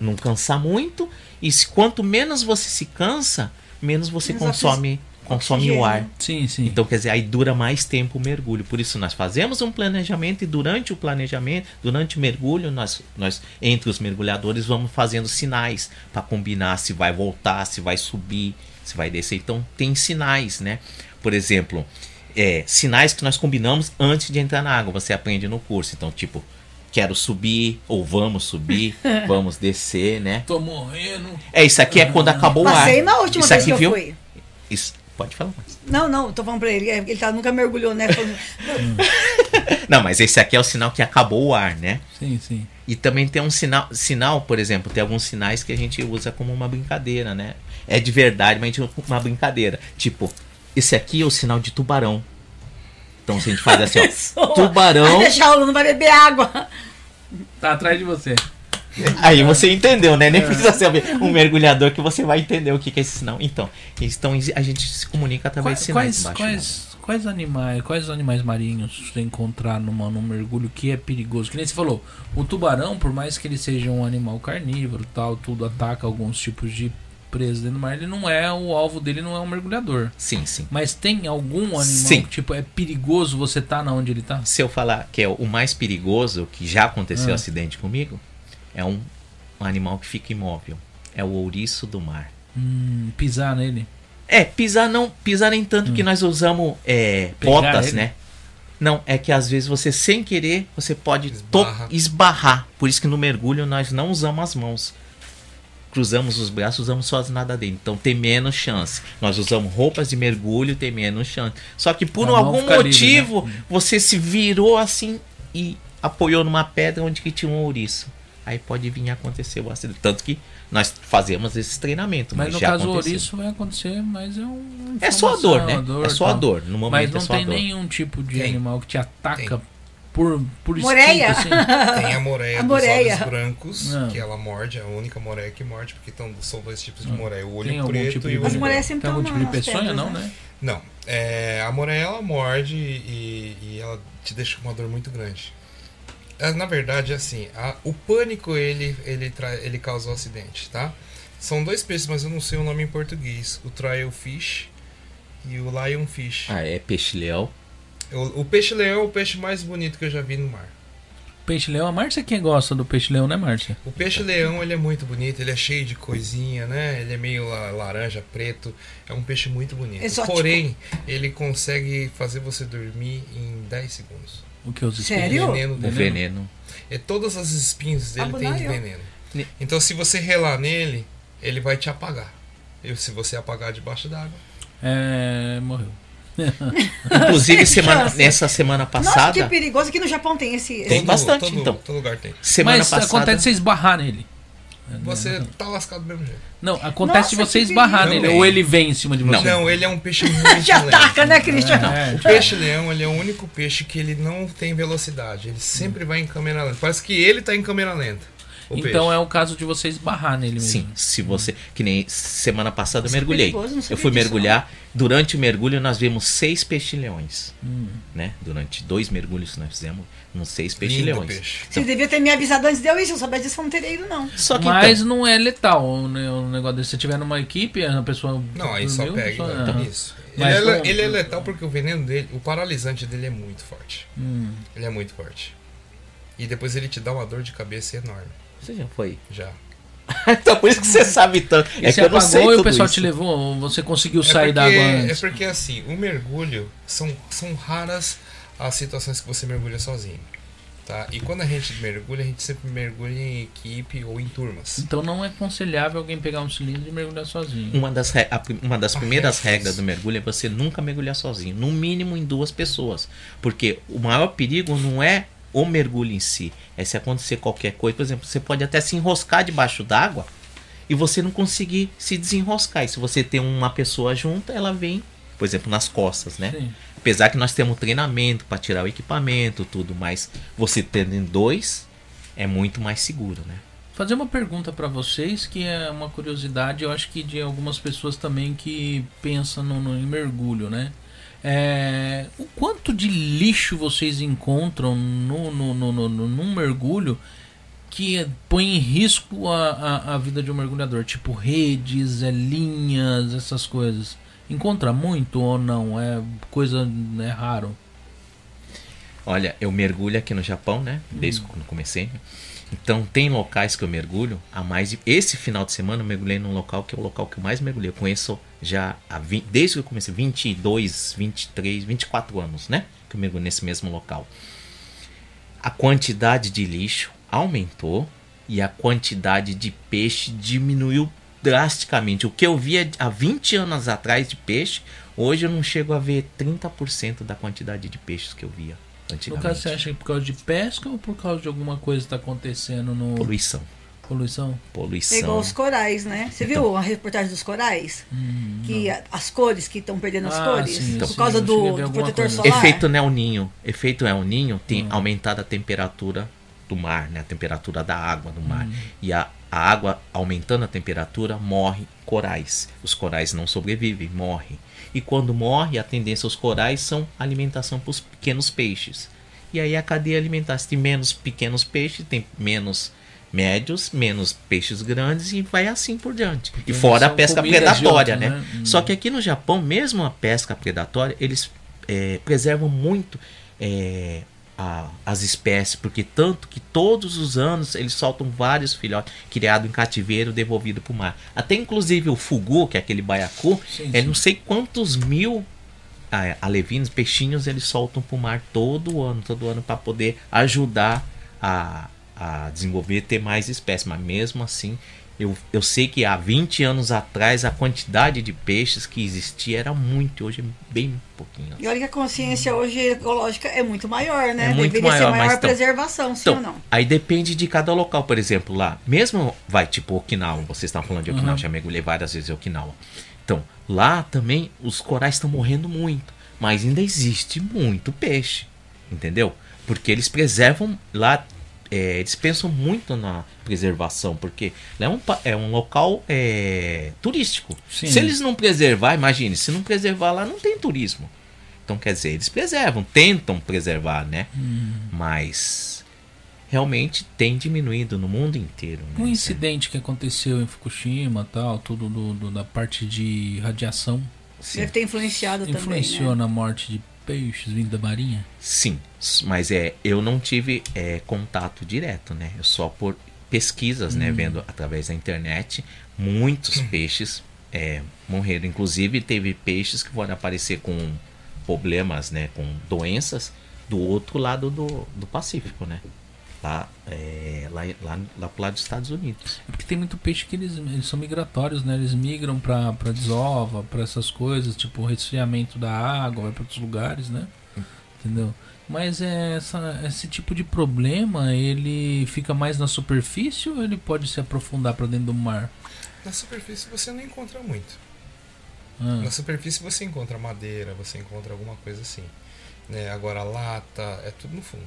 não cansar muito. E se, quanto menos você se cansa, menos você consome, consome o ar. Sim, sim. Então, quer dizer, aí dura mais tempo o mergulho. Por isso, nós fazemos um planejamento e durante o planejamento, durante o mergulho, nós, nós entre os mergulhadores, vamos fazendo sinais para combinar se vai voltar, se vai subir, se vai descer. Então, tem sinais, né? Por exemplo, é, sinais que nós combinamos antes de entrar na água. Você aprende no curso. Então, tipo, quero subir, ou vamos subir, vamos descer, né? Tô morrendo. É, isso aqui é quando acabou o ar. Passei na última isso vez aqui, que eu viu? fui. Isso, pode falar mais. Não, não, tô falando pra ele. é, Ele tá, nunca mergulhou, né? Não, mas esse aqui é o sinal que acabou o ar, né? Sim, sim. E também tem um sinal, sinal, por exemplo, tem alguns sinais que a gente usa como uma brincadeira, né? É de verdade, mas uma brincadeira. Tipo, esse aqui é o sinal de tubarão. Então se a gente faz assim, ó, tubarão, Vai deixar o aluno vai beber água. Tá atrás de você. aí você entendeu, né? Nem precisa ser um mergulhador que você vai entender o que que é esse sinal. Então, então a gente se comunica através de Quais, sinais quais, embaixo quais, quais animais, quais animais marinhos você encontrar numa, num mergulho que é perigoso? Que nem você falou, o tubarão, por mais que ele seja um animal carnívoro, tal, tudo ataca alguns tipos de presa dentro do mar, ele não é o alvo dele, não é um mergulhador. Sim, sim. Mas tem algum animal Sim. que tipo é perigoso você tá na onde ele tá? Se eu falar que é o mais perigoso, que já aconteceu Ah. acidente comigo, é um, um animal que fica imóvel. É o ouriço do mar. Hum, pisar nele. É, pisar não, pisar nem tanto que nós usamos é, botas, ele? né? Não, é que às vezes você sem querer, você pode to- Esbarra. esbarrar. Por isso que no mergulho nós não usamos as mãos. Cruzamos os braços, usamos só as nadadeiras. Então tem menos chance. Nós usamos roupas de mergulho, tem menos chance. Só que por algum fica livre, motivo, né? você se virou assim e apoiou numa pedra onde que tinha um ouriço. Aí pode vir a acontecer o acidente. Tanto que nós fazemos esse treinamento. Mas Mas, no caso aconteceu. ouriço vai acontecer, mas é um. É só a dor, né? informação, é só a dor. No momento Mas é não a tem dor. nenhum tipo de Tem. animal que te ataca Tem. Por, por Moreia. assim. Tem a moreia A dos moreia. olhos brancos, Ah. que ela morde, é a única moreia que morde, porque tão, são dois tipos de moreia, o olho preto tipo e o olho moreias branco. sempre Tem algum tipo de peçonha, não, né? né? Não, é, a moreia ela morde e, e ela te deixa com uma dor muito grande. É, Na verdade, assim, a- o pânico ele, ele, tra, ele causa o acidente, tá? São dois peixes, mas eu não sei o nome em português. O trail fish e o lion fish. Ah, é peixe-leão. O, o peixe-leão é o peixe mais bonito que eu já vi no mar. Peixe-leão, a Márcia quem gosta do peixe-leão, né, Márcia? O peixe-leão ele é muito bonito, ele é cheio de coisinha, né? Ele é meio la- laranja, preto. É um peixe muito bonito. Exótico. Porém, ele consegue fazer você dormir em 10 segundos. O que os Sério? O veneno O dele. veneno. É, todas as espinhas dele tem de veneno. Ne- Então, se você relar nele, ele vai te apagar. E se você apagar debaixo d'água, É. morreu. Inclusive, semana, nessa semana Nossa, que passada. perigoso. Aqui no Japão tem esse. Tem esse- bastante, todo, então. Todo lugar tem. Semana Mas passada. acontece de você esbarrar nele. Você tá lascado do mesmo jeito. Não, acontece de Nossa, você que esbarrar nele, ou ele vem em cima de você. Não, ele é um peixe muito Te ataca, né, Christian? É, O peixe-leão, ele é o único peixe que ele não tem velocidade. Ele sempre vai em câmera lenta. Parece que ele tá em câmera lenta. O então peixe. é o caso de você esbarrar nele mesmo. Sim, se você. Que nem semana passada eu Isso é mergulhei. perigoso, não eu fui disso, mergulhar. Durante o mergulho nós vimos seis peixe-leões. Hum. Né? Durante dois mergulhos que nós fizemos, uns seis Lindo peixe-leões. peixe. Você devia ter me avisado antes de eu ir. Se eu soubesse disso, eu não teria ido, não. Só que Mas então, não é letal o negócio desse. Se tiver numa equipe, a pessoa. Não, aí só pega. só- então, Aham. Isso. Ele Mas é, le- como- ele é letal porque o veneno dele, o paralisante dele é muito forte. Hum. Ele é muito forte. E depois ele te dá uma dor de cabeça enorme. Você já foi? Já. então por isso que você sabe tanto. E é você que eu não sei e o pessoal isso. te levou, você conseguiu É sair da porque- água É antes. porque assim, o mergulho são, são raras as situações que você mergulha sozinho. Tá? E quando a gente mergulha, a gente sempre mergulha em equipe ou em turmas. Então não é aconselhável alguém pegar um cilindro e mergulhar sozinho. Uma das, re- a uma das Ah, primeiras é. regras do mergulho é você nunca mergulhar sozinho, no mínimo em duas pessoas. Porque o maior perigo não é o mergulho em si, é se acontecer qualquer coisa. Por exemplo, você pode até se enroscar debaixo d'água e você não conseguir se desenroscar. E se você tem uma pessoa junto, ela vem, por exemplo, nas costas, né? Sim. Apesar que nós temos treinamento para tirar o equipamento, tudo, mas você tendo em dois é muito mais seguro, né? Fazer uma pergunta pra vocês que é uma curiosidade, eu acho que de algumas pessoas também que pensam no, no- em mergulho, né? É, o quanto de lixo vocês encontram no, no, no, no- num mergulho que põe em risco a, a, a vida de um mergulhador? Tipo redes, é, linhas, essas coisas. Encontra muito ou não? É coisa é raro. Olha, eu mergulho aqui no Japão, né? Desde quando comecei. Então tem locais que eu mergulho há mais de. Esse final de semana eu mergulhei num local que é o local que eu mais mergulhei. Eu conheço já há 20, desde que eu comecei, 22, 23, 24 anos, né? Que eu mergulho nesse mesmo local. A quantidade de lixo aumentou e a quantidade de peixe diminuiu drasticamente. O que eu via há 20 anos atrás de peixe, hoje eu não chego a ver 30% da quantidade de peixes que eu via No caso, você acha que é por causa de pesca ou por causa de alguma coisa que está acontecendo no. Poluição. Poluição? Poluição. É igual os corais, né? Você Então. viu a reportagem dos corais? que a- as cores, que estão perdendo as Ah, cores. sim, por sim, causa a do, do protetor coisa. solar. Efeito Nel Ninho. Efeito El Ninho tem Hum. aumentado a temperatura do mar, né? A temperatura da água do Hum. mar. E a, a água aumentando a temperatura, morre corais. Os corais não sobrevivem, morrem. E quando morre, a tendência aos corais são alimentação para os pequenos peixes. E aí a cadeia alimentar, se tem menos pequenos peixes, tem menos médios, menos peixes grandes e vai assim por diante. E fora a pesca predatória, né? né? Hum. Só que aqui no Japão, mesmo a pesca predatória, eles é, preservam muito é, a- as espécies, porque tanto que todos os anos eles soltam vários filhotes criados em cativeiro devolvido para o mar. Até inclusive o fugu, que é aquele baiacu, Sim, é sim. não sei quantos mil ah, alevinos, peixinhos eles soltam para o mar todo ano, todo ano para poder ajudar a, a desenvolver, ter mais espécies. Mas mesmo assim, eu, eu sei que há 20 anos atrás a quantidade de peixes que existia era muito, hoje é bem pouquinho. E olha que a consciência hoje ecológica é muito maior, né? É muito Deveria maior, ser maior mas então- preservação, sim ou Então, não? aí depende de cada local, por exemplo, lá, mesmo vai tipo Okinawa, vocês estavam falando de Okinawa, Uhum. já mergulhei várias vezes em Okinawa. Então, lá também os corais estão morrendo muito, mas ainda existe muito peixe, entendeu? Porque eles preservam lá, é, eles pensam muito na preservação, porque é um, é um local é, turístico. Sim. Se eles não preservar, imagine, se não preservar lá, não tem turismo. Então, quer dizer, eles preservam, tentam preservar, né? Hum. Mas realmente tem diminuído no mundo inteiro. Né? Um incidente que aconteceu em Fukushima tal, tudo do, do- da parte de radiação, Sim, Deve ter influenciado influenciou também, né? na morte de peixes vindo da marinha? sim, mas é, eu não tive é, contato direto, né? Eu só por pesquisas, né? Vendo através da internet, muitos peixes é, morreram. Inclusive teve peixes que foram aparecer com problemas, né? Com doenças do outro lado do, do Pacífico, né? Lá, é, lá, lá, lá pro lado dos Estados Unidos. É porque tem muito peixe que eles, eles são migratórios, né? Eles migram pra, pra desova, pra essas coisas, tipo resfriamento da água, vai pra outros lugares, né? Entendeu? Mas é essa, esse tipo de problema, ele fica mais na superfície ou ele pode se aprofundar pra dentro do mar? Na superfície você não encontra muito. Ah, Na superfície você encontra madeira, você encontra alguma coisa assim. Né? Agora lata, é tudo no fundo.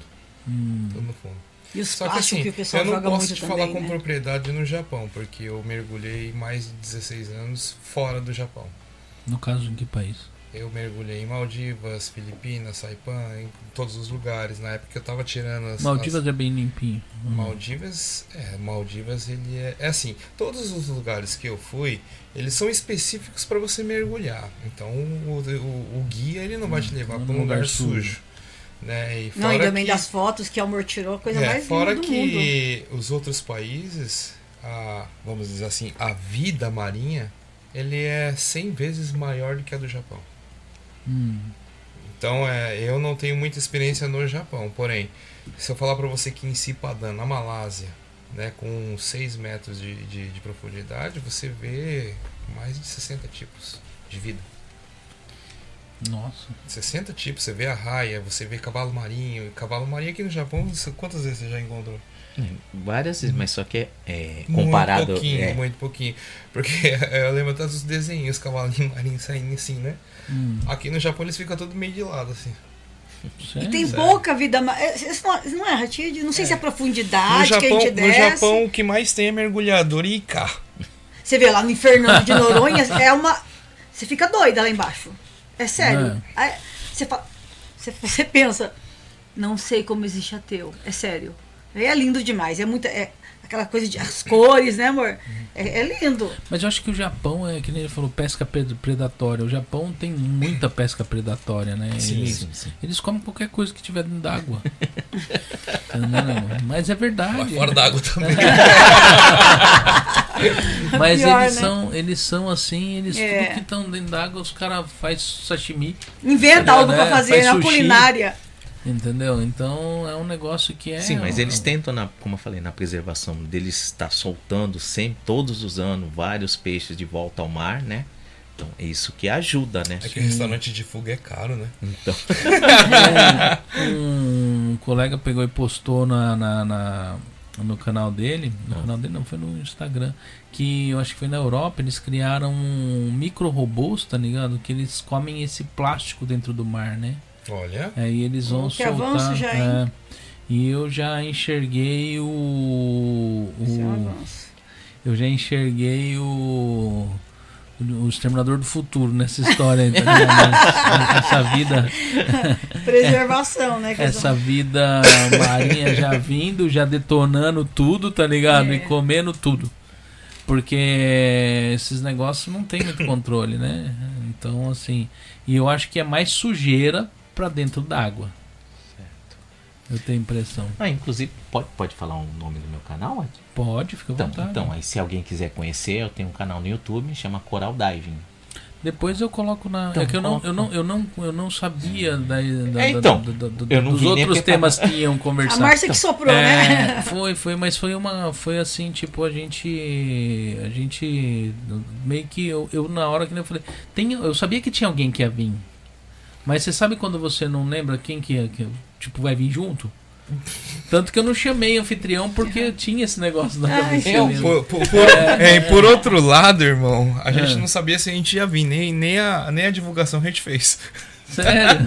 hum. Tudo no fundo. E os Só que assim, que o pessoal eu não posso te também, falar com né? propriedade no Japão, porque eu mergulhei mais de 16 anos fora do Japão. No caso, em que país? Eu mergulhei em Maldivas, Filipinas, Saipan, em todos os lugares. Na época que eu tava tirando as. Maldivas as... é bem limpinho. Hum. Maldivas, é, Maldivas ele é, é assim, todos os lugares que eu fui, eles são específicos para você mergulhar. Então o, o, o guia ele não vai te levar Num para um lugar, lugar sujo. sujo. Né? E Não, e fora também que- das fotos que o amor tirou, a coisa é, mais fora linda do que mundo. os outros países, a, vamos dizer assim, a vida marinha, ele é 100 vezes maior do que a do Japão. Hum. Então, é, eu não tenho muita experiência no Japão, porém, se eu falar para você que em Cipadã, na Malásia, né, com 6 metros de, de, de profundidade, você vê mais de 60 tipos de vida. Nossa. 60 tipos, você vê a raia, você vê cavalo marinho. Cavalo marinho aqui no Japão, quantas vezes você já encontrou? Várias vezes, mas só que é, é Muito comparado. pouquinho, é, muito pouquinho. Porque eu lembro até dos desenhos, cavalinho marinho saindo assim, né? Hum. Aqui no Japão eles ficam tudo meio de lado, assim. Sério? E tem pouca vida. é, Isso não, é, Ratid? Não sei se é a No profundidade que a Japão, gente no desce. Japão o que mais tem é mergulhador e Ika. Você vê lá no Fernando de Noronha, é uma. Você fica doida lá embaixo. É sério. Aí Você, fala- você, você pensa, não sei como existe ateu. É sério. É lindo demais. É muita. É aquela coisa de. As cores, né, amor? É, é lindo. Mas eu acho que o Japão é que nem ele falou, pesca pred- predatória. O Japão tem muita pesca predatória, né? Sim, eles, sim, sim. eles comem qualquer coisa que tiver dentro d'água. Entendeu? Mas é verdade. fora d'água também. Mas Pior, eles né? são, eles são assim, eles É. tudo que estão dentro d'água, os caras fazem sashimi, Inventa É, algo né? pra fazer Faz na sushi. culinária. Entendeu? Então é um negócio que é. Sim, mas eles um- tentam, na, como eu falei, na preservação deles estar soltando sempre, todos os anos, vários peixes de volta ao mar, né? Então, é isso que ajuda, né? É que restaurante de fuga é caro, né? Então, um colega pegou e postou na, na- na- no canal dele, no Ah. canal dele não, foi no Instagram, que eu acho que foi na Europa, eles criaram um micro robôs, tá ligado? Que eles comem esse plástico dentro do mar, né? Olha. Aí eles vão que soltar. avanço já, hein? é, e eu já enxerguei o. É o avanço. eu já enxerguei o. O Exterminador do Futuro nessa história, aí, ligado? essa vida, Preservação, né? essa vida marinha já vindo, já detonando tudo, tá ligado? É. E comendo tudo. Porque esses negócios não tem muito controle, né? Então, assim. E eu acho que é mais sujeira pra dentro d'água. Eu tenho impressão. ah, inclusive, pode, pode falar o nome do meu canal? Ed? Pode, fica à Então, vontade. então, aí se alguém quiser conhecer, eu tenho um canal no YouTube, chama Coral Diving. Depois eu coloco na. Então, é que eu não, eu não, eu não, eu não sabia da, da- É, então, da- da- não dos outros temas que iam A conversar. Márcia que soprou, né? É, foi, foi, mas foi uma, foi assim, tipo, a gente, a gente, meio que, eu, eu na hora que eu falei, tem, eu sabia que tinha alguém que ia vir, mas você sabe quando você não lembra quem que, ia- que tipo, vai vir junto? Tanto que eu não chamei anfitrião porque tinha esse negócio da cabeça Eu, por, por- por- é, e por outro lado, irmão, a gente É. não sabia se a gente ia vir, nem, nem, a, nem a divulgação a gente fez. Sério?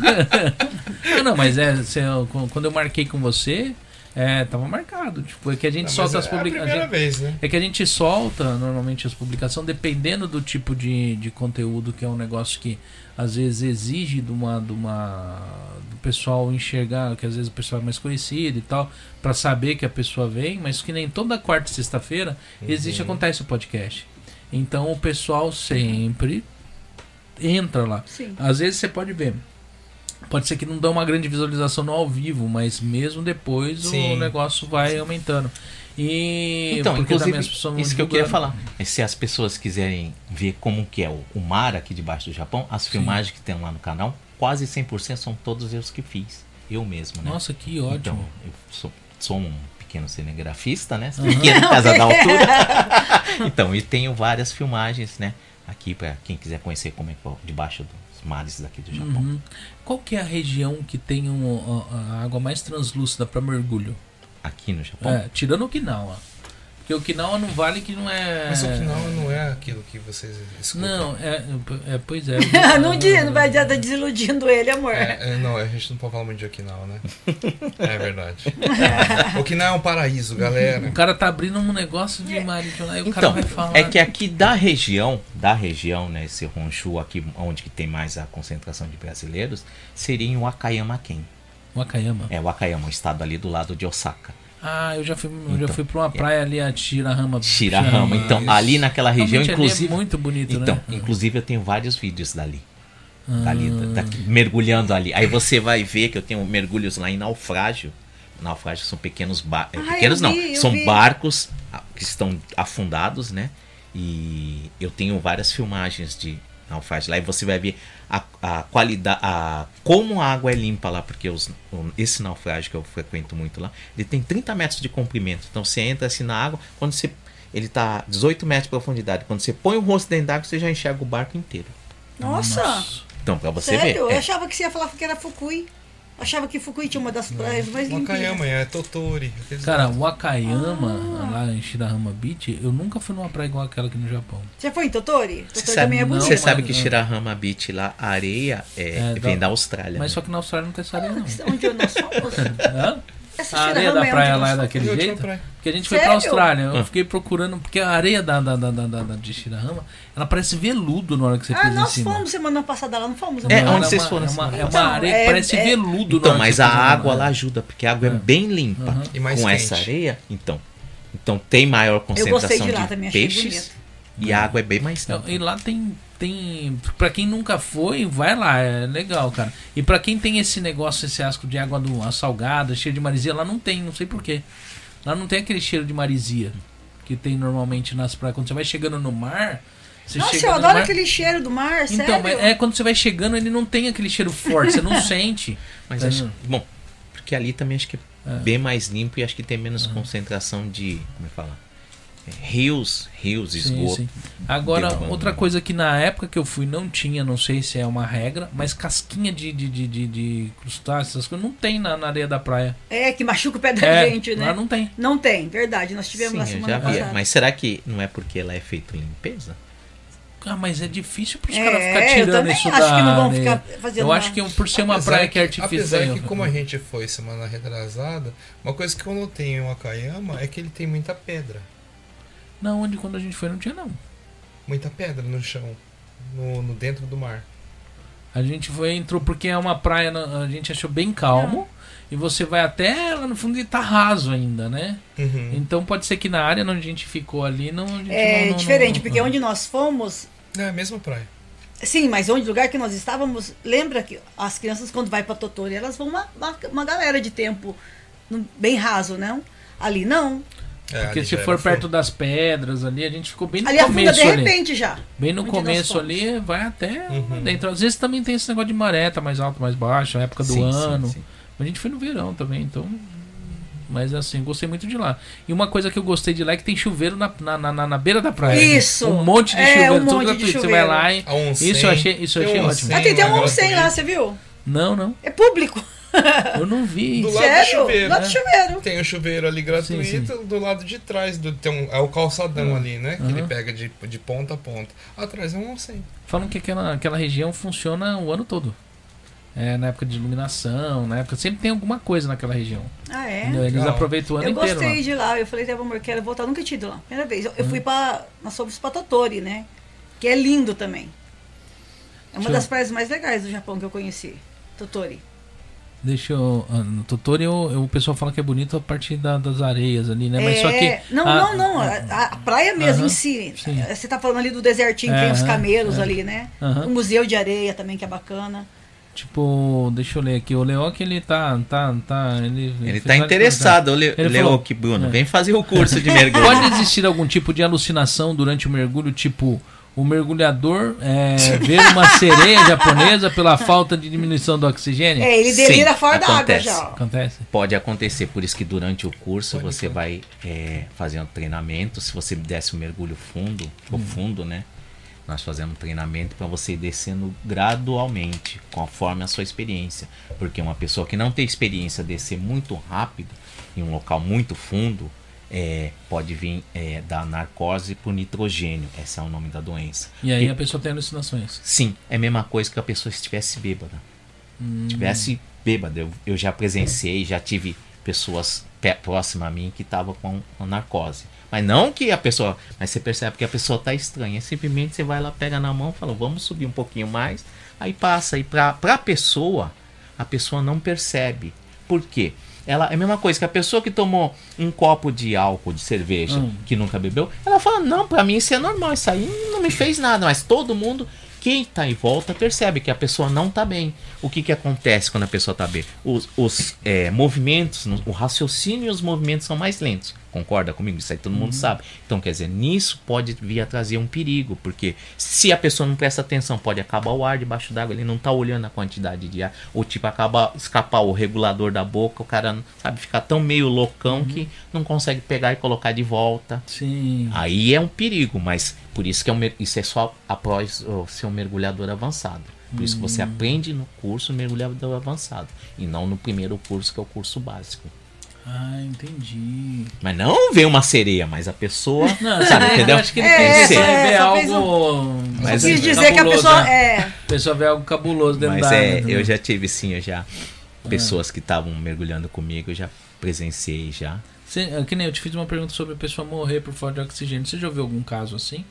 não, não, mas é, você- quando eu marquei com você, é, tava marcado, tipo, é que a gente Não, solta mas as é publicações. né? É que a gente solta normalmente as publicações dependendo do tipo de, de conteúdo, que é um negócio que às vezes exige de uma, de uma do pessoal enxergar, que às vezes o pessoal é mais conhecido e tal, pra saber que a pessoa vem, mas que nem toda quarta e sexta-feira existe acontece o podcast. Então o pessoal sempre entra lá. Sim. Às vezes você pode ver. Pode ser que não dê uma grande visualização no ao vivo, mas mesmo depois Sim. o negócio vai aumentando. E Então, inclusive, isso que eu queria falar. Se as pessoas quiserem ver como que é o, o mar aqui debaixo do Japão, as filmagens que tem lá no canal, quase 100% são todos eu que fiz. Eu mesmo, né? Nossa, que Então, ótimo. eu sou, sou um pequeno cinegrafista, né? Pequeno por causa da altura. então, e tenho várias filmagens, né? Aqui para quem quiser conhecer como é que é debaixo dos mares daqui do Japão. Uhum. Qual que é a região que tem um- a, a água mais translúcida para mergulho? Aqui no Japão. É, tirando Okinawa. Porque Okinawa não vale que não é. Mas o Okinawa não é aquilo que vocês escutam. Não, é, é pois é. não, diz, não vai adianta desiludindo ele, amor. É, é, não, a gente não pode falar muito de Okinawa, né? É verdade. Okinawa é um paraíso, galera. O cara tá abrindo um negócio de marítimo lá e o cara Então, vai falar. é que aqui da região, da região, né, esse Honshu aqui, onde que tem mais a concentração de brasileiros, seria em Wakayama-ken. Wakayama. É, Wakayama, um estado ali do lado de Osaka. Ah, eu já fui, eu já Então, fui pra uma praia ali, a Shirahama. Shirahama. Então, isso. ali naquela região, Realmente ali inclusive... É muito bonito, Então, né? inclusive eu tenho vários vídeos dali. dali, da- da- mergulhando ali. Aí você vai ver que eu tenho mergulhos lá em naufrágio. Naufrágio são pequenos barcos. Ah, pequenos não, vi, eu são vi. barcos ah, que estão afundados, né? E eu tenho várias filmagens de naufrágio lá e você vai ver a, a qualidade, a, como a água é limpa lá, porque os, esse naufrágio que eu frequento muito lá, ele tem 30 metros de comprimento. Então você entra assim na água, quando você. Ele tá 18 metros de profundidade. Quando você põe o rosto dentro d'água, você já enxerga o barco inteiro. Nossa, Então, pra você sério? ver. Eu é. achava que você ia falar que era Fukui. Achava que Fukui tinha uma das praias mais limpas. Wakayama, é Totori. Cara, Wakayama, Ah. lá em Shirahama Beach, eu nunca fui numa praia igual aquela aqui no Japão. Você foi em Totori? Você Totori sabe, também é bonito. você sabe que Shirahama Beach lá, a areia é, É, vem da- da Austrália. Mas né? só que na Austrália não tem essa areia, não. Onde nós fomos? Hã? Essa A areia da é praia lá é nós daquele jeito? Porque a gente foi pra? Austrália, eu Ah. fiquei procurando, porque a areia da, da, da, da, da- de Shirahama, ela parece veludo na hora que você Ah, pisa em nós cima. fomos semana passada lá, não fomos? É, Não, onde vocês uma- foram É uma, é uma Então, areia é- que parece é- veludo. na Então, mas a água lá ajuda, porque a água é, É. bem limpa. E mais com quente. essa areia, então. Então tem maior Eu concentração gostei de lá de peixes e a água é bem mais Não, limpa. E lá tem, tem. Pra quem nunca foi, vai lá, é legal, cara. E pra quem tem esse negócio, esse asco de água do, a salgada, cheiro de marisia, lá não tem, não sei porquê. Lá não tem aquele cheiro de marisia que tem normalmente nas praias. Quando você vai chegando no mar. Você Nossa, chega eu no adoro mar- aquele cheiro do mar, Então, sério. mas é quando você vai chegando, ele não tem aquele cheiro forte, você não sente. Mas Tá acho, bom, porque ali também acho que é É. bem mais limpo e acho que tem menos concentração de, como é que fala? Rios, rios, Sim, esgoto. sim. Agora, outra coisa que na época que eu fui não tinha, não sei se é uma regra, mas casquinha de, de, de, de, de crustáceos, essas coisas, não tem na, na areia da praia. É, que machuca o pé da É, gente, né? lá não tem. Não tem, verdade. Nós tivemos Sim, na semana passada. Mas será que não é porque ela é feita em limpeza? Ah, mas é difícil pros É, caras ficar eu tirando isso acho da que não vão areia. ficar fazendo Eu acho uma- que por ser uma Apesar praia que é artificial. Apesar que como a gente foi semana retrasada, uma coisa que eu notei em Wakayama é que ele tem muita pedra. Não, onde quando a gente foi não tinha não. Muita pedra no chão. No, no dentro do mar. A gente foi, entrou porque é uma praia, na- a gente achou bem calmo. E você vai até lá no fundo e tá raso ainda, né? Uhum. Então pode ser que na área onde a gente ficou ali não. a gente É não- não- diferente, não- porque onde nós fomos. É a mesma praia. Sim, mas onde lugar que nós estávamos, lembra que as crianças quando vai para Totori, elas vão uma, uma, uma galera de tempo no- bem raso, não? Ali não. É, Porque se for perto fundo. das pedras ali, a gente ficou bem no Ali afunda começo de ali. repente já. Bem no começo ali, vai até Uhum. dentro. Às vezes também tem esse negócio de maré, tá mais alto, mais baixo, a época do Sim, sim, ano. sim. Mas a gente foi no verão também, então. Mas assim, gostei muito de lá. E uma coisa que eu gostei de lá é que tem chuveiro na, na, na, na beira da praia. Isso! Um monte de É, chuveiro, um tudo monte de gratuito. Você vai lá e. Onsen, Isso eu achei, isso eu achei um ótimo. Ah, tem até um onsen lá, você viu? Não, não. É público. Eu não vi. Do lado do Sério? chuveiro, Lá do né? chuveiro. Tem o chuveiro ali gratuito, Sim, do lado de trás do, tem um, é o calçadão Ah, ali, né? Que aham. ele pega de, de ponta a ponta. Atrás é um onsen. Falam que aquela, aquela região funciona o ano todo. É, na época de iluminação, na época. Sempre tem alguma coisa naquela região. Ah, é? Eles Legal. aproveitam o ano Eu inteiro. gostei lá. de lá. Eu falei, Teve amor, quero voltar. Nunca tinha ido lá. Primeira vez. Eu, eu Hum. fui pra. Nós fomos pra Totori, né? Que é lindo também. É uma Deixa eu- das praias mais legais do Japão que eu conheci. Totori. Deixa eu. ah, No eu- o pessoal fala que é bonito a parte da- das areias ali, né? Mas É, só que. Não, a- não, não. A, a praia mesmo Aham, em si. sim. Você tá falando ali do desertinho, que tem os camelos é. ali, né? Aham. O museu de areia também, que é bacana. Tipo, deixa eu ler aqui. O Leoc, ele tá. tá, tá ele, Ele tá interessado, Le, Ele falou- Leoc Bruno. É. Vem fazer o curso de mergulho. Pode existir algum tipo de alucinação durante o mergulho, tipo o mergulhador é, ver uma sereia japonesa pela falta de diminuição do oxigênio? É, ele Sim, delira fora da água acontece. já. Acontece? Pode acontecer, por isso que durante o curso Pode, você pode. vai é, fazendo treinamento. Se você desce um mergulho fundo, profundo, né? Nós fazemos treinamento para você ir descendo gradualmente, conforme a sua experiência. Porque uma pessoa que não tem experiência descer muito rápido em um local muito fundo, é, pode vir é, da narcose por nitrogênio. Esse é o nome da doença. E aí E- a pessoa tem alucinações. Sim, é a mesma coisa que a pessoa estivesse bêbada. Estivesse bêbada. Eu, eu já presenciei, já tive pessoas pé- próximas a mim que estavam com a narcose. Mas não que a pessoa. Mas você percebe que a pessoa está estranha. Simplesmente você vai lá, pega na mão fala, vamos subir um pouquinho mais. Aí passa. E para a pessoa, a pessoa não percebe. Por quê? Ela, é a mesma coisa que a pessoa que tomou um copo de álcool, de cerveja, Hum. que nunca bebeu, ela fala, não, para mim isso é normal, isso aí não me fez nada. Mas todo mundo quem tá em volta percebe que a pessoa não tá bem. O que que acontece quando a pessoa tá bem? Os, os, é, movimentos, o raciocínio e os movimentos são mais lentos. Concorda comigo? Isso aí todo mundo sabe. Então, quer dizer, nisso pode vir a trazer um perigo, porque se a pessoa não presta atenção, pode acabar o ar debaixo d'água, ele não tá olhando a quantidade de ar, ou tipo, acaba escapar o regulador da boca, o cara, sabe, ficar tão meio loucão que não consegue pegar e colocar de volta. Sim. Aí é um perigo, mas por isso que é um, isso é só após ó, ser um mergulhador avançado. Por isso que você aprende no curso mergulhador avançado e não no primeiro curso que é o curso básico. Ah, entendi. Mas não ver uma sereia, mas a pessoa, Não, sabe, eu entendeu? acho que ele É, quis é, ver algo. Mas Quis é dizer que a pessoa. né? É, A pessoa vê algo cabuloso dentro Mas da é, água, eu né? já tive sim, eu já pessoas que estavam mergulhando comigo, eu já presenciei já. Cê- é que nem eu te fiz uma pergunta sobre a pessoa morrer por falta de oxigênio. Você já ouviu algum caso assim?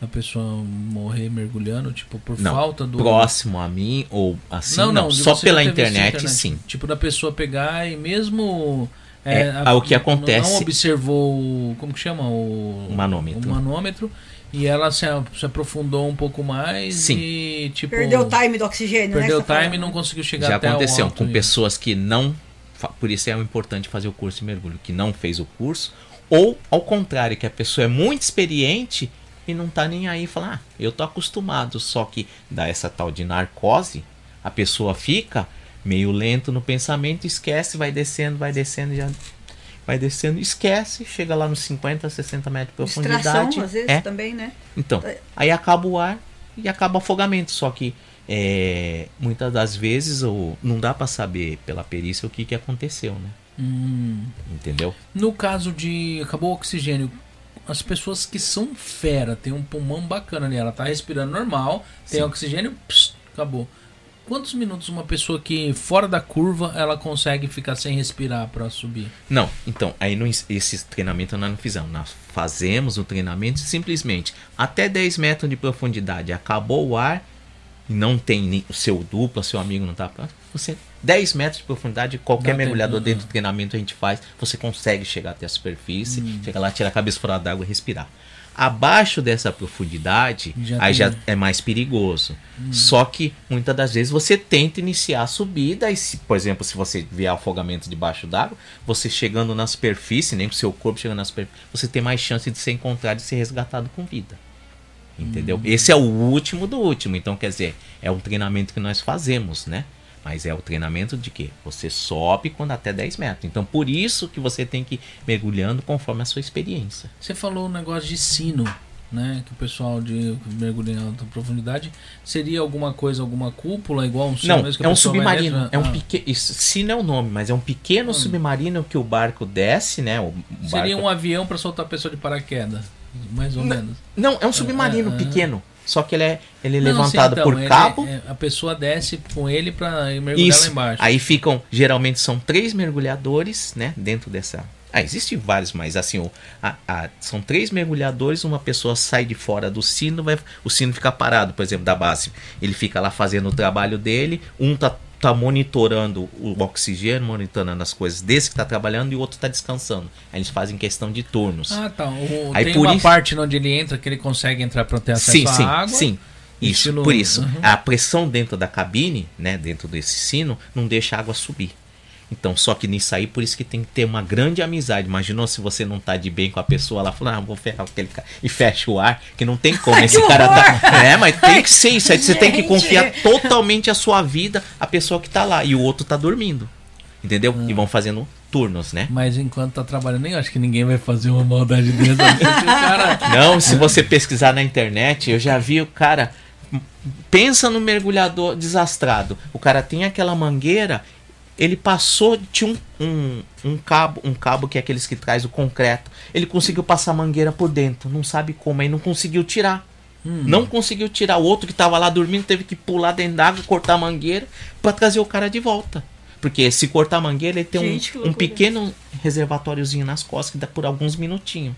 A pessoa morrer mergulhando, tipo, por Não, falta do. próximo a mim ou assim, não, de só você pela esse internet, sim. Tipo, da pessoa pegar e mesmo. É, a- o que não- acontece- Não observou. o- Como que chama? O, O manômetro. o manômetro. E ela se, se aprofundou um pouco mais Sim. e, tipo. perdeu o time do oxigênio, né? Perdeu o time e não conseguiu chegar Já até aconteceu o alto com e- pessoas que não. Por isso é importante fazer o curso de mergulho, que não fez o curso, ou ao contrário, que a pessoa é muito experiente e não tá nem aí, fala, ah, eu tô acostumado, só que dá essa tal de narcose, a pessoa fica meio lento no pensamento, esquece, vai descendo, vai descendo, já vai descendo, esquece, chega lá nos 50, 60 metros de Distração, profundidade. às vezes, é, também, né? então, aí acaba o ar e acaba o afogamento. Só que é, muitas das vezes o, não dá para saber pela perícia o que, que aconteceu, né? Hum. Entendeu? No caso de acabou o oxigênio, as pessoas que são fera, tem um pulmão bacana ali, ela tá respirando normal, tem Sim. oxigênio, pss, acabou. Quantos minutos uma pessoa que fora da curva ela consegue ficar sem respirar para subir? Não, então, aí não, esse treinamento nós não fizemos. Nós fazemos o treinamento simplesmente até 10 metros de profundidade. Acabou o ar, não tem nem, o seu duplo, seu amigo não tá próximo. Você, 10 metros de profundidade, qualquer Dá mergulhador tempo, dentro ah. do treinamento a gente faz, você consegue chegar até a superfície, Hum. chegar lá, tirar a cabeça fora d'água e respirar. Abaixo dessa profundidade, Já aí tem- Hum. já é mais perigoso. Só que muitas das vezes você tenta iniciar a subida e, se, por exemplo, se você vier afogamento debaixo d'água, você chegando na superfície, nem com o seu corpo chegando na superfície, você tem mais chance de ser encontrado e ser resgatado com vida. Entendeu? Esse é o último do último. Então, quer dizer, é um treinamento que nós fazemos, né? Mas é o treinamento de que você sobe quando até 10 metros. Então, por isso que você tem que ir mergulhando conforme a sua experiência. Você falou um negócio de sino, né? Que o pessoal de mergulho em alta profundidade seria alguma coisa, alguma cúpula igual um sino Não, é um submarino. dentro? É um Ah. pequeno. Se não é o nome, mas é um pequeno submarino que o barco desce, né? O o Seria barco- um avião para soltar a pessoa de paraquedas, mais ou menos. Não, é um submarino ah. pequeno. Só que ele é, ele é Não, levantado sim, então, por ele- cabo. é, a pessoa desce com ele para mergulhar lá Isso. embaixo. Aí ficam, geralmente são três mergulhadores, né? Dentro dessa. Ah, existem vários, mas assim, o, a- a- são três mergulhadores, uma pessoa sai de fora do sino, vai, o sino fica parado, por exemplo, da base. Ele fica lá fazendo o trabalho dele, um tá, tá monitorando o oxigênio, monitorando as coisas desse que tá trabalhando e o outro tá descansando. Aí eles fazem questão de turnos. Ah, tá. O, Aí tem por uma isso- parte onde ele entra que ele consegue entrar para ter acesso sim, à sim, água. sim. Isso, por isso. Uhum. A pressão dentro da cabine, né, dentro desse sino, não deixa a água subir. Então, só que nisso aí, por isso que tem que ter uma grande amizade. Imaginou se você não tá de bem com a pessoa lá, falando, ah, vou ferrar com aquele cara. E fecha o ar, que não tem como. Ai, Esse que cara tá. É, mas tem que ser isso. Aí você tem que confiar totalmente a sua vida, a pessoa que tá lá. E o outro tá dormindo. Entendeu? Hum. E vão fazendo turnos, né? Mas enquanto tá trabalhando, nem acho que ninguém vai fazer uma maldade dessa. Não, se você pesquisar na internet, eu já vi o cara. Pensa no mergulhador desastrado. O cara tem aquela mangueira, ele passou, tinha um, um, um cabo, um cabo que é aqueles que traz o concreto. Ele conseguiu passar a mangueira por dentro, não sabe como, aí não conseguiu tirar. Não conseguiu tirar. O outro que tava lá dormindo teve que pular dentro d'água, cortar a mangueira para trazer o cara de volta. Porque se cortar a mangueira, ele tem Gente, um, um pequeno reservatóriozinho nas costas que dá por alguns minutinhos.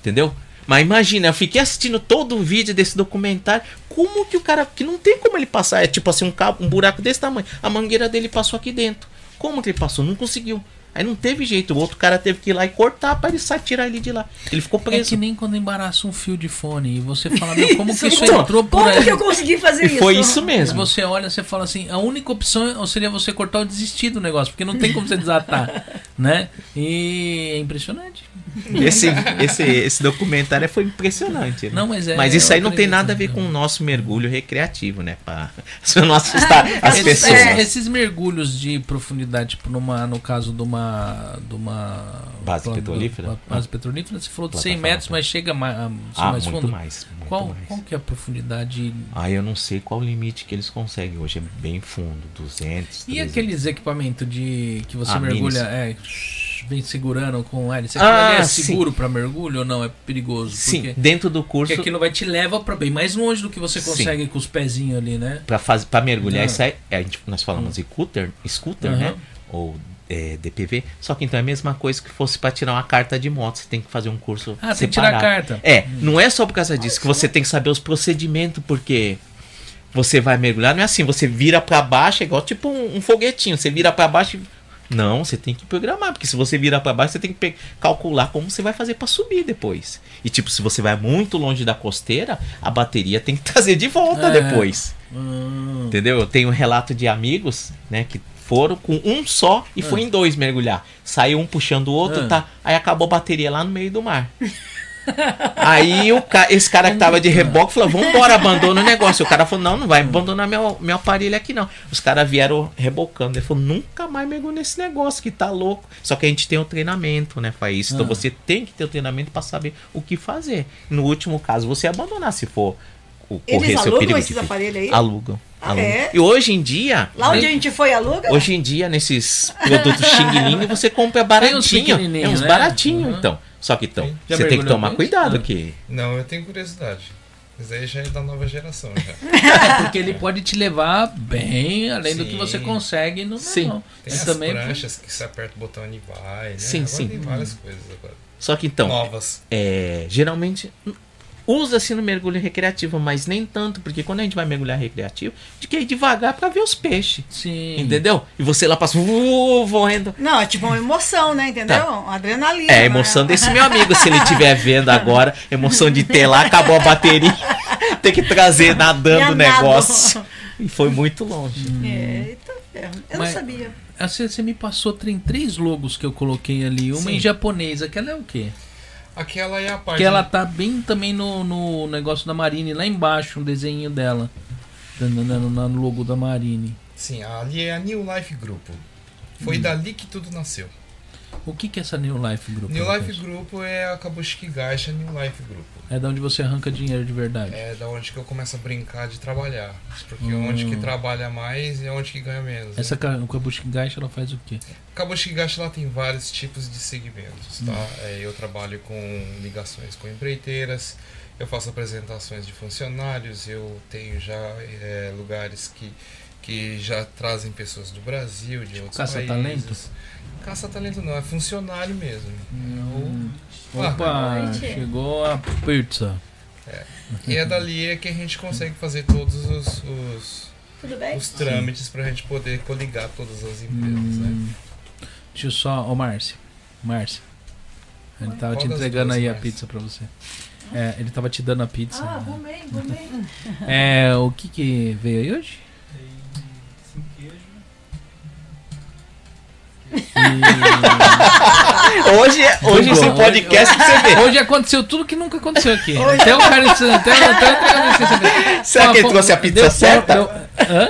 Entendeu? Mas imagina, eu fiquei assistindo todo o vídeo desse documentário. Como que o cara. Que não tem como ele passar. É tipo assim, um cabo, um buraco desse tamanho. A mangueira dele passou aqui dentro. Como que ele passou? Não conseguiu. Aí não teve jeito, o outro cara teve que ir lá e cortar pra ele sair, tirar ele de lá. Ele ficou É preso. que nem quando embaraça um fio de fone e você fala, meu, como que isso entrou por Como aí? que eu consegui fazer E isso? foi isso mesmo. você olha, você fala assim, a única opção seria você cortar ou desistir do negócio, porque não tem como você desatar, né? E é impressionante. Esse, esse, esse documentário foi impressionante. né? Não, mas é- Mas isso aí não tem nada a ver né? com o nosso mergulho recreativo, né? Se não assustar as Esses, pessoas. é, esses mergulhos de profundidade, tipo numa, no caso de uma, de uma Base plano- petrolífera? Base petrolífera, você falou de 100 Plataforma. metros, mas chega mais, Ah, mais muito fundo. mais. Muito Qual, mais. qual que é a profundidade? Ah, eu não sei qual o limite que eles conseguem. Hoje é bem fundo, 200, E 300. aqueles equipamentos de que você Ah, mergulha, minis. é, vem segurando com hélice? Ah, Aquilo é sim. seguro para mergulho ou não? É perigoso? Sim, Porque, dentro do curso, porque aquilo vai te leva para bem mais longe do que você Sim. consegue com os pezinhos ali, né? pra mergulhar, Não. isso aí, a gente, nós falamos de scooter, scooter Aham. né? Ou é, DPV. Só que então é a mesma coisa que fosse pra tirar uma carta de moto. Você tem que fazer um curso Ah, tem que tirar a carta. É, não é só por causa disso que você tem que saber os procedimentos, porque você vai mergulhar, não é assim, você vira pra baixo, é igual tipo um, um foguetinho, você vira pra baixo e... Não, você tem que programar, porque se você virar pra baixo, você tem que calcular como você vai fazer pra subir depois. E tipo, se você vai muito longe da costeira, a bateria tem que trazer de volta É. depois. Hum. Entendeu? Eu tenho um relato de amigos, né, que foram com um só e foi em dois mergulhar. Saiu um puxando o outro, Ah. tá? Aí acabou a bateria lá no meio do mar. Aí o ca... esse cara que tava de reboque falou: Vambora, abandona o negócio. O cara falou: Não, não vai abandonar meu, meu aparelho aqui não. Os caras vieram rebocando. Ele falou: Nunca mais mergulho nesse negócio que tá louco. Só que a gente tem o treinamento, né, isso. Então Ah. você tem que ter o treinamento pra saber o que fazer. No último caso, você abandonar se for correr Eles seu alugam perigo esses aparelhos aí? Alugam. Ah, alugam. é? E hoje em dia. Lá onde né, a gente foi, aluga? Hoje em dia, nesses produtos xing você compra Tem uns baratinho. É uns né? baratinhos, Uhum. então. Só que então, Já você tem que tomar cuidado, que Não, eu tenho curiosidade. Mas aí já é da nova geração já. Porque ele pode te levar bem além do que Sim. você consegue no Sim. Tem Mas as também pranchas que você aperta o botão e vai, né? Sim, agora sim. tem várias coisas agora. Só que então, Novas. é, geralmente usa-se no mergulho recreativo, mas nem tanto, porque quando a gente vai mergulhar recreativo, a gente quer ir devagar pra ver os peixes. Sim. Entendeu? E você lá passa uh, voando. Não, é tipo uma emoção, né? Entendeu? Tá. Uma adrenalina. É a emoção né? desse meu amigo, se ele estiver vendo agora, emoção de ter lá, acabou a bateria, tem que trazer nadando o negócio. E foi muito longe. É, eita ferro. Eu Mas- não sabia. Ah, Você, você me passou tem três logos que eu coloquei ali. Uma Sim. em japonês. Aquela é o quê? Aquela é a parte. Porque ela tá bem também no, no negócio da Marine, lá embaixo, um desenho dela. No, logo da Marine. Sim, ali é a New Life Group. Foi dali que tudo nasceu. O que, que é essa New Life Group? New? Life Group é a Kabushiki Gaisha New Life Group. É da onde você arranca dinheiro de verdade. É da onde que eu começo a brincar de trabalhar. Porque Hum. onde que trabalha mais é onde que ganha menos. Essa né? ca- o Kabushi Gaisha, ela faz o quê? Kabushiki Gaisha ela tem vários tipos de segmentos, tá? Hum. É, eu trabalho com ligações com empreiteiras, eu faço apresentações de funcionários, eu tenho já é, lugares que, que já trazem pessoas do Brasil, de outros caça-talento? países. Caça-talento não, é funcionário mesmo. Hum. Opa, noite. chegou a pizza. E é dali é que a gente consegue fazer todos os, os, Tudo bem? os trâmites pra gente poder coligar todas as empresas, né? Hum. Deixa eu só. Ô, Márcio. Márcio. Ele tava Qual te entregando duas, aí a pizza pra você. É, ele tava te dando a pizza. Ah, vou bem, vou bem. É, o que que veio aí hoje? Hoje, é- hoje esse bom. podcast que você vê. Hoje aconteceu tudo que nunca aconteceu aqui. Até o cara. Até, até, até, Será que ele trouxe a pizza certa? Hã?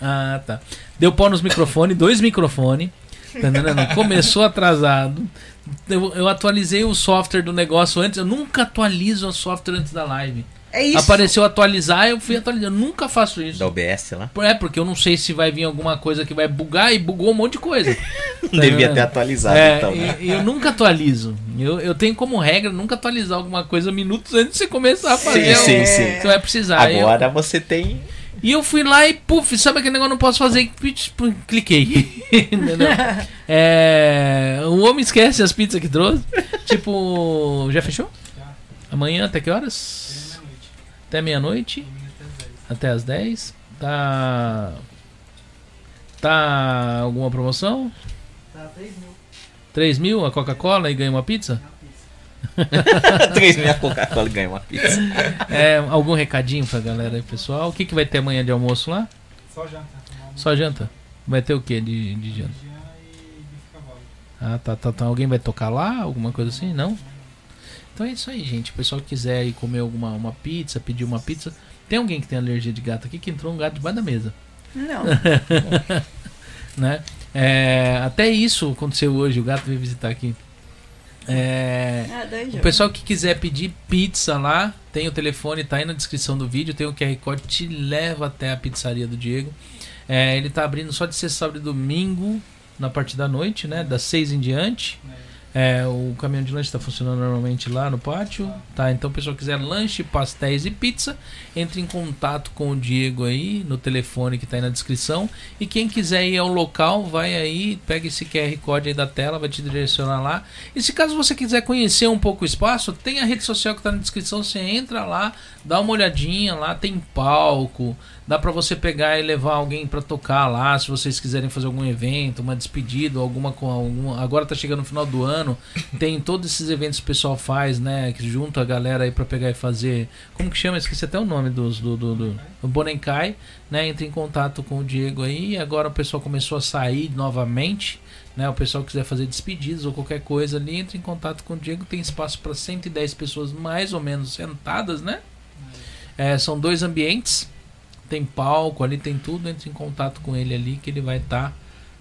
Ah, tá. Deu pau nos microfones, dois microfones. Tá? Começou atrasado. Eu, eu atualizei o software do negócio antes. Eu nunca atualizo o software antes da live. É isso. Apareceu atualizar, eu fui atualizar. Eu nunca faço isso. Da OBS lá. É, porque eu não sei se vai vir alguma coisa que vai bugar e bugou um monte de coisa. Não devia vendo? ter atualizado, É, então. né? e- eu nunca atualizo. Eu, eu tenho como regra nunca atualizar alguma coisa minutos antes de você começar a fazer. Sim, sim, sim. Você vai precisar. Eu- Agora você tem. e eu fui lá e, puf, sabe aquele negócio que eu não posso fazer? Cliquei. Entendeu? É, o homem esquece as pizzas que trouxe. tipo, já fechou? Amanhã até que horas? Até meia-noite. Até as 10. Tá. Tá alguma promoção? Tá 3 mil. 3 mil a Coca-Cola e ganha uma pizza? 3 mil Coca-Cola e ganha uma pizza. É, algum recadinho pra galera aí, pessoal? O que, que vai ter amanhã de almoço lá? Só janta. tomar Só janta? Vai ter o que de, de janta? e. Ah, tá, tá, tá. Alguém vai tocar lá? Alguma coisa assim? Não? Então é isso aí, gente. O pessoal que quiser ir comer alguma uma pizza, pedir uma pizza. Tem alguém que tem alergia de gato aqui que entrou um gato debaixo da mesa. Não. né? É, até isso aconteceu hoje, o gato veio visitar aqui. É, Ah, o pessoal que quiser pedir pizza lá, tem o telefone, tá aí na descrição do vídeo, tem o QR Code, te leva até a pizzaria do Diego. É, ele tá abrindo só de sexta, sábado e domingo, na parte da noite, né? Das seis em diante. É, o caminhão de lanche está funcionando normalmente lá no pátio, tá? Então, o pessoal quiser lanche, pastéis e pizza, entre em contato com o Diego aí no telefone que tá aí na descrição. E quem quiser ir ao local, vai aí, pega esse QR Code aí da tela, vai te direcionar lá. E se caso você quiser conhecer um pouco o espaço, tem a rede social que tá na descrição, você entra lá, dá uma olhadinha lá, tem palco, dá pra você pegar e levar alguém pra tocar lá, se vocês quiserem fazer algum evento, uma despedida, alguma com algum, agora tá chegando no final do ano, tem todos esses eventos que o pessoal faz, né, que junta a galera aí pra pegar e fazer, como que chama? Esqueci até o nome dos do do, do, do Bonenkai, né? Entre em contato com o Diego aí, agora o pessoal começou a sair novamente. Né, o pessoal quiser fazer despedidas ou qualquer coisa ali, entre em contato com o Diego. Tem espaço para 110 pessoas mais ou menos sentadas, né? É, são dois ambientes, tem palco ali, tem tudo. Entre em contato com ele ali que ele vai estar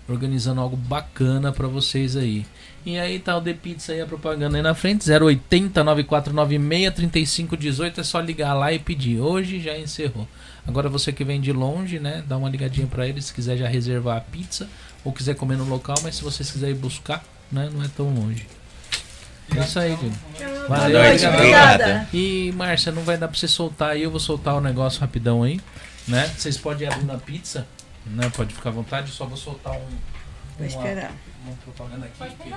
organizando algo bacana para vocês aí. E aí tá o The Pizza aí, a propaganda aí na frente, 080 9496 3518, é só ligar lá e pedir. Hoje já encerrou. Agora você que vem de longe, né, dá uma ligadinha para ele se quiser já reservar a pizza ou quiser comer no local, mas se vocês quiserem ir buscar, né, não é tão longe. É isso aí. Boa Valeu, noite, obrigada. E Márcia, não vai dar pra você soltar aí, eu vou soltar o negócio rapidão aí, né? Vocês podem abrir na pizza, né? Pode ficar à vontade, eu só vou soltar um Vou uma, esperar. uma propaganda aqui. que-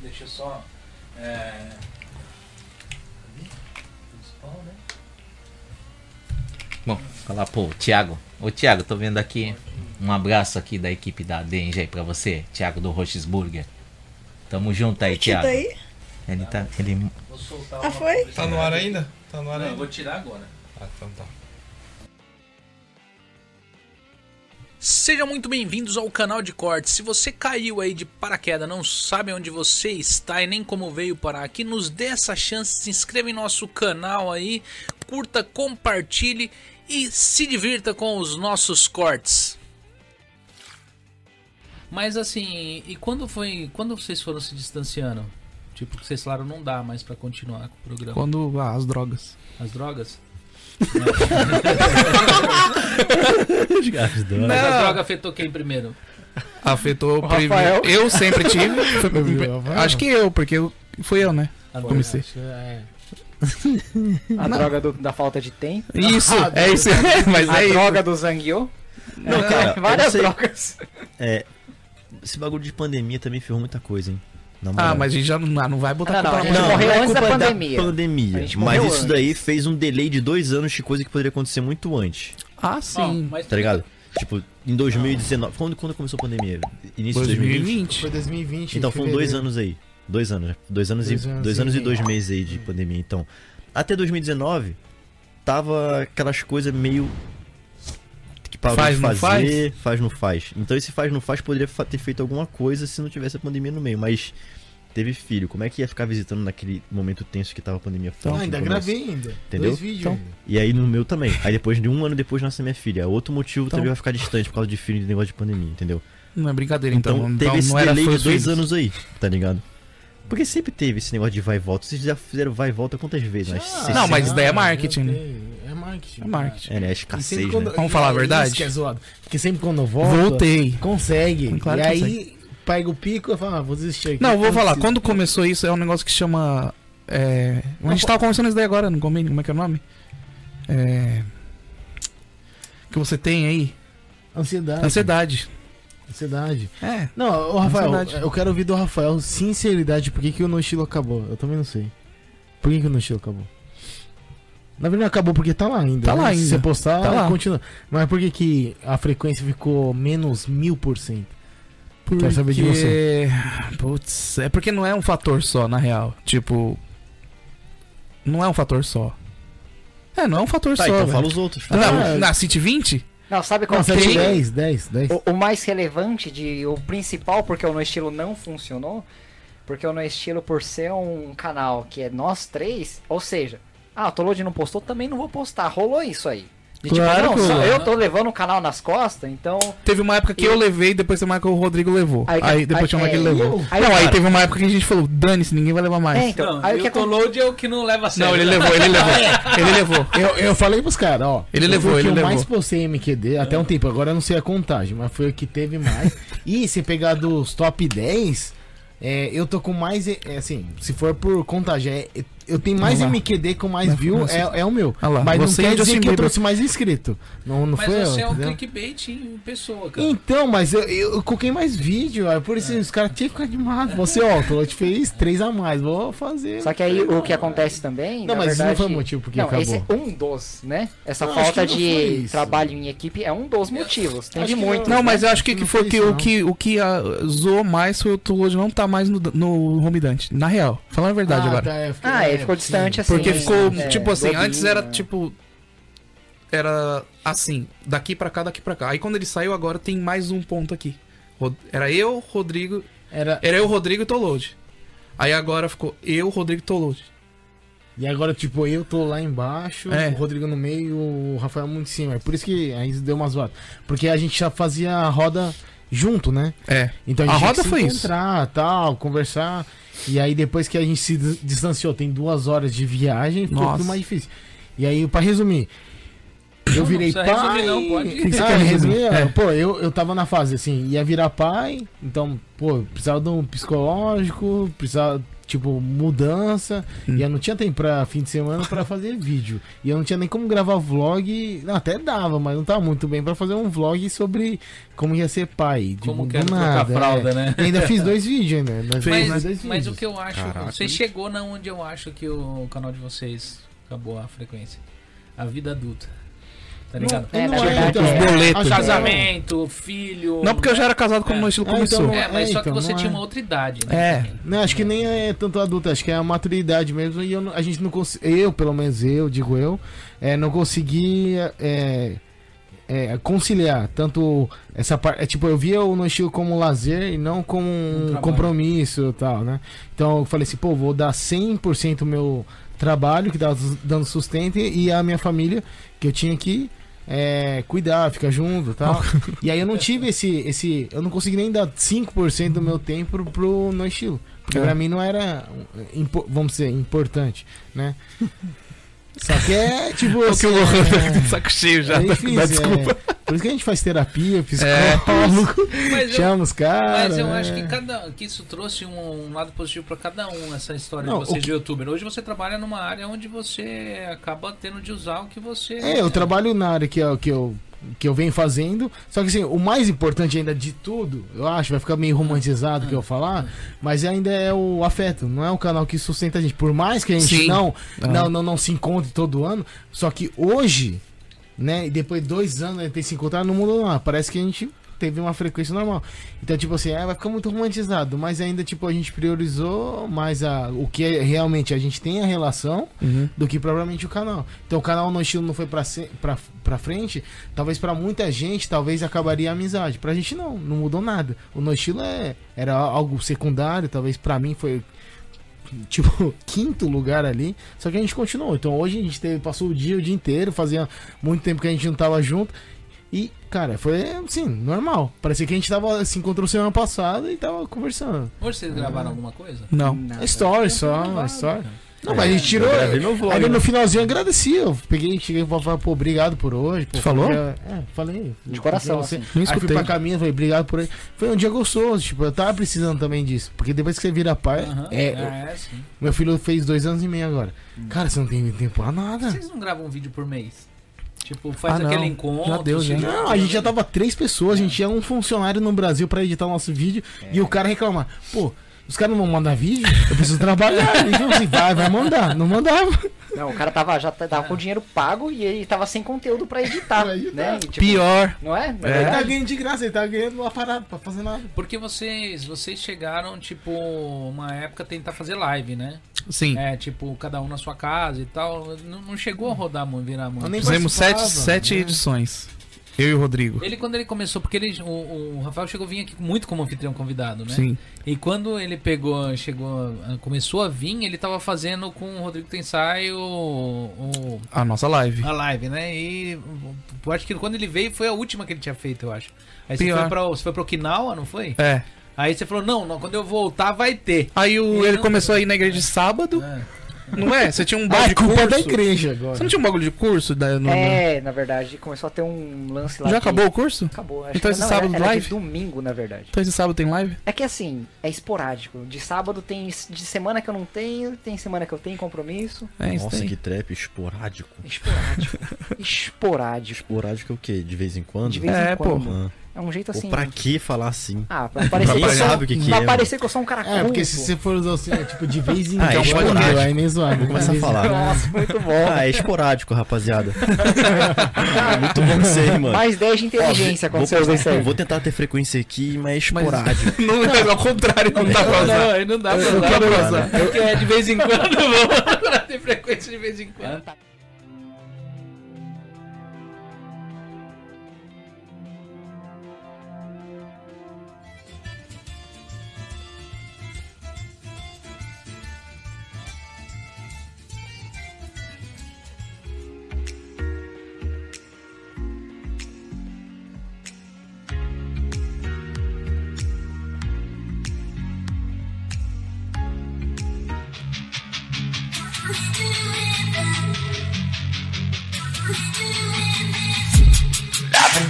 Deixa eu só. É... Né? Bom, falar, pô, Thiago. Ô, Thiago, tô vendo aqui. Um abraço aqui da equipe da Denja aí pra você, Thiago do Rochesburger. Tamo junto aí, Tita Thiago. aí? Ele tá. Ele... Vou soltar Ah, foi? Tá no ar ainda? Tá no ar Não, eu ainda? vou tirar agora. Ah, então tá. Sejam muito bem-vindos ao canal de cortes. Se você caiu aí de paraquedas, não sabe onde você está e nem como veio parar aqui, nos dê essa chance, se inscreva em nosso canal aí, curta, compartilhe e se divirta com os nossos cortes. Mas assim, e quando foi. Quando vocês foram se distanciando? Tipo, que vocês falaram não dá mais pra continuar com o programa. Quando ah, as drogas. As drogas? As Mas a droga afetou quem primeiro? Afetou o primeiro. Rafael. Eu sempre tive. Foi- acho que eu, porque eu, fui eu, né? A Comecei. É. A droga do- da falta de tempo. Isso, é isso. Mas a é isso. droga do Zangyo. Não, cara, eu Várias não drogas. É, esse bagulho de pandemia também ferrou muita coisa, hein? Ah, mas a gente já não, ah, não vai botar Não, não, culpa a na gente mão. morreu não é antes da culpa pandemia. pandemia, A gente mas isso antes. daí fez um delay de dois anos de coisa que poderia acontecer muito antes, Ah, sim. mas tá ligado? Tipo, em 2019. Quando, quando começou a pandemia? Início de 2020? 2020. Foi 2020. Então foram dois anos aí. Dois anos, né? Dois anos, Dois e, anos dois anos e dois meses aí de pandemia. Então, até 2019, tava aquelas coisas meio. Parou Faz, de fazer, faz, não faz. Então esse faz, não faz poderia fa- ter feito alguma coisa se não tivesse a pandemia no meio. Mas teve filho. Como é que ia ficar visitando naquele momento tenso que tava a pandemia Então, forte Ah, ainda começo? gravei ainda. Entendeu? Dois vídeos Então, ainda. E aí no meu também. Aí depois de um ano depois nasce minha filha. Outro motivo Então. também vai ficar distante por causa de filho e de negócio de pandemia, entendeu? Não é brincadeira, então. Então, Então, teve esse não delay de dois filhos. anos aí, tá ligado? Porque sempre teve esse negócio de vai e volta. Vocês já fizeram vai e volta quantas vezes? Ah, 60? Não, mas isso daí é marketing, né? É marketing. É marketing. É, né? É E escassez, sempre quando- né? Vamos falar a Isso verdade? que é zoado. Porque sempre quando volta, Voltei. consegue. Claro e aí pega o pico e fala, ah, vou desistir aqui. Não, vou falar. preciso. Quando começou isso, é um negócio que chama. É... A gente tava conversando isso daí agora, não combina? Como é que é o nome? É. Que você tem aí? Ansiedade. Ansiedade. Ansiedade. É. Não, ô Rafael, Ansiedade. eu quero ouvir do Rafael sinceridade, por que, que o No Estilo acabou? Eu também não sei. Por que, que o No Estilo acabou? Na verdade acabou porque tá lá ainda. Tá né? lá Se ainda. você postar, Tá lá. continua. Mas por que, que a frequência ficou menos mil por cento? Quero saber de você. Putz, é porque não é um fator só, na real. Tipo. Não é um fator só. É, não é um fator Tá, só. então velho. fala os outros. Não, Ah, na City 20? Não, sabe qual Não, que 7, é? 10, 10, 10. O, o mais relevante de o principal porque o no estilo não funcionou, porque o no estilo por ser um canal que é nós três, ou seja, ah, o Tolode não postou, também não vou postar. Rolou isso aí. De Claro tipo, não, eu tô levando o canal nas costas, então Teve uma época que E- eu levei, depois teve uma época que o Rodrigo levou. Aí, Aí- depois aí- tinha uma que ele é, levou. eu- aí, não, aí cara- teve uma época que a gente falou, dane-se, ninguém vai levar mais. É, então, Não, aí o e que o Tolode é o que não leva a sério. Não, ele levou, ele levou. ele levou. Eu, eu falei pros caras, ó. Ele eu levou, o ele eu levou. mais postei MQD até um tempo. Agora eu não sei a contagem, mas foi o que teve mais. e se pegar dos top 10, é, eu tô com mais. é, assim, se for por contagem, é, eu tenho mais. MQD com mais view, é, é o meu. Lá, mas não você quer dizer que eu trouxe mais inscrito. Não, não Mas foi eu, você é um entendeu? clickbait em pessoa, cara. Então, mas eu, eu, eu coloquei mais vídeo, é por isso os caras tinham que ficar animados. Você, ó, o te fez três a mais, vou fazer. Só que aí o que acontece também. Não, na mas isso não verdade, foi o motivo porque não, acabou. Esse é um dos, né? Essa Não, falta que de trabalho em equipe é um dos motivos. Tem de que muitos. Não, né? mas eu acho que, que foi que, o que o que ah, zoou mais foi o Tulode não tá mais no, no Home Dante. Na real. Falando a verdade agora. tá, é, Ah, ele é, ficou sim. distante assim. Porque ficou, é, tipo assim, antes era né? tipo. Era assim, daqui pra cá, daqui pra cá. Aí quando ele saiu, agora tem mais um ponto aqui. Era eu, Rodrigo. Era, Era eu, Rodrigo e Tolode. Aí agora ficou eu, Rodrigo e Tolode. E agora, tipo, eu tô lá embaixo, É. o Rodrigo no meio, o Rafael muito em cima. É por isso que aí deu umas zoadas. Porque a gente já fazia a roda junto, né? É. Então A a gente roda foi isso. encontrar, tal, conversar. E aí depois que a gente se dis- distanciou, tem duas horas de viagem, ficou Nossa. tudo mais difícil. E aí, pra resumir, eu virei precisa pai. resumir não, pode. Que que você Ah, quer resumir? É. Pô, eu, eu tava na fase assim, ia virar pai, então, pô, precisava de um psicológico, precisava, tipo, mudança. Hum. E eu não tinha tempo pra fim de semana pra fazer vídeo. E eu não tinha nem como gravar vlog. Não, até dava, mas não tava muito bem pra fazer um vlog sobre como ia ser pai. de- Como do que nada, fralda, é. né? E ainda fiz dois vídeos ainda. Fez, fizemos Mas, dois mas o vídeos. que eu acho, Caraca. você chegou na onde eu acho que o canal de vocês acabou a frequência. A vida adulta. Tá ligado? É, Não na verdade, então, é. boletos. acho que- Casamento, filho. Não, porque eu já era casado quando É. o meu estilo Ah, começou. então É, mas É, só que então, você não tinha é. uma outra idade, né? É. Não, acho que nem é tanto adulto, acho que é a maturidade mesmo. E eu não- a gente não. Eu, pelo menos eu, digo eu, é, não conseguia é, é, conciliar tanto essa parte. É, tipo, eu via o no estilo como lazer e não como um trabalho. compromisso e tal, né? Então eu falei assim, pô, vou dar 100% meu trabalho, que dá dando sustento, e a minha família, que eu tinha que. É, cuidar, ficar junto e tal. e aí eu não tive esse, esse. Eu não consegui nem dar 5% do meu tempo pro, pro no estilo. Porque É. pra mim não era, vamos dizer, importante, né? Só que é tipo. O que assim, o Lohan é- tá saco cheio já. é tá- difícil, dá desculpa. é. Por isso que a gente faz terapia, É. psicólogo, eu, chama os caras. mas eu né? acho que, cada, que isso trouxe um, um lado positivo pra cada um, essa história Não, de você que- de youtuber. Hoje você trabalha numa área onde você acaba tendo de usar o que você. É, eu trabalho na área que que eu, que eu venho fazendo. Só que assim, o mais importante ainda de tudo, eu acho, vai ficar meio romantizado o que eu falar, mas ainda é o afeto, não é o canal que sustenta a gente. Por mais que a gente não, Ah. não, não, não se encontre todo ano, só que hoje, né, e depois de dois anos de ter se encontrado, não mudou nada. Parece que a gente teve uma frequência normal. Então, tipo assim, é, vai ficar muito romantizado, mas ainda, tipo, a gente priorizou mais a, o que é, realmente a gente tem a relação Uhum. do que propriamente o canal. Então o canal no estilo não foi pra, se- pra, pra frente, talvez pra muita gente, talvez acabaria a amizade. Pra gente não, não mudou nada. O no estilo é, era algo secundário, talvez pra mim foi tipo quinto lugar ali, só que a gente continuou. Então hoje a gente teve, passou o dia, o dia inteiro, fazia muito tempo que a gente não tava junto. E, cara, foi assim, normal. Parecia que a gente tava, se encontrou semana passada e tava conversando. Hoje vocês gravaram alguma coisa? Não. É story só, Gravado, é story. cara. Não, mas a gente tirou. gravei meu vlog, Ainda né? no finalzinho eu agradeci. Eu peguei, cheguei pra falar, pô, obrigado por hoje. Pô, Você falou? dia- É, falei. De coração, Você- assim. Não Aí fui escutei. pra caminho, falei, obrigado por aí. Foi um dia gostoso, tipo, eu tava precisando também disso. Porque depois que você vira pai, Aham, é, é, sim. meu filho fez dois anos e meio agora. Cara, você não tem tempo pra nada. Vocês não gravam um vídeo por mês? Tipo, faz Ah, não. aquele encontro. Já deu, já. chega- Não, a gente já tava três pessoas, a gente tinha um funcionário no Brasil pra editar o nosso vídeo e o cara reclamar, pô, os caras não vão mandar vídeo? Eu preciso trabalhar. Então assim, vai, vai mandar. Não mandava. Não, o cara tava, já tava com o dinheiro pago e ele tava sem conteúdo pra editar, Pra editar. né? E, tipo, Pior. Não é? É. Ele tá ganhando de graça, ele tá ganhando uma parada pra fazer nada. Porque vocês, vocês chegaram, tipo, uma época tentar fazer live, né? Sim. É, tipo, cada um na sua casa e tal. Não, não chegou a rodar, virar muito. nem Fizemos sete, sete né? edições. Eu e o Rodrigo. Ele, quando ele começou, porque ele, o, o Rafael chegou a vir aqui muito como anfitrião convidado, né? Sim. E quando ele pegou, chegou, começou a vir, ele tava fazendo com o Rodrigo Tensai o, o- A nossa live. a live, né? E eu acho que quando ele veio foi a última que ele tinha feito, eu acho. Aí você foi, pra, você foi pra Okinawa, não foi? É. Aí você falou, não, não, quando eu voltar vai ter. Aí o, ele não- começou a ir na igreja de sábado. É. Não é? Você tinha um Ah, bagulho é de culpa curso. da igreja agora. Você não tinha um bagulho de curso? Da, no- É, na verdade, começou a ter um lance lá. Já que- acabou o curso? Acabou. Acho Então que esse não, sábado era, era live? de domingo, na verdade. Então esse sábado tem live? É que assim, é esporádico. De sábado tem. De semana que eu não tenho, tem semana que eu tenho compromisso. É isso Nossa, aí. que trap esporádico. Esporádico. Esporádico. Esporádico é o quê? De vez em quando? De vez É, em pô. quando. Ah. É um jeito assim. pra que falar assim? Ah, pra parecer que eu Ninguém sou. sabe o que que pra é, parecer que eu sou um cara É, porque se você for usar assim, é tipo de vez em Ah, é quando, esporádico. aí nem zoado. Vou começar a falar. Nossa, muito bom. Ah, é esporádico, rapaziada. Muito bom que você, aí, mano. Mais 10 de inteligência quando Vou, você usa isso aí. vou tentar ter frequência aqui, mas é esporádico. Não, não, ao contrário, não dá pra usar. Não, aí não dá pra usar. quero pra usar. Porque é de vez em quando, vamos ter frequência de vez em quando.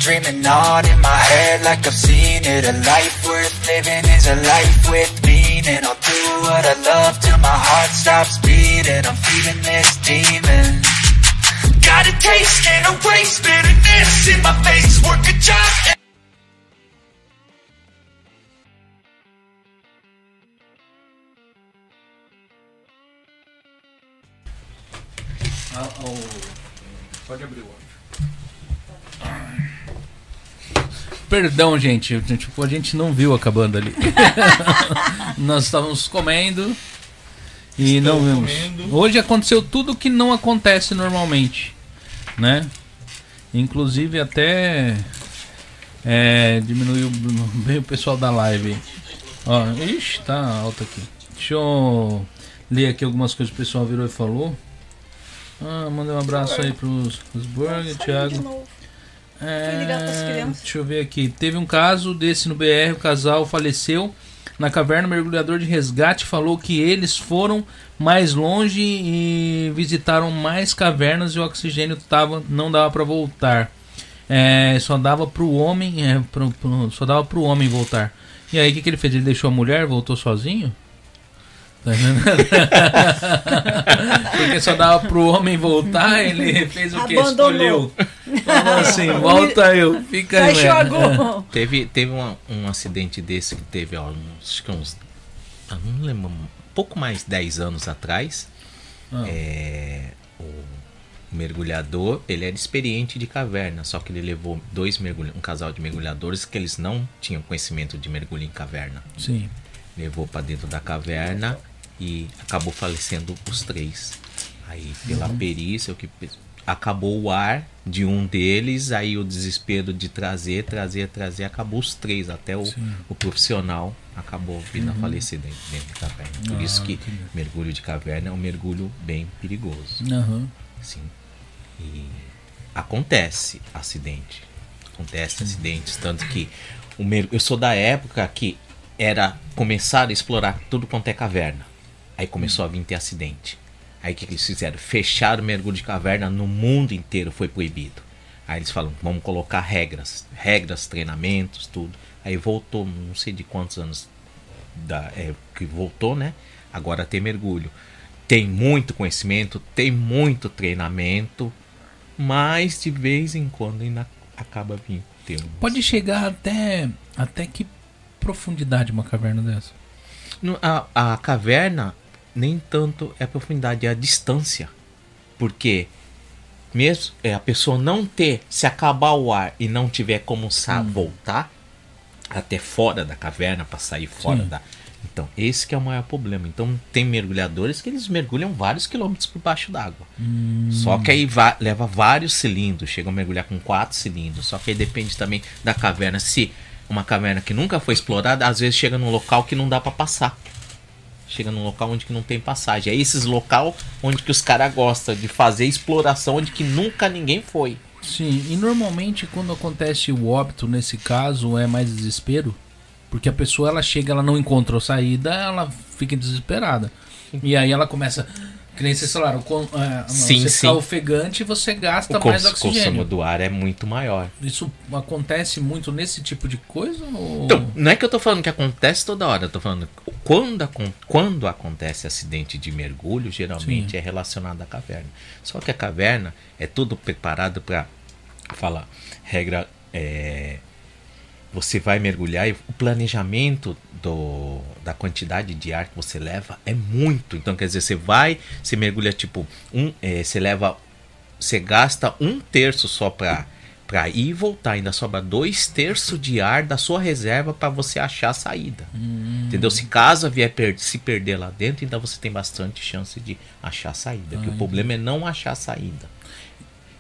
Dreaming on in my head like I've seen it. A life worth living is a life with meaning. I'll do what I love till my heart stops beating. I'm feeding this demon. Got a taste and a waste. Bitterness in my face Perdão, gente. Tipo, a gente não viu acabando ali. Nós estávamos comendo e não vimos. comendo. Hoje aconteceu tudo que não acontece normalmente, né? Inclusive até é, diminuiu bem o pessoal da live. Ó, ixi, tá alto aqui. Deixa eu ler aqui algumas coisas que o pessoal virou e falou. Ah, mandei um abraço aí pros, pros Burger, De Thiago. Novo. Fui ligar pras É, crianças. deixa eu ver aqui. Teve um caso desse no BR, o casal faleceu na caverna. O mergulhador de resgate falou que eles foram mais longe e visitaram mais cavernas e o oxigênio tava, não dava para voltar. É, só dava pro homem, é, pro- pro- só dava pro homem voltar. E aí o que, que ele fez? Ele deixou a mulher, voltou sozinho? Tá? Porque só dava pro homem voltar, ele fez o que? Escolheu. Falou assim, volta eu, fica aí. Fechou a mesmo. gol. Teve, teve um, um acidente desse que teve ó, uns, acho que uns. ah, não lembro, um pouco mais de 10 anos atrás. Ah. É, o mergulhador, ele era experiente de caverna, só que ele levou dois mergulha um casal de mergulhadores que eles não tinham conhecimento de mergulho em caverna. Sim. Levou para dentro da caverna e acabou falecendo os três. Aí pela Uhum. perícia, o que acabou o ar de um deles, aí o desespero de trazer, trazer, trazer, acabou os três, até o, Sim. o profissional acabou vindo a Uhum. falecer dentro, dentro de caverna. Por Ah, isso que entendi. mergulho de caverna é um mergulho bem perigoso. Aham. Sim. E acontece acidente. Acontece acidentes, tanto que o mer... eu sou da época que era começar a explorar tudo quanto é caverna. Aí começou a vir ter acidente. Aí o que, que eles fizeram? Fecharam o mergulho de caverna no mundo inteiro, foi proibido. Aí eles falam, vamos colocar regras, regras, treinamentos, tudo. Aí voltou, não sei de quantos anos da, é, que voltou, né? Agora tem mergulho. Tem muito conhecimento, tem muito treinamento, mas de vez em quando ainda acaba vindo. Pode chegar até até que profundidade uma caverna dessa? No- A, a caverna nem tanto é a profundidade, é a distância. Porque mesmo é, a pessoa não ter, se acabar o ar e não tiver como sa voltar até fora da caverna para sair fora Sim. da. Então, esse que é o maior problema. Então, tem mergulhadores que eles mergulham vários quilômetros por baixo d'água. Só que aí va- leva vários cilindros, chegam a mergulhar com quatro cilindros. Só que aí depende também da caverna. Se uma caverna que nunca foi explorada, às vezes chega num local que não dá para passar. Chega num local onde que não tem passagem. É esses local onde que os caras gostam de fazer exploração onde que nunca ninguém foi. Sim, e normalmente quando acontece o óbito, nesse caso, é mais desespero. Porque a pessoa ela chega, ela não encontrou saída, ela fica desesperada. E aí ela começa. Que nem vocês falaram, com, é, Sim, você sim. ficar ofegante você gasta o mais cons- consumo oxigênio. do ar é muito maior. Isso acontece muito nesse tipo de coisa? Ou... Então, não é que eu tô falando que acontece toda hora, eu tô falando quando, quando acontece acidente de mergulho, geralmente Sim. é relacionado à caverna. Só que a caverna é tudo preparado para falar regra é, você vai mergulhar e o planejamento do, da quantidade de ar que você leva é muito. Então, quer dizer, você vai, você mergulha tipo um, é, você leva, você gasta um terço só para para ir e voltar, ainda sobra dois terços de ar da sua reserva para você achar a saída. Entendeu? Se caso vier per se perder lá dentro, ainda você tem bastante chance de achar a saída. que o problema é não achar a saída.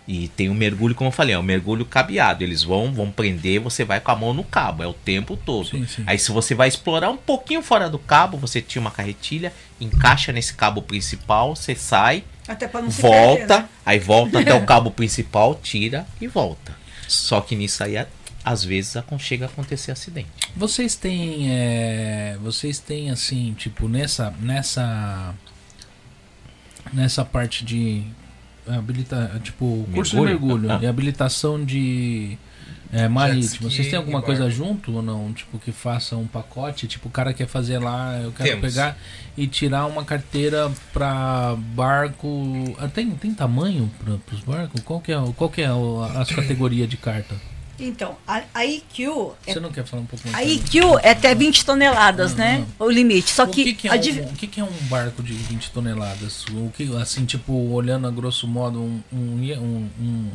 E tem o mergulho, como eu falei, é o mergulho cabeado. Eles vão, vão prender, você vai com a mão no cabo, é o tempo todo. Sim, sim. Aí se você vai explorar um pouquinho fora do cabo, você tira uma carretilha, encaixa nesse cabo principal, você sai, Até pra não se volta, perder, né? aí volta até o cabo principal, tira e volta. Só que nisso aí, às vezes, chega a acontecer acidente. Vocês têm. é, vocês têm assim, tipo, nessa. nessa. Nessa parte de. Habilita, tipo, curso de Mergulho? mergulho Ah. e habilitação de é, marítimo. Vocês têm alguma coisa barco. junto ou não? Tipo, que faça um pacote? Tipo, o cara quer fazer lá, eu quero Temos. pegar e tirar uma carteira pra barco. Ah, Tem, tem tamanho para os barcos? Qual que é, qual que é o- as categorias de carta? Então, a, a IQ é, Você não quer falar um pouco mais? a? IQ é até 20 toneladas, né? O limite. Só o que, que, que é um, o que, que é um barco de 20 toneladas? O que, assim, tipo, olhando a grosso modo, um, um, um- um-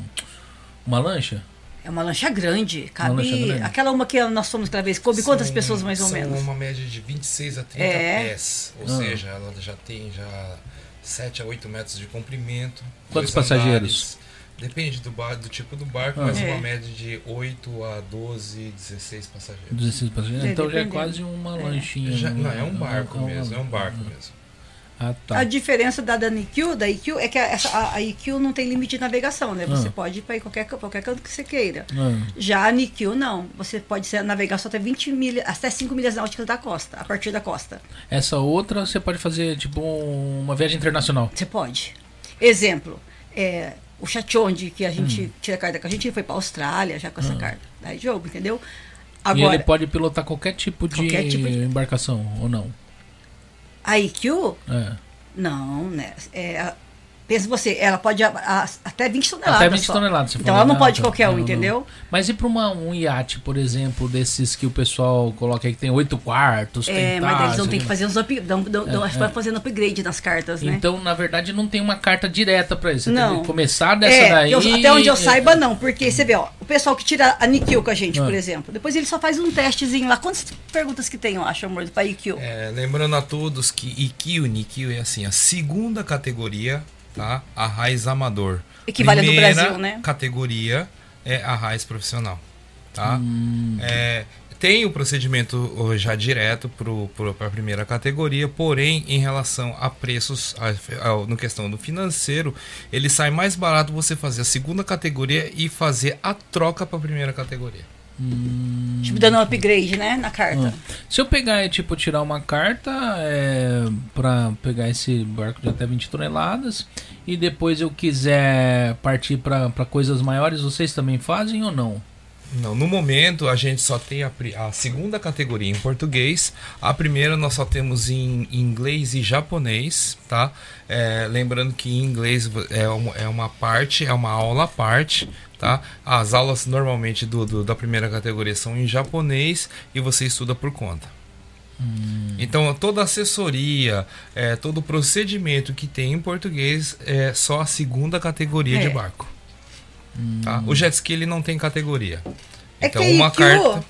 uma lancha? é uma lancha grande. Cabe. lancha grande. Aquela uma que nós fomos outra vez, coube quantas pessoas mais ou são menos? uma média de 26 a 30 É. pés. Ou Ah. seja, ela já tem já 7 a 8 metros de comprimento. Quantos passageiros? andares. Depende do, bar, do tipo do barco, Ah. mas É. uma média de 8 a 12, 16 passageiros. 16 passageiros? É, Então já é quase uma É. lanchinha. Já- né? não, é um barco uma- mesmo, é um barco mesmo. Ah, tá. A diferença da, da da IQ é que a, a, a IQ não tem limite de navegação, né? Você Ah. pode ir para qualquer, qualquer canto que você queira. Ah, Já a NIQ não. Você pode ser, navegar só até 20 milhas, até 5 milhas náuticas da costa, a partir da costa. essa outra você pode fazer, tipo, um- uma viagem internacional. Você pode. Exemplo, é, o Chachonde, que a gente Hum. tira a carta com a gente, foi para Austrália já com essa carta. Daí jogo, entendeu? e Agora, ele pode pilotar qualquer tipo de Qualquer tipo de- embarcação, ou não? a IQ, É. não, né? É, a- pensa você, ela pode a- a- até 20 toneladas. Até 20 só. toneladas. você Então ela não né? pode qualquer um, entendeu? Mas e para um iate, por exemplo, desses que o pessoal coloca aí que tem oito quartos, É, tem mas eles tem lá. que fazer uns up, dão, dão, É, acho que é. fazendo upgrade nas cartas, né? Então, na verdade, não tem uma carta direta para isso. Você Não. tem que começar dessa É, daí. eu- até onde eu saiba, não. Porque você vê, ó, o pessoal que tira a Nikil com a gente, por exemplo, depois ele só faz um testezinho lá. Quantas perguntas que tem, eu acho, amor, pra IQ? É, lembrando a todos que IQ, NIQ é assim, a segunda categoria, tá? A raiz amador. Equivale a do Primeira Brasil, né? categoria é a raiz profissional, tá? É, tem o procedimento ó, já direto para a primeira categoria, porém, em relação a preços, a- a- no questão do financeiro, ele sai mais barato você fazer a segunda categoria e fazer a troca para a primeira categoria. Tipo, dando um upgrade, né, na carta. Ah. Se eu pegar e, tipo, tirar uma carta é, para pegar esse barco de até 20 toneladas e depois eu quiser partir para coisas maiores, vocês também fazem ou não? Não, no momento a gente só tem a, a segunda categoria em português. A primeira nós só temos em inglês e japonês, tá? É, lembrando que em inglês é uma, é uma parte, é uma aula à parte, tá? As aulas normalmente do, do- da primeira categoria são em japonês e você estuda por conta. Então toda a assessoria, é, todo o procedimento que tem em português é só a segunda categoria É. de barco. Tá? O jet ski ele não tem categoria. É então que aí uma que o- carta.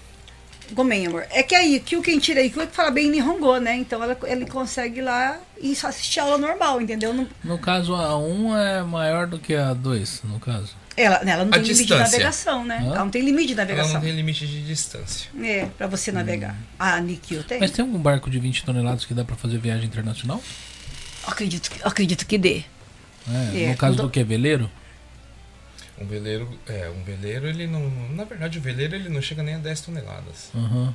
Gomen, amor. É que aí, que o quem tira aí, que o que fala bem Nihongo, né? Então ela, ele consegue ir lá e só assistir aula normal, entendeu? Não, No caso, a 1 é maior do que a 2, no caso. Ela, né, ela não A tem limite de distância. navegação, né? Hã? Ela não tem limite de Ela navegação. não tem limite de distância. É, pra você navegar. A Nikio tem? Mas tem algum barco de 20 toneladas que dá pra fazer viagem internacional? Acredito, que- acredito que dê. É, É, no caso do que? Veleiro? Um veleiro, é, um veleiro ele não, na verdade o veleiro ele não chega nem a 10 toneladas. Aham.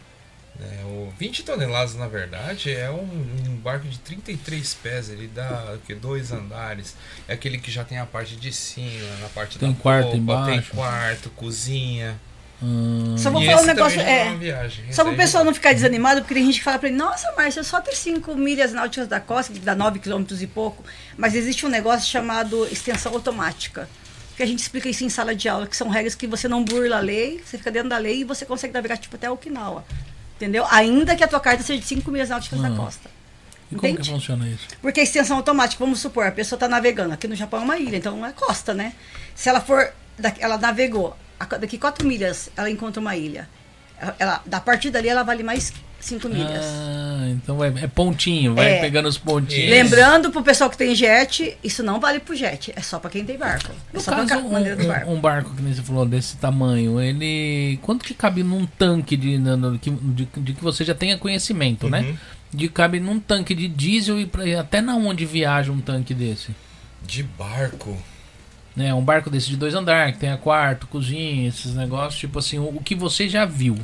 Né? O 20 toneladas na verdade é um, um barco de 33 pés, ele dá o que dois andares. É aquele que já tem a parte de cima, na parte Tem da quarto popa, embaixo. tem quarto, cozinha. Hum, Só vou E falar um negócio. É, é viagem. Só pro aí pessoal já- não ficar desanimado, porque tem gente que fala pra ele, nossa, Márcia, só tem 5 milhas náuticas da costa, que dá 9 quilômetros e pouco. Mas existe um negócio chamado extensão automática. Que a gente explica isso em sala de aula, que são regras que você não burla a lei, você fica dentro da lei e você consegue navegar tipo até Okinawa. Entendeu? Ainda que a tua carta seja de 5 milhas náuticas da Ah. costa. E como que Entende? funciona isso? Porque a extensão automática, vamos supor, a pessoa está navegando. Aqui no Japão é uma ilha, então é costa, né? Se ela for. da- Ela navegou, daqui 4 milhas ela encontra uma ilha. Ela, ela- da partir dali ela vale mais 5 milhas. Ah, então vai, é pontinho, vai É. pegando os pontinhos. Lembrando pro pessoal que tem jet, isso não vale pro jet, é só para quem tem barco. É No só pra caso, ca- um, maneira do barco. um- um barco que nem você falou desse tamanho, ele. Quanto que cabe num tanque de, que- de, de que você já tenha conhecimento, né? Uhum. De cabe num tanque de diesel e pra, até na onde viaja um tanque desse? De barco. Né? Um barco desse de dois andares, que tenha quarto, cozinha, esses negócios, tipo assim, o, o que você já viu.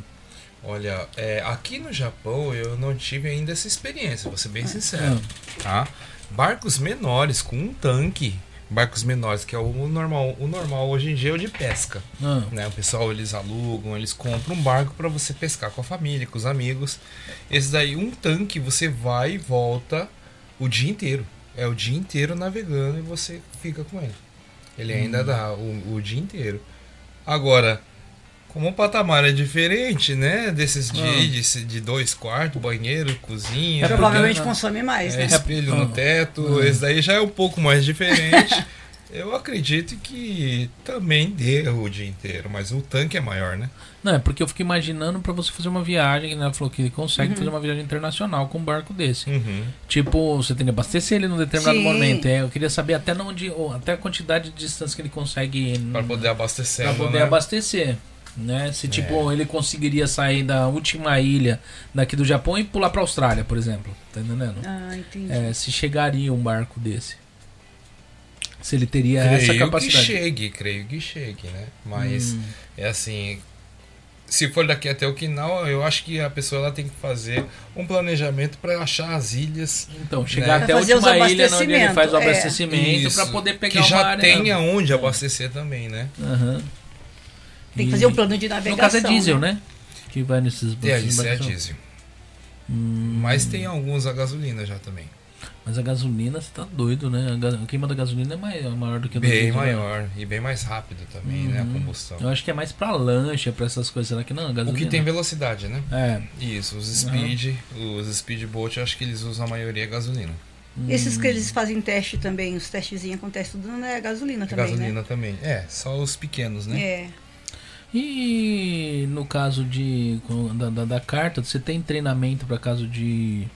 Olha, é, aqui no Japão eu não tive ainda essa experiência, vou ser bem sincero. Tá? Barcos menores com um tanque, barcos menores, que é o normal, o normal hoje em dia é o de pesca. Ah, Né? O pessoal eles alugam, eles compram um barco para você pescar com a família, com os amigos. Esse daí, um tanque, você vai e volta o dia inteiro. É o dia inteiro navegando e você fica com ele. Ele ainda dá o, o dia inteiro. Agora, como o patamar é diferente, né? Desses de, Ah. de, de dois quartos, banheiro, cozinha. É, Provavelmente consome mais, É, né? espelho no Ah. teto, esse daí já é um pouco mais diferente. Eu acredito que também dê o dia inteiro, mas o tanque é maior, né? Não, é porque eu fico imaginando pra você fazer uma viagem, né? Ela falou que ele consegue Uhum. fazer uma viagem internacional com um barco desse. Uhum. Tipo, você tem que abastecer ele num determinado Sim. momento. É, eu queria saber até onde, ou até a quantidade de distância que ele consegue Para poder abastecer. pra poder né? abastecer. Né? Se tipo, É. ele conseguiria sair da última ilha daqui do Japão e pular pra Austrália, por exemplo. Tá entendendo? Ah, entendi. É, se chegaria um barco desse. Se ele teria creio essa que capacidade. chegue, creio que chegue, né? Mas Hum. é assim, se for daqui até Okinawa, eu acho que a pessoa ela tem que fazer um planejamento para achar as ilhas. Então, chegar Né? até a última ilha onde ele faz o é. abastecimento Isso, pra poder pegar que uma já área. tenha onde abastecer também, né? Aham. Tem que fazer um plano de No navegação. caso é diesel, né? Que vai nesses É, isso é diesel. Hum, Mas tem alguns a gasolina já também. Mas a gasolina, você tá doido, né? A, a queima da gasolina é maior, maior do que a do Bem diesel, né? maior e bem mais rápido também, né? A Uhum. combustão. Eu acho que é mais pra lancha, pra essas coisas. Será que não? A O gasolina? que tem velocidade, né? É. Isso, os speed, os speedboat, eu acho que eles usam a maioria gasolina. Esses que eles fazem teste também, os testezinhos acontecem tudo, né? Gasolina É também, gasolina também. É, só os pequenos, né? né? É. E no caso de da, da, da carta, você tem treinamento para caso de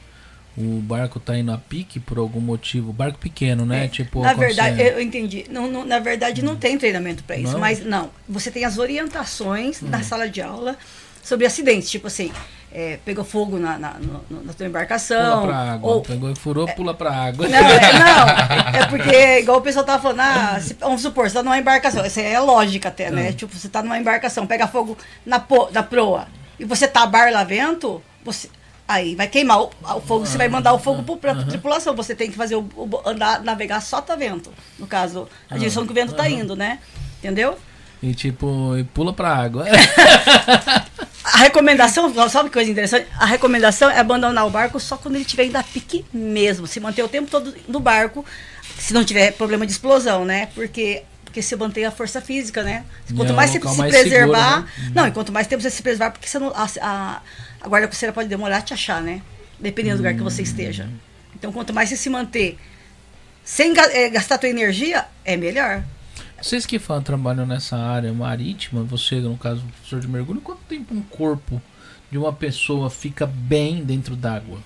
o barco tá indo a pique por algum motivo? Barco pequeno, né? É. Tipo, na verdade, eu entendi. Não, não- na verdade, não tem treinamento para isso. Não? Mas não, você tem as orientações Hum. na sala de aula sobre acidentes. Tipo assim, é, pegou fogo na, na, no- na tua embarcação. pula pra água. ou- Pegou e furou, pula pra água. Não, é, não, é porque, igual o pessoal tava falando, ah, se- vamos supor, você tá numa embarcação, isso é lógica até, né? Ah. Tipo, você tá numa embarcação, pega fogo na, po, na proa, e você tá bar lá vento, você, aí vai queimar o, o fogo, você vai mandar o fogo pro, pra tripulação, você tem que fazer o, o- andar, navegar só tá vento, no caso, a Ah, direção que o vento tá indo, né? Entendeu? E tipo, e pula pra água. A recomendação, sabe que coisa interessante? A recomendação é abandonar o barco só quando ele estiver indo a pique mesmo. Se manter o tempo todo no barco, se não tiver problema de explosão, né? Porque, porque você mantém a força física, né? Quanto é mais você se mais preservar. seguro, né? Não, e quanto mais tempo você se preservar, porque você não, a, a, a guarda costeira pode demorar a te achar, né? dependendo do lugar que você esteja. Então, quanto mais você se manter sem eh, gastar tua energia, é melhor. Vocês que falam, trabalham nessa área marítima, você, no caso, professor de mergulho, quanto tempo um corpo de uma pessoa fica bem dentro d'água?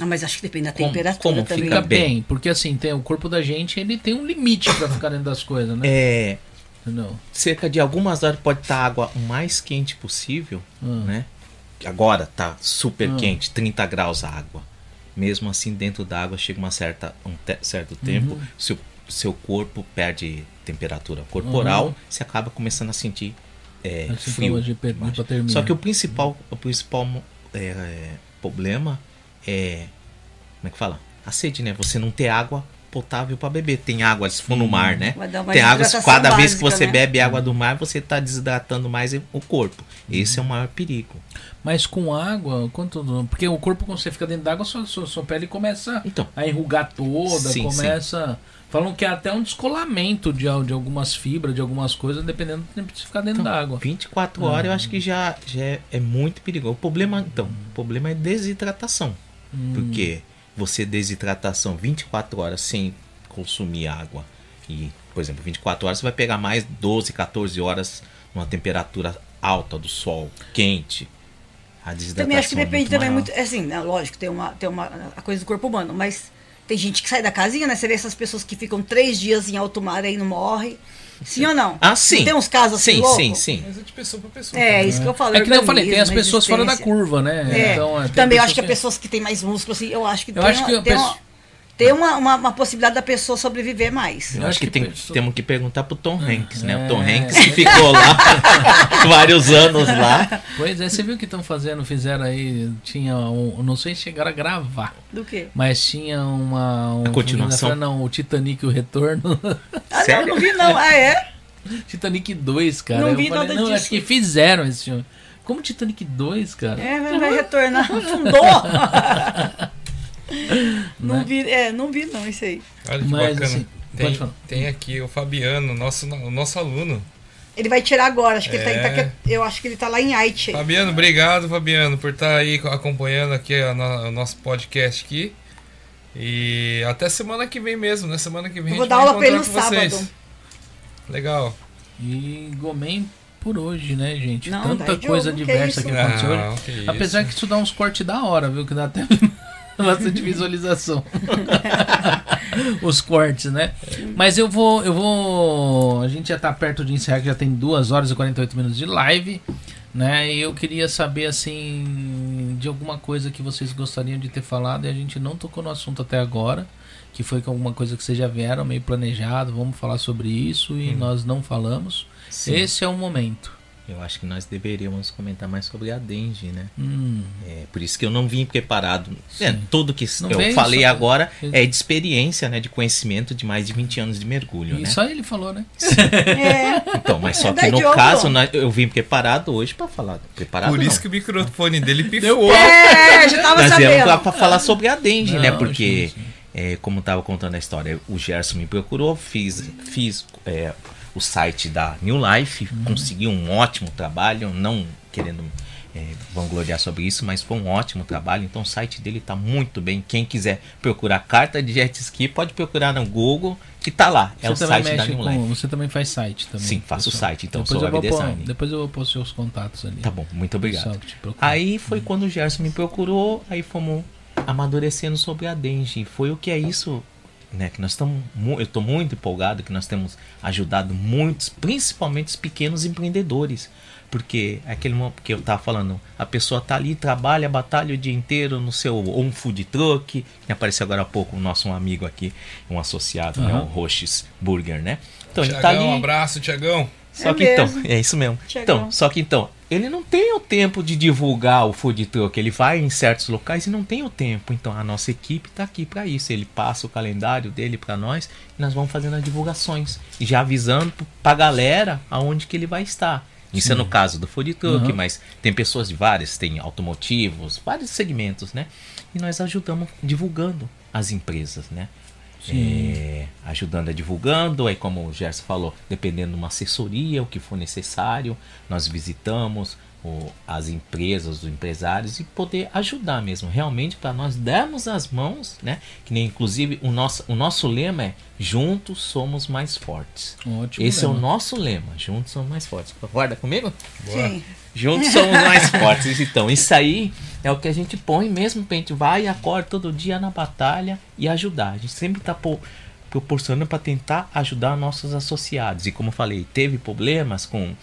Ah, mas acho que depende da Como- temperatura como também. fica bem? Porque assim, tem o corpo da gente, ele tem um limite pra ficar dentro das coisas, né? É. Entendeu? Cerca de algumas horas pode estar a água o mais quente possível, Hum. né? Agora tá super Hum. quente, 30 graus a água. Mesmo assim, dentro da água chega uma certa, um te- certo tempo, Uhum. seu, seu corpo perde temperatura corporal, Uhum. você acaba começando a sentir é, frio. de hipotermia. Só que o principal, o principal é, problema é. Como é que fala? A sede, né? Você não ter água potável para beber. Tem água, se for no mar, né? Vai dar uma Tem água, cada vez que básica, você né? bebe água do mar, você está desidratando mais o corpo. Esse é o maior perigo. Mas com água, quanto. Porque o corpo, quando você fica dentro d'água, sua, sua, sua pele começa a enrugar toda, Sim, começa. Falam que é até um descolamento de, de algumas fibras, de algumas coisas, dependendo do tempo que você ficar dentro d'água. 24 horas eu acho que já, já é, é muito perigoso. O problema, então, o problema é desidratação. Hum. Porque você desidratação 24 horas sem consumir água. E, por exemplo, 24 horas você vai pegar mais 12, 14 horas numa temperatura alta do sol, quente. A desidratação Também acho que é depende muito também maior. muito. é Assim, né, lógico, tem uma, tem uma a coisa do corpo humano, mas tem gente que sai da casinha, né? Você vê essas pessoas que ficam três dias em alto mar aí não morre. Sim ou não? Ah, sim. Não tem uns casos assim Sim, loucos? sim, sim. Mas é de pessoa pra pessoa. É, também. isso que eu falo. É que nem eu falei, tem as pessoas fora da curva, né? É. Então, é, Também eu acho que as pessoas que têm mais músculo, assim, eu acho que Eu tem, acho uma, que tem, pessoa- uma, tem uma, uma, uma possibilidade da pessoa sobreviver mais. Eu acho que, tem, temos que perguntar pro Tom Hanks, né? O Tom É. Hanks que ficou lá vários anos lá. Pois é, você viu o que estão fazendo? Fizeram aí. Tinha um. Não sei se chegaram a gravar. Do quê? Mas tinha uma. Um, A continuação? Não, o Titanic o Retorno. Ah, não, não vi não. Ah, é? Titanic 2, cara. Não Eu vi falei, nada não, disso. acho que fizeram esse filme. Como Titanic 2, cara? É, vai, vai retornar. Fundou. Não Né? vi, é, não vi não, isso aí. Olha que Mas, bacana. assim, tem, pode falar. tem aqui o Fabiano, nosso, o nosso aluno. Ele vai tirar agora, acho que ele tá, ele tá É. eu acho que ele tá lá em Haiti. Fabiano, obrigado, Fabiano, por estar aí acompanhando aqui a o nosso podcast aqui. E até semana que vem mesmo, né? Semana que vem Eu vou a gente dar aula pra ele encontrar no com vocês. sábado. Legal. E Gomen por hoje, né, gente? Não, Tanta coisa que diversa que aconteceu hoje. Apesar que isso dá uns cortes da hora, viu? Que dá até bastante visualização. Os cortes, né? Mas eu vou, eu vou. A gente já tá perto de encerrar, que já tem 2 horas e 48 minutos de live. Né? E eu queria saber assim de alguma coisa que vocês gostariam de ter falado e a gente não tocou no assunto até agora, que foi com alguma coisa que vocês já vieram meio planejado, vamos falar sobre isso e Hum. nós não falamos. Sim. Esse é o momento. Eu acho que nós deveríamos comentar mais sobre a Dengue, né? Hum. É, por isso que eu não vim preparado. É, Sim. tudo que Não eu falei só- agora é de experiência, né? De conhecimento de mais de 20 anos de mergulho, né? só ele falou, né? É. Então, mas só É que no caso, nós- eu vim preparado hoje pra falar. Preparado Por não. isso que o microfone dele pifou. É, já tava Nós sabendo. pra, pra falar sobre a Dengue, Não, né? Porque, é, como tava contando a história, o Gerson me procurou, fiz, fiz é, o site da New Life, Uhum. consegui um ótimo trabalho, não querendo é, vangloriar sobre isso, mas foi um ótimo trabalho. Então o site dele tá muito bem. Quem quiser procurar carta de jet ski, pode procurar no Google, que tá lá. É o Você também site da New com- Life. Você também faz site também. Sim, faço pessoal. site, então, depois sou eu vou web pôr, designer. Depois eu vou pôr seus contatos ali. Tá bom, muito obrigado. Aí foi quando o Gerson me procurou, aí fomos amadurecendo sobre a Dengue. Foi o que é isso, né? Que nós estamos, eu estou muito empolgado que nós temos ajudado muitos, principalmente os pequenos empreendedores. Porque é aquele momento que eu tava falando, a pessoa tá ali, trabalha, batalha o dia inteiro no seu ou um food truck, que apareceu agora há pouco o nosso um amigo aqui, um associado, né, o. Roches Burger, né? Então ele tá Tiagão, ali, um abraço, Tiagão. só É que então, mesmo. é isso mesmo. Tiagão. Então, só que então, ele não tem o tempo de divulgar o food truck. Ele vai em certos locais e não tem o tempo. Então, a nossa equipe tá aqui para isso. Ele passa o calendário dele para nós e nós vamos fazendo as divulgações e já avisando pra galera aonde que ele vai estar. Isso é no caso do food truck, Uhum. mas tem pessoas de várias, tem automotivos, vários segmentos, né? E nós ajudamos divulgando as empresas, né? É, ajudando a divulgando, aí como o Gerson falou, dependendo de uma assessoria, o que for necessário, nós visitamos, o- as empresas, os empresários e poder ajudar mesmo, realmente para nós darmos as mãos, né? Que nem inclusive o nosso, o nosso lema é juntos somos mais fortes. Ótimo Esse é o lema. nosso lema, juntos somos mais fortes. Concorda comigo? Sim. Juntos somos mais fortes. Então, isso aí é o que a gente põe mesmo, pra gente vai e acorda todo dia na batalha e ajudar. A gente sempre tá po- proporcionando para tentar ajudar nossos associados. E como eu falei, teve problemas com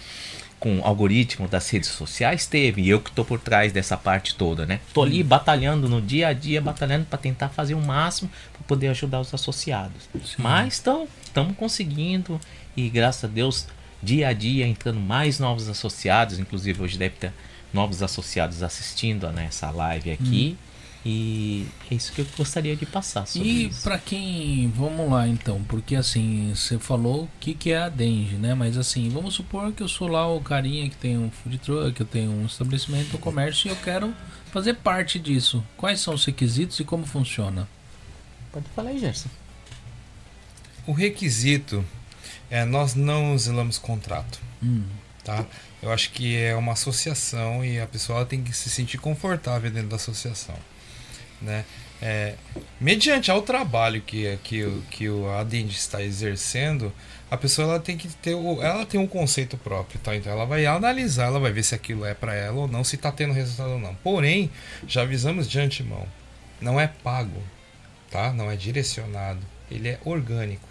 com o algoritmo das redes sociais teve, e eu que tô por trás dessa parte toda, né? Tô ali batalhando no dia a dia, batalhando para tentar fazer o máximo para poder ajudar os associados. Mas estamos conseguindo e graças a Deus, dia a dia entrando mais novos associados, inclusive hoje deve ter novos associados assistindo a nessa live aqui. E é isso que eu gostaria de passar sobre E pra quem. Vamos lá então, porque assim, você falou o que, que é a Denge, né? Mas assim, vamos supor que eu sou lá o carinha que tem um food truck, eu tenho um estabelecimento, um comércio e eu quero fazer parte disso. Quais são os requisitos e como funciona? Pode falar aí, Gerson. O requisito é nós não zelamos contrato, Hum. tá? Eu acho que é uma associação e a pessoa tem que se sentir confortável dentro da associação, né? É, mediante ao trabalho que, que, o- que o Adend está exercendo, a pessoa ela tem que ter o, ela tem um conceito próprio, tá? Então ela vai analisar, ela vai ver se aquilo é para ela ou não, se está tendo resultado ou não. Porém, já avisamos de antemão, não é pago, tá? Não é direcionado, ele é orgânico.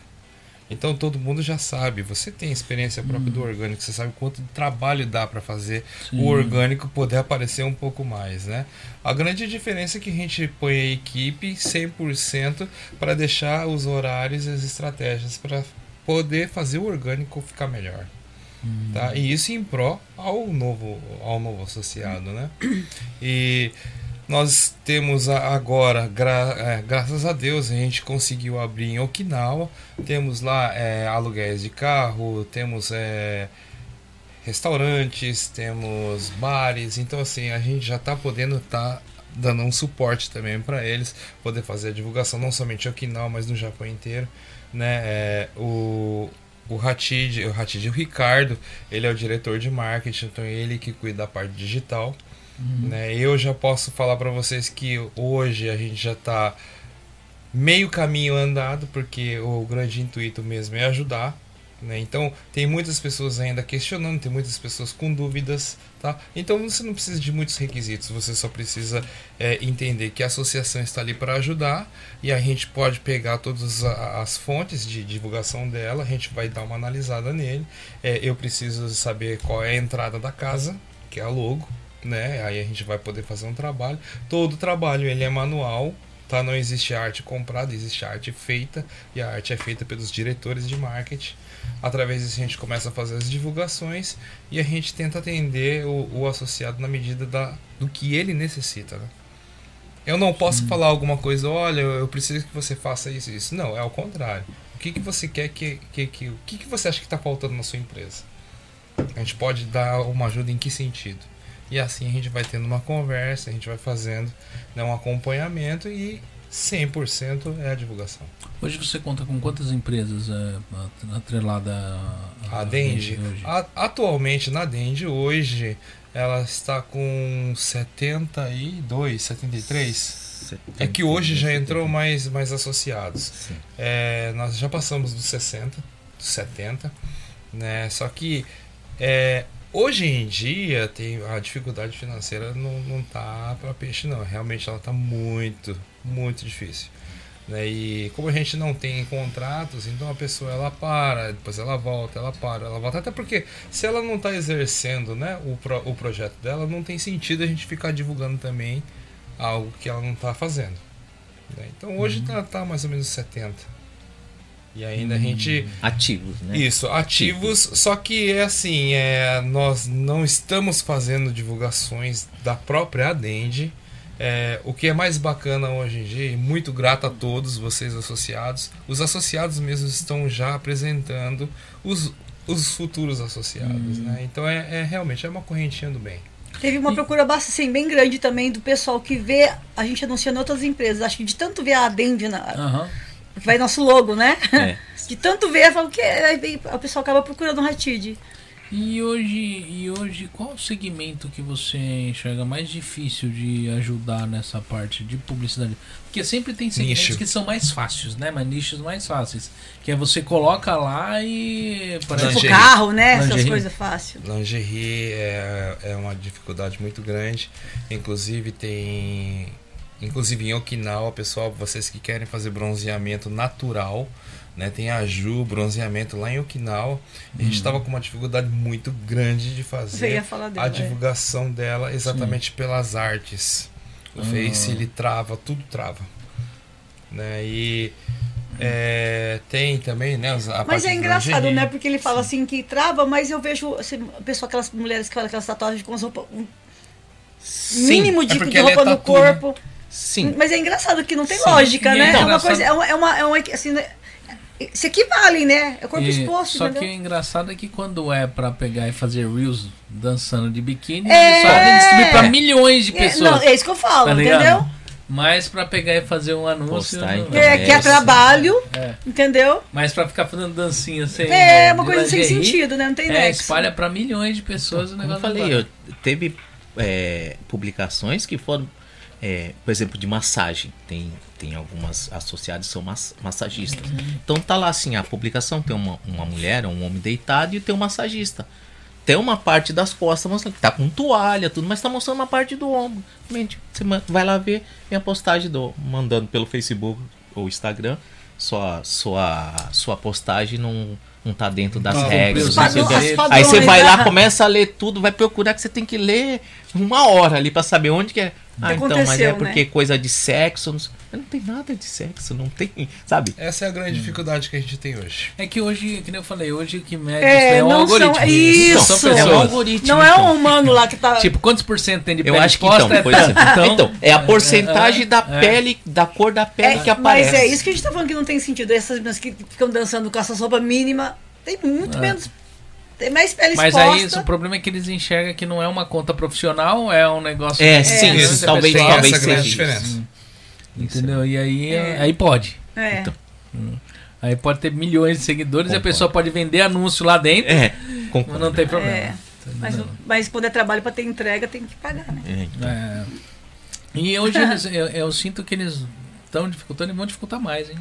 Então todo mundo já sabe, você tem experiência própria do orgânico, você sabe quanto trabalho dá para fazer Sim. o orgânico poder aparecer um pouco mais, né? A grande diferença é que a gente põe a equipe 100% para deixar os horários e as estratégias para poder fazer o orgânico ficar melhor. Tá? E isso em pró ao novo, ao novo associado, né? E nós temos agora, gra- é, graças a Deus, a gente conseguiu abrir em Okinawa. Temos lá é, aluguéis de carro, temos é, restaurantes, temos bares. Então, assim, a gente já está podendo estar dando um suporte também para eles, poder fazer a divulgação, não somente em Okinawa, mas no Japão inteiro. Né? É, o, o Hatid, o Hatid, o Ricardo, ele é o diretor de marketing, então ele que cuida da parte digital. Né? Eu já posso falar para vocês que hoje a gente já está meio caminho andado, porque o grande intuito mesmo é ajudar. Né? Então, tem muitas pessoas ainda questionando, tem muitas pessoas com dúvidas. Tá? Então, você não precisa de muitos requisitos, você só precisa é, entender que a associação está ali para ajudar e a gente pode pegar todas as fontes de divulgação dela, a gente vai dar uma analisada nele. É, eu preciso saber qual é a entrada da casa, que é a logo, né? Aí a gente vai poder fazer um trabalho. Todo trabalho ele é manual, tá? Não existe arte comprada, existe arte feita e a arte é feita pelos diretores de marketing. Através disso a gente começa a fazer as divulgações e a gente tenta atender o, o associado na medida da, do que ele necessita, né? Eu não posso falar alguma coisa, olha, eu preciso que você faça isso e isso. Não, é ao contrário. O que, que você quer que, que, que. O que, que você acha que está faltando na sua empresa? A gente pode dar uma ajuda em que sentido? E assim a gente vai tendo uma conversa, a gente vai fazendo né, um acompanhamento e 100% é a divulgação. Hoje você conta com quantas empresas é, atrelada à a- atualmente na Denge, hoje, ela está com 72, 73. É que hoje já entrou mais, mais associados. É, nós já passamos dos 60, dos 70, né? Só que é, hoje em dia tem a dificuldade financeira não, não tá para peixe não, realmente ela tá muito, muito difícil. Né? E como a gente não tem contratos, então a pessoa ela para, depois ela volta, ela para, ela volta. Até porque se ela não está exercendo né, o, pro, o projeto dela, não tem sentido a gente ficar divulgando também algo que ela não está fazendo. né? Então hoje tá, tá mais ou menos 70. E ainda a gente. Ativos, né? Isso, ativos, só que é assim, é, nós não estamos fazendo divulgações da própria Adende. É, o que é mais bacana hoje em dia, e muito grato a todos vocês associados, os associados mesmos estão já apresentando os, os futuros associados. Né? Então é, é realmente é uma correntinha do bem. Teve uma procura bastante, assim, bem grande também do pessoal que vê a gente anunciando em outras empresas. Acho que de tanto ver a Adend na. Aham. Que vai nosso logo, né? É. De tanto ver, falo que aí vem- o pessoal acaba procurando o Ratid. E hoje, e hoje, qual o segmento que você enxerga mais difícil de ajudar nessa parte de publicidade? Porque sempre tem segmentos Nicho. que são mais fáceis, né? Mas nichos mais fáceis. Que é você coloca lá e. Tipo Lingerie. carro, né? Essas Lingerie. coisas fáceis. Lingerie é, é uma dificuldade muito grande. Inclusive tem. Inclusive em Okinawa, pessoal, vocês que querem fazer bronzeamento natural, né? Tem a Ju, bronzeamento lá em Okinawa. A gente estava com uma dificuldade muito grande de fazer dela. a é. divulgação dela exatamente pelas artes. O Ah. Face ele trava, tudo trava. Né? E é, tem também, né? Mas parte é do engraçado, né? Porque ele fala assim que trava, mas eu vejo assim, a pessoa, aquelas mulheres que fazem aquelas tatuagens com as roupas. Um mínimo de, é de é roupa no tatu, né? Sim. Mas é engraçado que não tem Sim. lógica, E né? é É, uma coisa. É uma. É uma, é uma assim, né? se equivalem, né? É o corpo E- exposto, só entendeu? que o engraçado é que quando é pra pegar e fazer reels dançando de biquíni, É. eles podem distribuir pra milhões de É, pessoas. não, é isso que eu falo, Tá entendeu? Mas pra pegar e fazer um anúncio. Postar, não- então. É, que é trabalho, É. entendeu? Mas pra ficar fazendo dancinha sem. É uma de coisa sem sentido, né? Não tem É, nexo. espalha pra milhões de pessoas o Como eu negócio. não falei, eu, teve é, publicações que foram, é, por exemplo, de massagem. Tem, tem algumas associadas que são mas, massagistas. Então tá lá assim, a publicação tem uma, uma mulher, um homem deitado e tem um massagista. Tem uma parte das costas mostrando que tá com toalha, tudo, mas tá mostrando uma parte do ombro. Realmente, Você vai lá ver tem a postagem do mandando pelo Facebook ou Instagram. Sua, sua, sua postagem não, não tá dentro das Não, regras. padrões- Aí você vai lá, né? começa a ler tudo, vai procurar que você tem que ler uma hora ali pra saber onde que é. Ah, então, mas é aconteceu, porque né? coisa de sexo. Não, sei- não tem nada de sexo, não tem. Sabe? Essa é a grande dificuldade que a gente tem hoje. É que hoje, que eu falei, hoje o que mede É, é um algoritmo. são- isso. São É um algoritmo. Não é um então. humano lá que tá. Tipo, quantos por cento tem de Eu pele acho que então, é tanto. então, é a porcentagem é, da é. pele, da cor da pele É, que aparece. Mas é isso que a gente tá falando que não tem sentido. Essas meninas que ficam dançando com essas roupas mínimas, tem muito É. menos. Tem mais pele Mas exposta. aí isso, o problema é que eles enxergam que não é uma conta profissional, é um negócio. É, que- sim, que isso, talvez- pessoal- talvez essa grande seja diferença. Entendeu? E aí, É. aí pode. É. Então, Aí pode ter milhões de seguidores e a Concordo. pessoa pode vender anúncio lá dentro, É, mas concordo. não tem problema. É. Mas, mas quando é trabalho pra ter entrega, tem que pagar, né? É, então. É. E hoje eles- eu, eu sinto que eles estão dificultando e vão dificultar mais, hein?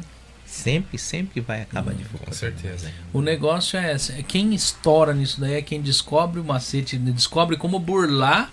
Sempre, sempre vai Hum, acabar de Com certeza. O negócio é esse, é quem estoura nisso daí é quem descobre o macete, descobre como burlar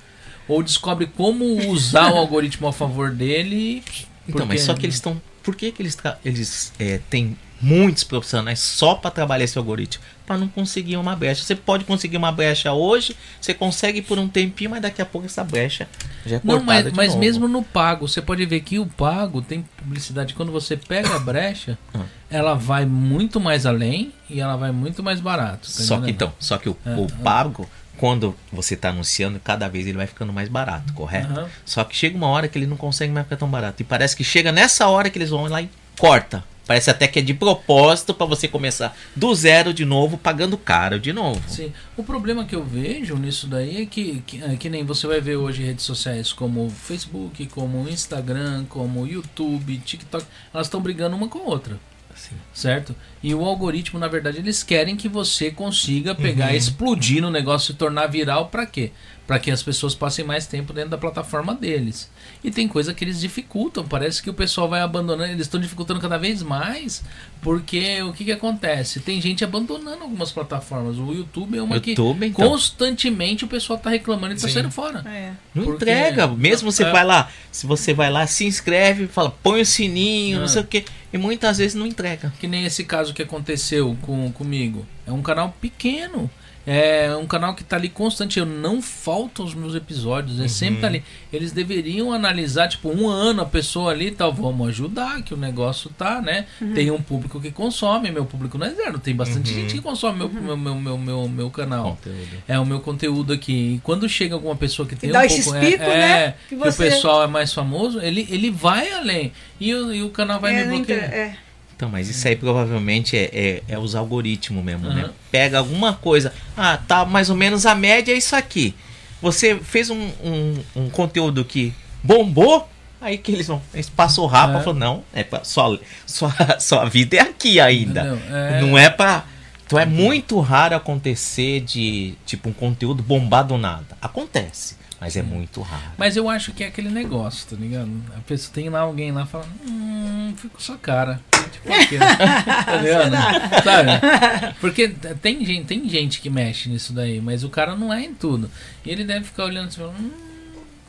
ou descobre como usar o algoritmo a favor dele. Então, mas só que eles estão. Por que, que eles, tra- eles é, têm muitos profissionais só para trabalhar esse algoritmo? Para não conseguir uma brecha. Você pode conseguir uma brecha hoje, você consegue por um tempinho, mas daqui a pouco essa brecha já é Não, cortada mas, mesmo no pago, você pode ver que o pago tem publicidade. Quando você pega a brecha, Ah. ela vai muito mais além e ela vai muito mais barato. tá Só que então, só que o, É, o é. pago, quando você está anunciando, cada vez ele vai ficando mais barato, correto? Aham. Só que chega uma hora que ele não consegue mais ficar tão barato. E parece que chega nessa hora que eles vão lá e corta. Parece até que é de propósito para você começar do zero de novo, pagando caro de novo. Sim. O problema que eu vejo nisso daí é que, que, é que nem você vai ver hoje redes sociais como o Facebook, como o Instagram, como o YouTube, TikTok, elas estão brigando uma com a outra. Assim. Certo? E o algoritmo, na verdade, eles querem que você consiga pegar, Uhum. explodir no negócio, se tornar viral, pra quê? Pra que as pessoas passem mais tempo dentro da plataforma deles. E tem coisa que eles dificultam. Parece que o pessoal vai abandonando, eles estão dificultando cada vez mais, porque o que, que acontece? Tem gente abandonando algumas plataformas. O YouTube é uma YouTube, que então. constantemente o pessoal tá reclamando e tá Sim. saindo fora. É. Não Porque- entrega. Mesmo você É. vai lá, se você vai lá, se inscreve, fala, põe o sininho, não Ah. sei o que. E muitas vezes não entrega. Que nem esse caso que aconteceu com, comigo. É um canal pequeno. É um canal que tá ali constante. Eu não faltam os meus episódios. É sempre tá ali. Eles deveriam analisar, tipo, um ano a pessoa ali tal. Vamos ajudar, que o negócio tá, né? Tem um público que consome. Meu público não é zero. Tem bastante gente que consome meu, meu, meu, meu, meu, meu canal. Conteúdo. É o meu conteúdo aqui. E quando chega alguma pessoa que tem dá um pouco. pico, é, né? é, Que que, você- o pessoal é mais famoso, ele, ele vai além. E, o- e o canal vai É, me bloquear. é. Então, mas isso aí provavelmente é, é, é os algoritmos mesmo, né? Aham. Pega alguma coisa. Ah, tá mais ou menos a média é isso aqui. Você fez um, um, um conteúdo que bombou, aí que eles vão. Eles passam o rapa É. e falam, não, é pra, sua, sua, sua vida é aqui ainda. Entendeu? É. Não é pra Então é muito raro acontecer de, tipo, um conteúdo bombar do nada. Acontece, mas é muito raro. Mas eu acho que é aquele negócio, tá ligado? A pessoa tem lá alguém lá falando, hum, fica com sua cara. Tipo, aquilo. tá ligado? Sabe? Porque tem gente, tem gente que mexe nisso daí, mas o cara não é em tudo. E ele deve ficar olhando assim, falando, hum,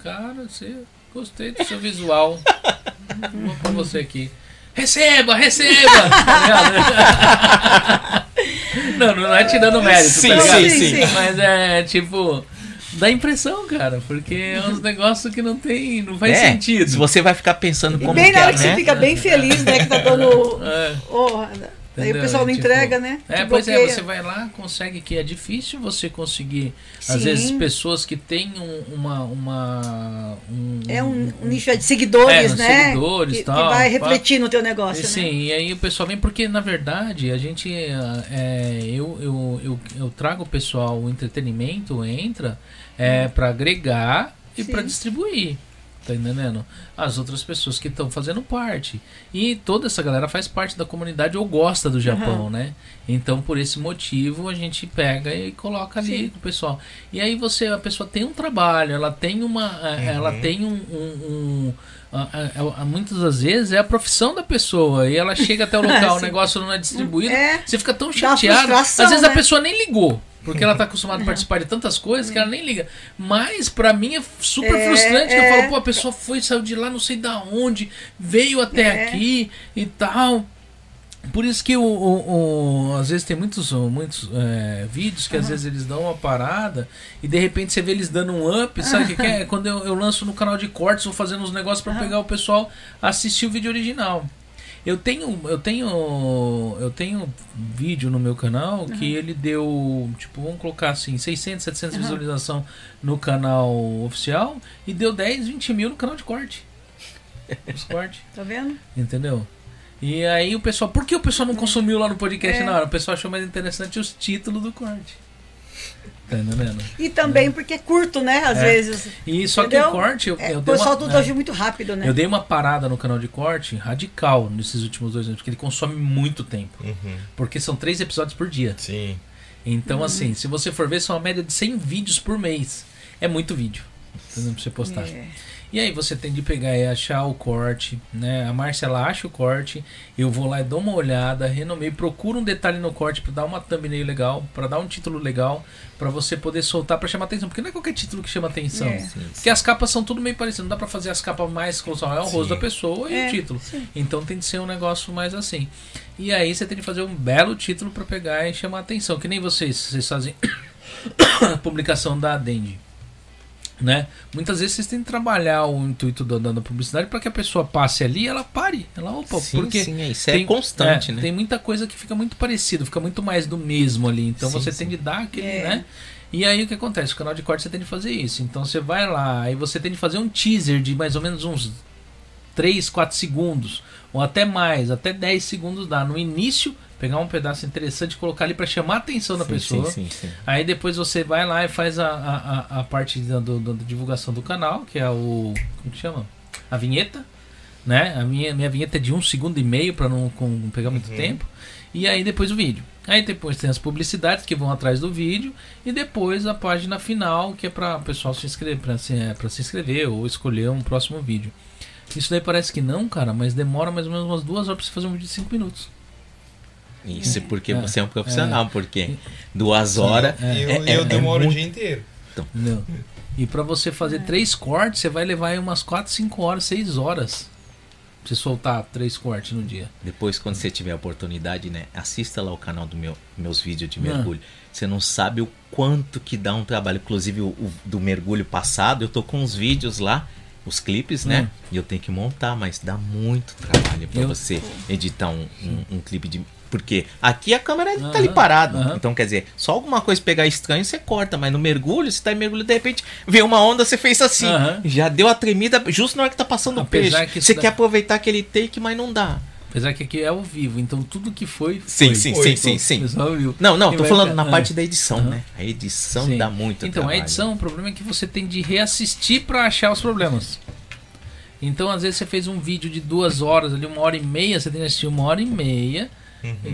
cara, você gostei do seu visual. Vou pra você aqui. Receba, receba! Tá ligado? não, não é tirando mérito, Sim, tá ligado? sim, sim. Mas é tipo. Dá impressão, cara, porque é uns negócios que não tem. não faz É, sentido. Se você vai ficar pensando E como bem que na hora é, que você né? fica bem feliz, né? Que tá dando. É. Oh, aí o Entendeu? pessoal não Tipo, entrega, né? É, pois é, você vai lá, consegue que é difícil você conseguir, às Sim. vezes, pessoas que têm um- uma. uma um, É um, um nicho de seguidores, É, né? seguidores, que, que tal, vai pá. refletir no teu negócio, Sim, né? e aí o pessoal vem porque, na verdade, a gente. é, eu, eu, eu, eu trago o pessoal, o entretenimento entra é, para agregar e Sim. para distribuir. Tá entendendo? As outras pessoas que estão fazendo parte. E toda essa galera faz parte da comunidade ou gosta do Japão, Aham. né? Então, por esse motivo, a gente pega e coloca ali Sim. com o pessoal. E aí você, a pessoa tem um trabalho, ela tem uma. eh, Ela tem um. um- um- muitas das vezes é a profissão da pessoa. E ela chega até o local, o negócio não é distribuído. É. Você fica tão chateado. Às vezes a né? pessoa nem ligou. Porque ela tá acostumada a participar de tantas coisas que ela nem liga. Mas pra mim é super É, frustrante. que eu é. falo, pô, a pessoa foi, saiu de lá, não sei da onde, veio até É. aqui e tal. Por isso que o, o- o- às vezes tem muitos, muitos é, vídeos que às vezes eles dão uma parada e de repente você vê eles dando um up, sabe o que, que é? Quando eu, eu lanço no canal de cortes, vou fazendo uns negócios pra pegar o pessoal assistir o vídeo original. Eu tenho, eu tenho, eu tenho vídeo no meu canal que ele deu, tipo, vamos colocar assim, 600, 700 Aham. visualização no canal oficial e deu 10, 20 mil no canal de corte. Os cortes. Tá vendo? Entendeu? E aí o pessoal. Por que o pessoal não consumiu lá no podcast É. na hora? O pessoal achou mais interessante os títulos do corte. Tá entendendo? E também porque é curto, né? Às É. vezes. E só que Entendeu? o corte. Eu, É, eu o pessoal uma, tudo é, agiu muito rápido, né? eu dei uma parada no canal de corte radical nesses últimos dois anos, porque ele consome muito tempo. Uhum. Porque são três episódios por dia. Sim. Então, Uhum. assim, se você for ver, são uma média de 100 vídeos por mês. É muito vídeo. Entendeu? Pra você postar. É. E aí você tem de pegar e achar o corte, né? A Márcia ela acha o corte, eu vou lá e dou uma olhada, renomeio, procuro um detalhe no corte para dar uma thumbnail legal, para dar um título legal, para você poder soltar para chamar atenção, porque não é qualquer título que chama atenção. É. Porque as capas são tudo meio parecidas, não dá para fazer as capas mais com é o rosto Sim. da pessoa e É, o título. sim. Então tem de ser um negócio mais assim. E aí você tem de fazer um belo título para pegar e chamar atenção, que nem vocês, vocês fazem a publicação da Dendi né? Muitas vezes vocês têm que trabalhar o intuito da, da da publicidade para que a pessoa passe ali e ela pare. Ela, opa, Sim, porque sim, é, isso é constante, é, né? Tem muita coisa que fica muito parecido, fica muito mais do mesmo ali. Então Sim, você sim. tem de dar aquele, É. né? E aí o que acontece? O canal de corte você tem de fazer isso. Então você vai lá, aí você tem de fazer um teaser de mais ou menos uns 3, 4 segundos, ou até mais, até 10 segundos dá. No início, pegar um pedaço interessante e colocar ali para chamar a atenção da Sim, pessoa. Sim, sim. Aí depois você vai lá e faz a, a, a- parte da, do- da divulgação do canal, que é o. Como que chama? A vinheta. Né? A minha, minha vinheta é de um segundo e meio para não com- pegar muito Uhum. tempo. E aí depois o vídeo. Aí depois tem as publicidades que vão atrás do vídeo. E depois a página final, que é para o pessoal se inscrever, para se, é, se inscrever ou escolher um próximo vídeo. Isso daí parece que não, cara, mas demora mais ou menos umas duas horas para você fazer um vídeo de 5 minutos. Isso porque É. você é um profissional, porque duas horas. É. Eu, É- eu é demoro muito- o dia inteiro. Entendeu? E pra você É. fazer três cortes, você vai levar aí umas 4, 5 horas, 6 horas. Pra você soltar três cortes no dia. Depois, quando você tiver a oportunidade, né? Assista lá o canal do meu, meus vídeos de Ah. mergulho. Você não sabe o quanto que dá um trabalho. Inclusive, o, o do mergulho passado, eu tô com os vídeos lá, os clipes, né? Hum. E eu tenho que montar, mas dá muito trabalho pra Eu- você editar um, um, um clipe de. Porque aqui a câmera tá Aham, ali parada. aham. Então, quer dizer, só alguma coisa pegar estranho, você corta. Mas no mergulho, você tá em mergulho, de repente, vê uma onda, você fez assim. Aham. Já deu a tremida justo na hora que tá passando Apesar o peixe. Você dá- quer aproveitar aquele take, mas não dá. Apesar que aqui é ao vivo, então tudo que foi. Sim, foi. sim, Foi, sim, foi. sim, sim. O pessoal viu. Não, não, tô falando ficar- na parte da edição, Aham. né? A edição Sim. dá muito Então, trabalho. a edição, o problema é que você tem de reassistir pra achar os problemas. Então, às vezes, você fez um vídeo de duas horas, ali, uma hora e meia, você tem que assistir uma hora e meia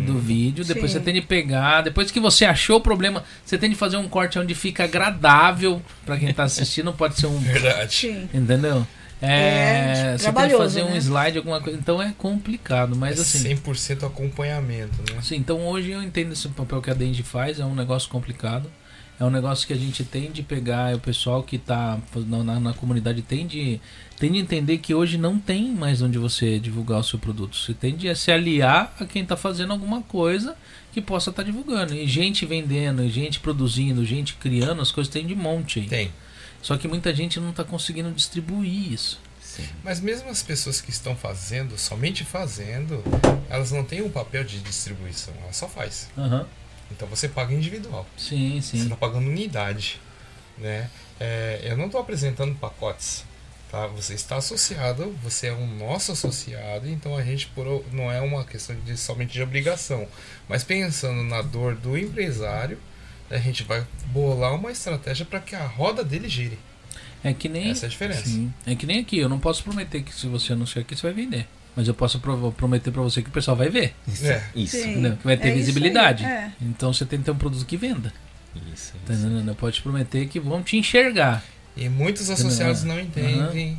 do vídeo, depois Sim. você tem de pegar, depois que você achou o problema, você tem de fazer um corte onde fica agradável pra quem tá assistindo, pode ser um Verdade. Sim. Entendeu? É, É, você tem fazer um né? slide, alguma coisa. Então é complicado, mas é assim. 100% acompanhamento, né? Sim, então hoje eu entendo esse papel que a Denji faz, é um negócio complicado. É um negócio que a gente tem de pegar, é o pessoal que tá na, na, na comunidade tem de, tem de entender que hoje não tem mais onde você divulgar o seu produto. Você tem de se aliar a quem tá fazendo alguma coisa que possa estar divulgando. E gente vendendo, e gente produzindo, gente criando, as coisas tem de monte aí. Tem. Só que muita gente não tá conseguindo distribuir isso. Mas mesmo as pessoas que estão fazendo, somente fazendo, elas não têm um papel de distribuição, ela só faz. Aham. Então você paga individual. Sim, Você sim. está pagando unidade, né? É, eu não estou apresentando pacotes, tá? Você está associado, você é um nosso associado, então a gente por, não é uma questão de somente de obrigação, mas pensando na dor do empresário, a gente vai bolar uma estratégia para que a roda dele gire. É que nem. Essa é a diferença. Sim. É que nem aqui, eu não posso prometer que se você anunciar aqui, você vai vender. Mas eu posso pro- prometer pra você que o pessoal vai ver. Isso. É. Isso. Sim. Vai ter É isso visibilidade. é. Então você tem que ter um produto que venda. Isso. Tá entendendo? Eu posso te prometer que vão te enxergar. E muitos associados não Aham. entendem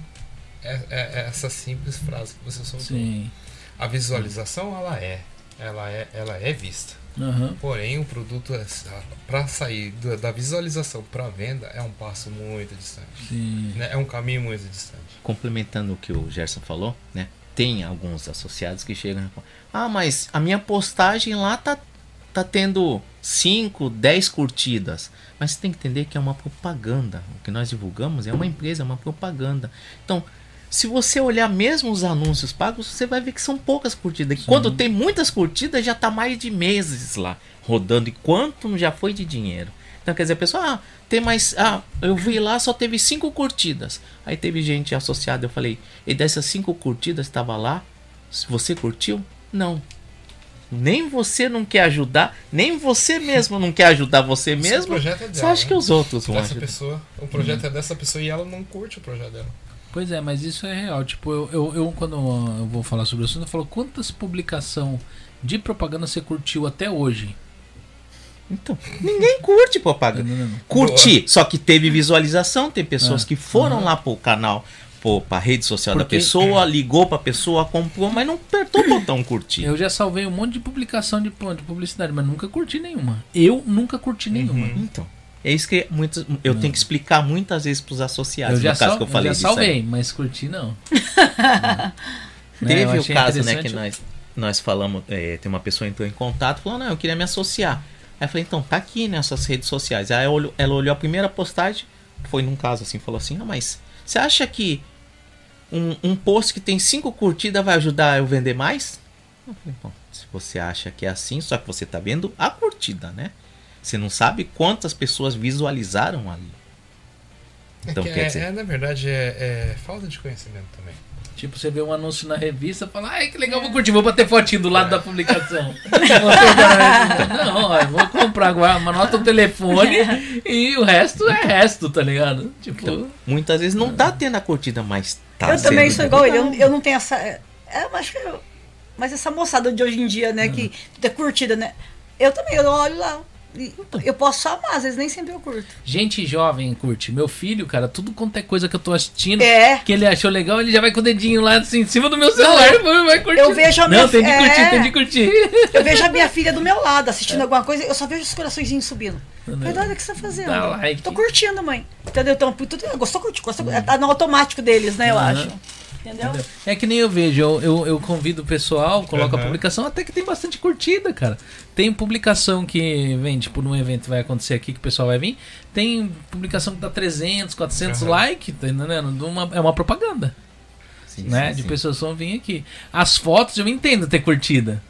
é- é- essa simples frase que você soltou. Sim. A visualização ela é, ela é, ela é vista. Aham. Porém, o produto para sair do- da visualização para venda é um passo muito distante. Sim. né? É um caminho muito distante. complementando o que o Gerson falou, né? Tem alguns associados que chegam e falam, ah, mas a minha postagem lá tá, tá tendo 5, 10 curtidas. Mas você tem que entender que é uma propaganda. O que nós divulgamos é uma empresa, é uma propaganda. Então, se você olhar mesmo os anúncios pagos, você vai ver que são poucas curtidas. Quando tem muitas curtidas, já tá mais de meses lá rodando. E quanto já foi de dinheiro? Então, quer dizer, a pessoa, ah, tem mais. Ah, eu vi lá, só teve cinco curtidas. Aí teve gente associada, eu falei, e dessas cinco curtidas estava lá, se você curtiu? Não. Nem você não quer ajudar, nem você mesmo não quer ajudar você mesmo. projeto é Você dela, acha né? que os outros vão Dessa ajudar? pessoa, o projeto é dessa pessoa e ela não curte o projeto dela. Pois é, mas isso é real. Tipo, eu, eu, eu, quando eu vou falar sobre o assunto, eu falo quantas publicação de propaganda você curtiu até hoje? Então, ninguém curte propaganda. Não, não, não. Curti, só que teve visualização, tem pessoas Ah, que foram aham. lá pro canal, pô, pra rede social da Porque- pessoa, ligou pra pessoa, comprou, mas não apertou o botão curtir. Eu já salvei um monte de publicação de, de publicidade, mas nunca curti nenhuma. Eu nunca curti nenhuma. Então, é isso que muitas, eu tenho que explicar muitas vezes pros associados, Eu já, no caso sal- que eu falei eu já salvei, mas curti não. Né, eu Teve o caso, né, que nós, nós falamos, é, tem uma pessoa entrou em contato, falou, não, eu queria me associar. Aí eu falei, então, tá aqui nessas redes sociais. Aí ela olhou, ela olhou a primeira postagem, foi num caso assim, falou assim, ah, mas você acha que um, um post que tem cinco curtidas vai ajudar eu vender mais? Eu falei, bom, se você acha que é assim, só que você tá vendo a curtida, né? Você não sabe quantas pessoas visualizaram ali. Então, é, que quer é- dizer, é, na verdade, é, é falta de conhecimento também. Tipo, você vê um anúncio na revista e fala, ai que legal, vou curtir, vou bater fotinho do lado da publicação. Não, ó, eu vou comprar agora, anota o telefone e o resto é resto, tá ligado? Tipo, então, muitas vezes não tá tendo a curtida, mas tá eu também sou igual ele, eu, eu não tenho essa. É, eu acho que eu- mas essa moçada de hoje em dia, né, que é curtida, né? Eu também, eu olho lá. Eu posso só amar, às vezes nem sempre eu curto. gente jovem curte. Meu filho, cara, tudo quanto é coisa que eu tô assistindo, É. que ele achou legal, ele já vai com o dedinho lá assim, em cima do meu celular e vai- curtir. Eu vejo a Não, minha tem de é. curtir, tem de curtir. Eu vejo a minha filha do meu lado assistindo alguma coisa, eu só vejo os coraçõezinhos subindo. Verdade, o que você tá fazendo? Dá like. Tô curtindo, mãe. Entendeu? Então, tudo, gostou, curtiu, gostou, tá no automático deles, né, eu Aham. acho. Entendeu? Entendeu? É que nem eu vejo, eu, eu, eu convido o pessoal, coloco a Aham. publicação, até que tem bastante curtida, cara. Tem publicação que vem, tipo, num evento que vai acontecer aqui, que o pessoal vai vir, tem publicação que dá 300, 400 Aham. likes, tá entendendo? De uma- é uma propaganda, Sim, né? sim, de sim. pessoas que vão vir aqui. As fotos eu entendo ter curtida.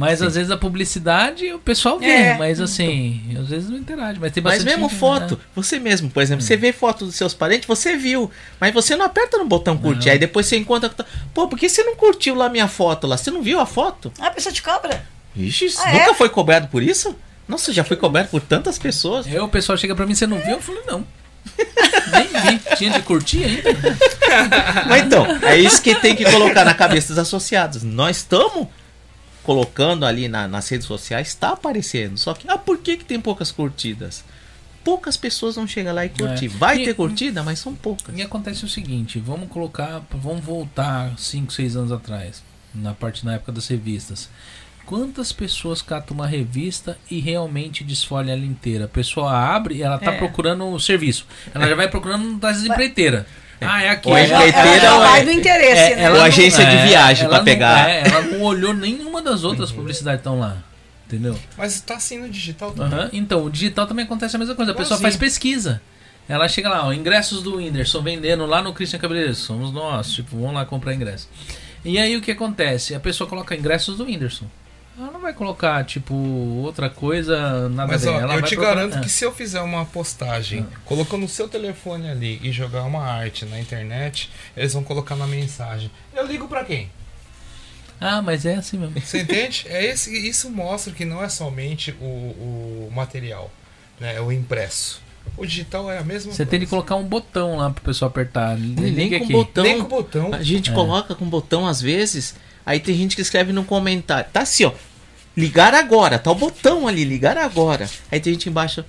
Mas Sim. às vezes a publicidade o pessoal vê, É. mas assim, às vezes não interage. Mas tem Mas bastante mesmo gente, foto, né? você mesmo, por exemplo, você vê foto dos seus parentes, você viu, mas você não aperta no botão curtir, Não. aí depois você encontra, pô, por que você não curtiu lá minha foto lá? Você não viu a foto? Ah, a pessoa te cobra. Ixi, Ah, nunca é? foi cobrado por isso? Nossa, já foi cobrado por tantas pessoas. Eu, o pessoal chega pra mim, você não viu? Eu falei, não. Nem vi, tinha de curtir ainda. Mas então, é isso que tem que colocar na cabeça dos associados. Nós estamos colocando ali na- nas redes sociais, está aparecendo. Só que, ah, por que, que tem poucas curtidas? Poucas pessoas vão chegar lá e curtir. É. Vai E- ter curtida, mas são poucas. E acontece o seguinte, vamos colocar, vamos voltar 5, 6 anos atrás, na parte na época das revistas. Quantas pessoas catam uma revista e realmente desfolha ela inteira? A pessoa abre e ela tá É. procurando o serviço. Ela já vai procurando das empreiteiras. Ah, é aqui. Ou a Ela- vai é- do interesse, é, né? ela Ou não- agência de viagem não- pegar. é, ela não olhou nenhuma das outras publicidades que estão lá. Entendeu? Mas tá assim no digital também. Aham, Então, o digital também acontece a mesma coisa. A pessoa faz pesquisa. Ela chega lá, ó, ingressos do Whindersson vendendo lá no Christian Cabeleireiro. Somos nós, tipo, vamos lá comprar ingresso. E aí o que acontece? A pessoa coloca ingressos do Whindersson. Ela não vai colocar, tipo, outra coisa, nada Mas ver. ó, Ela eu vai te procurar- garanto Ah. que se eu fizer uma postagem colocando o seu telefone ali e jogar uma arte na internet, eles vão colocar na mensagem. Eu ligo pra quem? Ah, mas é assim mesmo. Você entende? É esse, isso mostra que não é somente o, o material, né? É o impresso. O digital é a mesma Você coisa. tem que colocar um botão lá pro pessoal apertar. Nem Liga com aqui. botão. Nem com o botão. A gente É. coloca com botão às vezes. Aí tem gente que escreve no comentário. Tá assim, ó. Ligar agora. Tá o botão ali, ligar agora. Aí tem gente embaixo.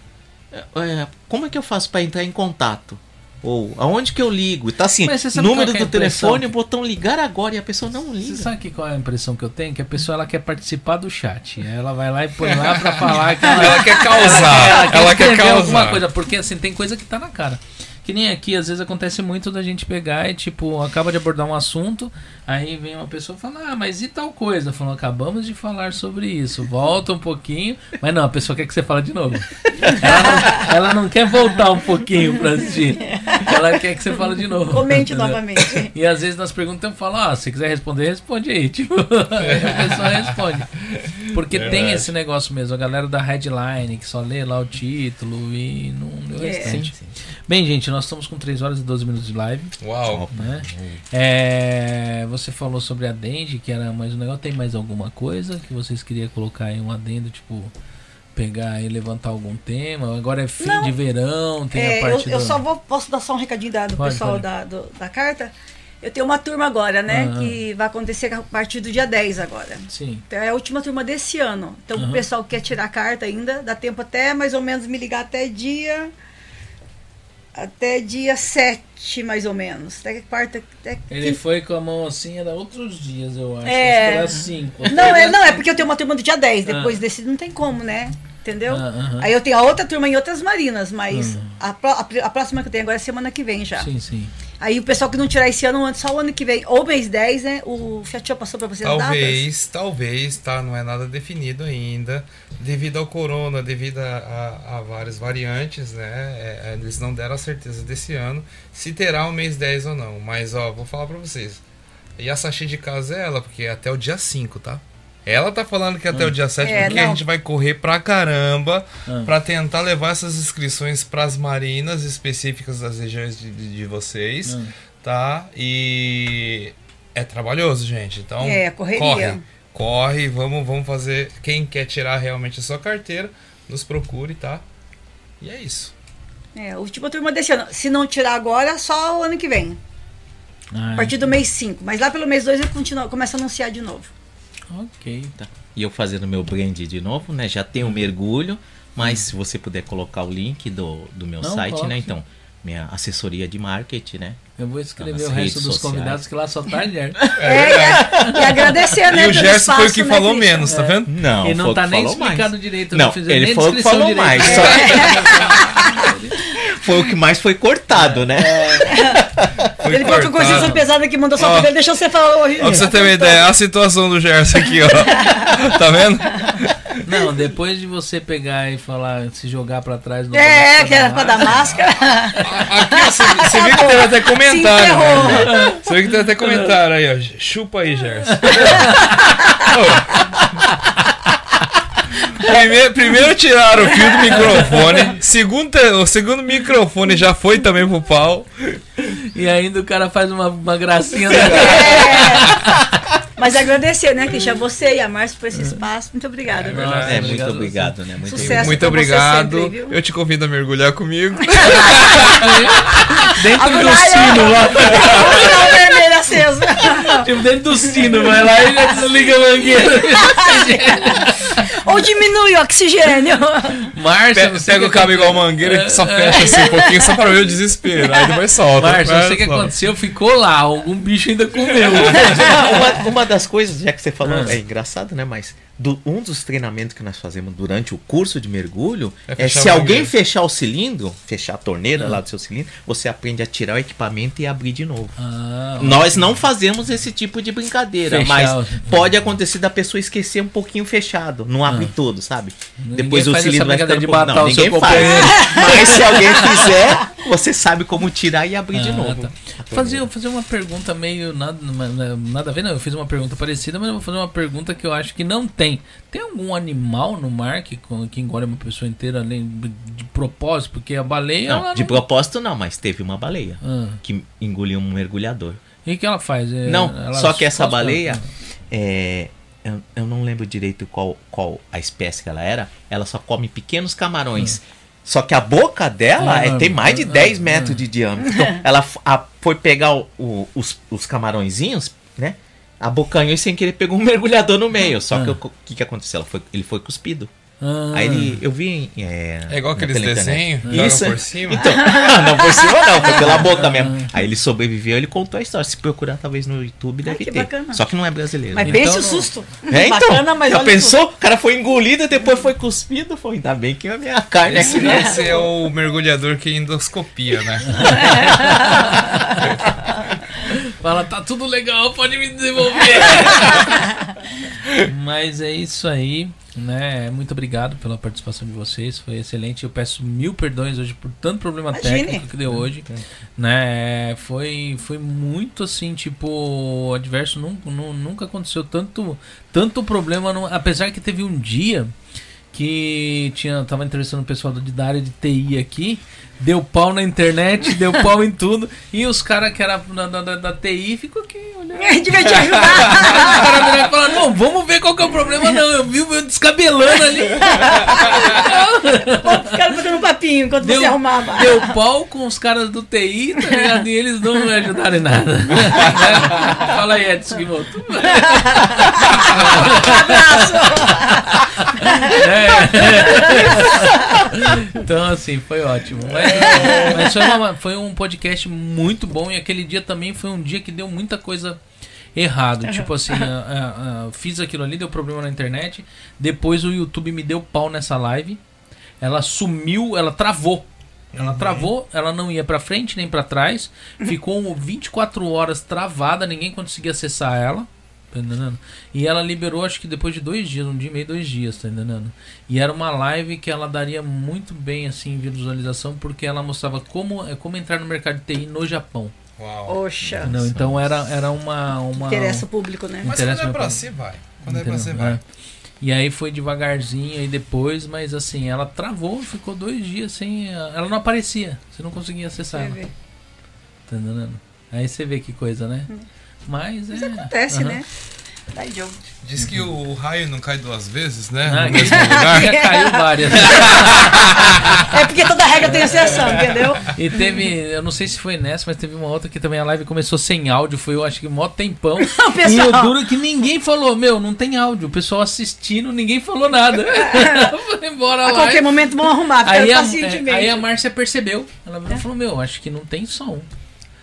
é, é, como é que eu faço pra entrar em contato? Ou aonde que eu ligo? Tá assim, você número é do telefone, impressão? botão ligar agora e a pessoa não Você liga. sabe que qual é a impressão que eu tenho? Que a pessoa ela quer participar do chat. Ela vai lá e põe lá pra falar que ela, Ela quer causar, ela quer escrever causar. alguma coisa, porque assim, tem coisa que tá na cara. Que nem aqui, às vezes acontece muito da gente pegar e, tipo, acaba de abordar um assunto, aí vem uma pessoa e fala, ah, mas e tal coisa? Falando, acabamos de falar sobre isso, volta um pouquinho, mas não, a pessoa quer que você fale de novo. Ela não, ela não quer voltar um pouquinho pra assistir. Ela quer que você fale de novo. Comente entendeu? novamente. E às vezes nas perguntas eu falo, ah, se quiser responder, responde aí. Tipo, aí a pessoa responde. Porque tem Verdade. esse negócio mesmo, a galera da headline, que só lê lá o título e não lê o É. restante. Bem, gente, nós estamos com 3 horas e 12 minutos de live. Uau. Né? É, você falou sobre a Dende, que era mais um negócio. Tem mais alguma coisa que vocês queriam colocar aí um adendo, tipo, pegar e levantar algum tema? Agora é fim Não. de verão, tem É, a parte eu, eu do- só vou, posso dar só um recadinho da- do Pode, pessoal pode. Da, do- da carta. Eu tenho uma turma agora, né? Ah. Que vai acontecer a partir do dia 10 agora. Sim. Então é a última turma desse ano. Então Aham. o pessoal que quer tirar a carta ainda, dá tempo até mais ou menos me ligar até dia. Até dia 7, mais ou menos. Até quarta. Até Ele quinta- foi com a mão assim, era outros dias, eu acho. É. Era cinco. Não, é, não, é porque eu tenho uma turma do dia 10. Depois desse não tem como, né? Entendeu? Ah. Aí eu tenho a outra turma em outras marinas, mas Hum. a, a a próxima que eu tenho agora é semana que vem já. Sim, sim. Aí o pessoal que não tirar esse ano, só o ano que vem, ou mês 10, né? O Fiat Show passou pra vocês? Talvez, talvez, tá? Não é nada definido ainda. Devido ao corona, devido a, a- a várias variantes, né? é, é, eles não deram a certeza desse ano se terá o mês 10 ou não. Mas, ó, vou falar pra vocês. E a Sachi de casa é ela, porque é até o dia 5, tá? Ela tá falando que até o dia 7, É, porque a não. gente vai correr pra caramba Ah. pra tentar levar essas inscrições pras marinas específicas das regiões de, de- de vocês, Ah. tá? E é trabalhoso, gente. Então, É, correria. corre, corre, vamos, vamos fazer. Quem quer tirar realmente a sua carteira, nos procure, tá? E é isso. É, a última turma desse ano. Se não tirar agora, só o ano que vem. Ah, A partir do mês 5. Mas lá pelo mês 2 eu continuo, começo a anunciar de novo. Ok. Tá. E eu fazendo meu brand de novo, né? Já tem o mergulho, mas se você puder colocar o link do, do meu Não, site, coloque né? Então, minha assessoria de marketing, né? Eu vou escrever Nas o resto dos sociais. convidados que lá só tá Guilherme. É, e, a- e agradecer, né? E o Gerson foi o que né, falou Christian? menos, tá vendo? Não, E não tá nem falou mais. explicado direito, Não, não ele nem foi o que descrição falou direito. mais. É. Foi o que mais foi cortado, né? Foi Ele falou que cortado. coisa pesada que mandou só pra ele, deixa você falar hoje. Ó, pra você ter uma ideia, a situação do Gerson aqui, ó. tá vendo? Não, depois de você pegar e falar, se jogar pra trás do É, que era pra dar máscara. Aqui, ó, você, você viu que teve até comentário. Né? Você viu que teve até comentário aí, ó. Chupa aí, Gerson. Primeiro, primeiro tiraram o fio do microfone. Segundo, o segundo microfone já foi também pro pau. E ainda o cara faz uma, uma gracinha. É. da- Mas agradecer, né, Christian, você e a Márcia por esse espaço. Muito obrigada. Nossa, É, muito obrigado a né? Muito Sucesso. Muito obrigado. sempre? Eu te convido a mergulhar comigo. Dentro do sino lá. Aceso. Tipo, dentro do sino, vai lá e já desliga a mangueira. Ou diminui o oxigênio. Márcia, Pe- Pega o cabo igual mangueira que só fecha assim um pouquinho, só para ver o desespero. Aí depois solta. Márcia, não sei o que aconteceu, ficou lá, algum bicho ainda comeu. uma, uma das coisas, já que você falou, Ah. é engraçado, né? Mas do- um dos treinamentos que nós fazemos durante o curso de mergulho É é, se alguém fechar o cilindro, fechar a torneira Ah. lá do seu cilindro, você aprende a tirar o equipamento e abrir de novo. Ah, Nós não fazemos esse tipo de brincadeira, Fechar mas o- pode acontecer da pessoa esquecer um pouquinho fechado, não abre todo, sabe? Ninguém Depois o cilindro vai ficando de pouco- matar não, o seu ninguém faz. Mas se alguém fizer, você sabe como tirar e abrir de Ah, novo. tá. Fazer, fazer uma pergunta meio nada, nada a ver, não. Eu fiz uma pergunta parecida, mas eu vou fazer uma pergunta que eu acho que não tem. Tem algum animal no mar que, que engole uma pessoa inteira além de, propósito? Porque a baleia. Não, de não- propósito não, mas teve uma baleia Ah. que engoliu um mergulhador. E o que ela faz? É, Não, ela só que essa baleia, é, eu, eu não lembro direito qual, qual a espécie que ela era, ela só come pequenos camarões. Só que a boca dela Ah, é, tem mais de ah, 10 ah. metros de diâmetro. Então, ela a- foi pegar o- o- os, os camarõezinhos, né? Abocanhou e sem querer pegou um mergulhador no meio. Só que Ah. o que, que aconteceu? Foi- ele foi cuspido. Ah. Aí ele, eu vi. É, É igual aqueles desenhos, jogam por cima? Então, ah, não por cima não, foi pela boca mesmo. Aí ele sobreviveu, ele contou a história. Se procurar talvez no YouTube deve que ter. bacana. Só que não é brasileiro. Mas Então pense o susto. É, então, Bacana, mas já pensou? O cara foi engolido, depois foi cuspido. Foi, ainda bem que a minha carne Esse, aqui, né? esse é o mergulhador que endoscopia, né? Fala, tá tudo legal, pode me desenvolver. Mas é isso aí, né? Muito obrigado pela participação de vocês, foi excelente. Eu peço mil perdões hoje por tanto problema Imagine. técnico que deu hoje, né? Foi, foi muito assim, tipo, adverso. Nunca, nu- nunca aconteceu tanto, tanto problema, no- apesar que teve um dia que tinha, tava entrevistando o pessoal do- da área de TI aqui, deu pau na internet, deu pau em tudo, e os caras que era da, da, da- TI ficou aqui olhando. Devia te Os ajudar. caras viraram e falaram, não, vamos ver qual que é o problema, não. Eu vi o meu descabelando ali. Ficaram batendo um papinho enquanto Deu, você arrumava. deu pau com os caras do TI, tá ligado? E eles não me ajudaram em nada. Fala aí, Edson Guimoto. É. Então, assim, foi ótimo. Mas, mas foi, uma- foi um podcast muito bom e aquele dia também foi um dia que deu muita coisa errado. Tipo assim, a- a- a- fiz aquilo ali, deu problema na internet. Depois o YouTube me deu pau nessa live. Ela sumiu, ela travou. Ela travou, ela não ia pra frente nem pra trás. Ficou 24 horas travada, ninguém conseguia acessar ela. Tá entendendo? E ela liberou, acho que depois de dois dias, um dia e meio, dois dias, tá entendendo? E era uma live que ela daria muito bem, assim, em visualização, porque ela mostrava como, é, como entrar no mercado de TI no Japão. Uau. Oxa. Entendeu? Então era, era uma, uma. Interessa o público, né? Mas Interessa quando é pra ser, vai. Quando é pra ser, vai. É. E aí foi devagarzinho aí depois, mas assim, ela travou, ficou dois dias sem. Ela não aparecia. Você não conseguia acessar Você ela. vê. Tá entendendo? Aí você vê que coisa, né? Mas é. Acontece, Aham. né? Daí, Joe. Diz que o raio não cai duas vezes, né? Ah, no mesmo lugar. Já caiu várias. É porque toda regra tem exceção, entendeu? E teve, eu não sei se foi nessa, mas teve uma outra que também a live começou sem áudio, foi eu acho que mó tempão. O pessoal- E eu duro que ninguém falou, meu, não tem áudio. O pessoal assistindo, ninguém falou nada. Foi embora A lá. qualquer momento vão arrumar, Aí a, é, aí a Márcia percebeu. Ela e falou, meu, acho que não tem som.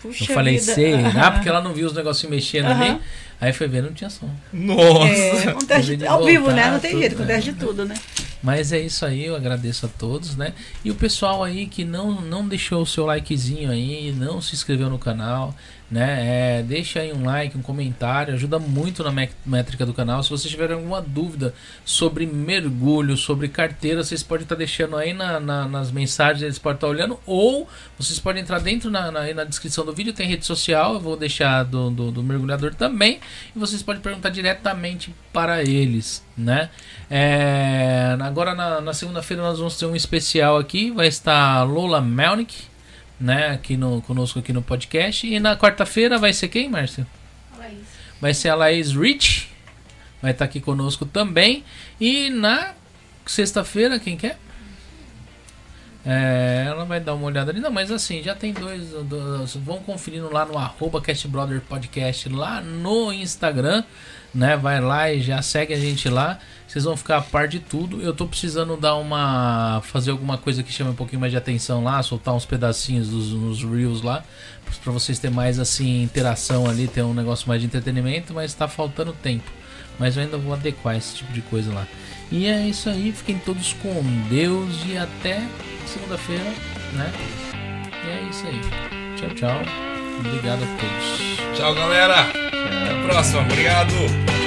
Puxa eu falei, vida. será? Porque ela não viu os negocinhos mexendo ali. Aham. Aí foi ver, não tinha som. Nossa. É, acontece de, de ao vivo, né? Não tem tudo, jeito, né? acontece de tudo, né? Mas é isso aí, eu agradeço a todos, né? E o pessoal aí que não, não deixou o seu likezinho aí, não se inscreveu no canal, né? É, deixa aí um like, um comentário, ajuda muito na mé- métrica do canal. Se vocês tiverem alguma dúvida sobre mergulho, sobre carteira, vocês podem estar deixando aí na, na- nas mensagens, eles podem estar olhando, ou vocês podem entrar dentro na, na, na descrição do vídeo, tem rede social, eu vou deixar do, do, do mergulhador também, e vocês podem perguntar diretamente para eles, né? É, agora na, na segunda-feira nós vamos ter um especial aqui, vai estar Lola Melnick, né, aqui no, conosco aqui no podcast, e na quarta-feira vai ser quem, Márcio? Vai ser a Laís Rich, vai estar aqui conosco também, e na sexta-feira, quem quer? É, ela vai dar uma olhada ali. Não, mas assim, já tem dois. dois vão conferindo lá no arroba Podcast lá no Instagram. Né? Vai lá e já segue a gente lá. Vocês vão ficar a par de tudo. Eu tô precisando dar uma. fazer alguma coisa que chame um pouquinho mais de atenção lá, soltar uns pedacinhos dos, nos Reels lá. Pra vocês terem mais assim, interação ali, ter um negócio mais de entretenimento, mas tá faltando tempo. Mas eu ainda vou adequar esse tipo de coisa lá. E é isso aí, fiquem todos com Deus e até segunda-feira, né? E é isso aí. Tchau, tchau. Obrigado a todos. Tchau, galera. Até a próxima. Obrigado.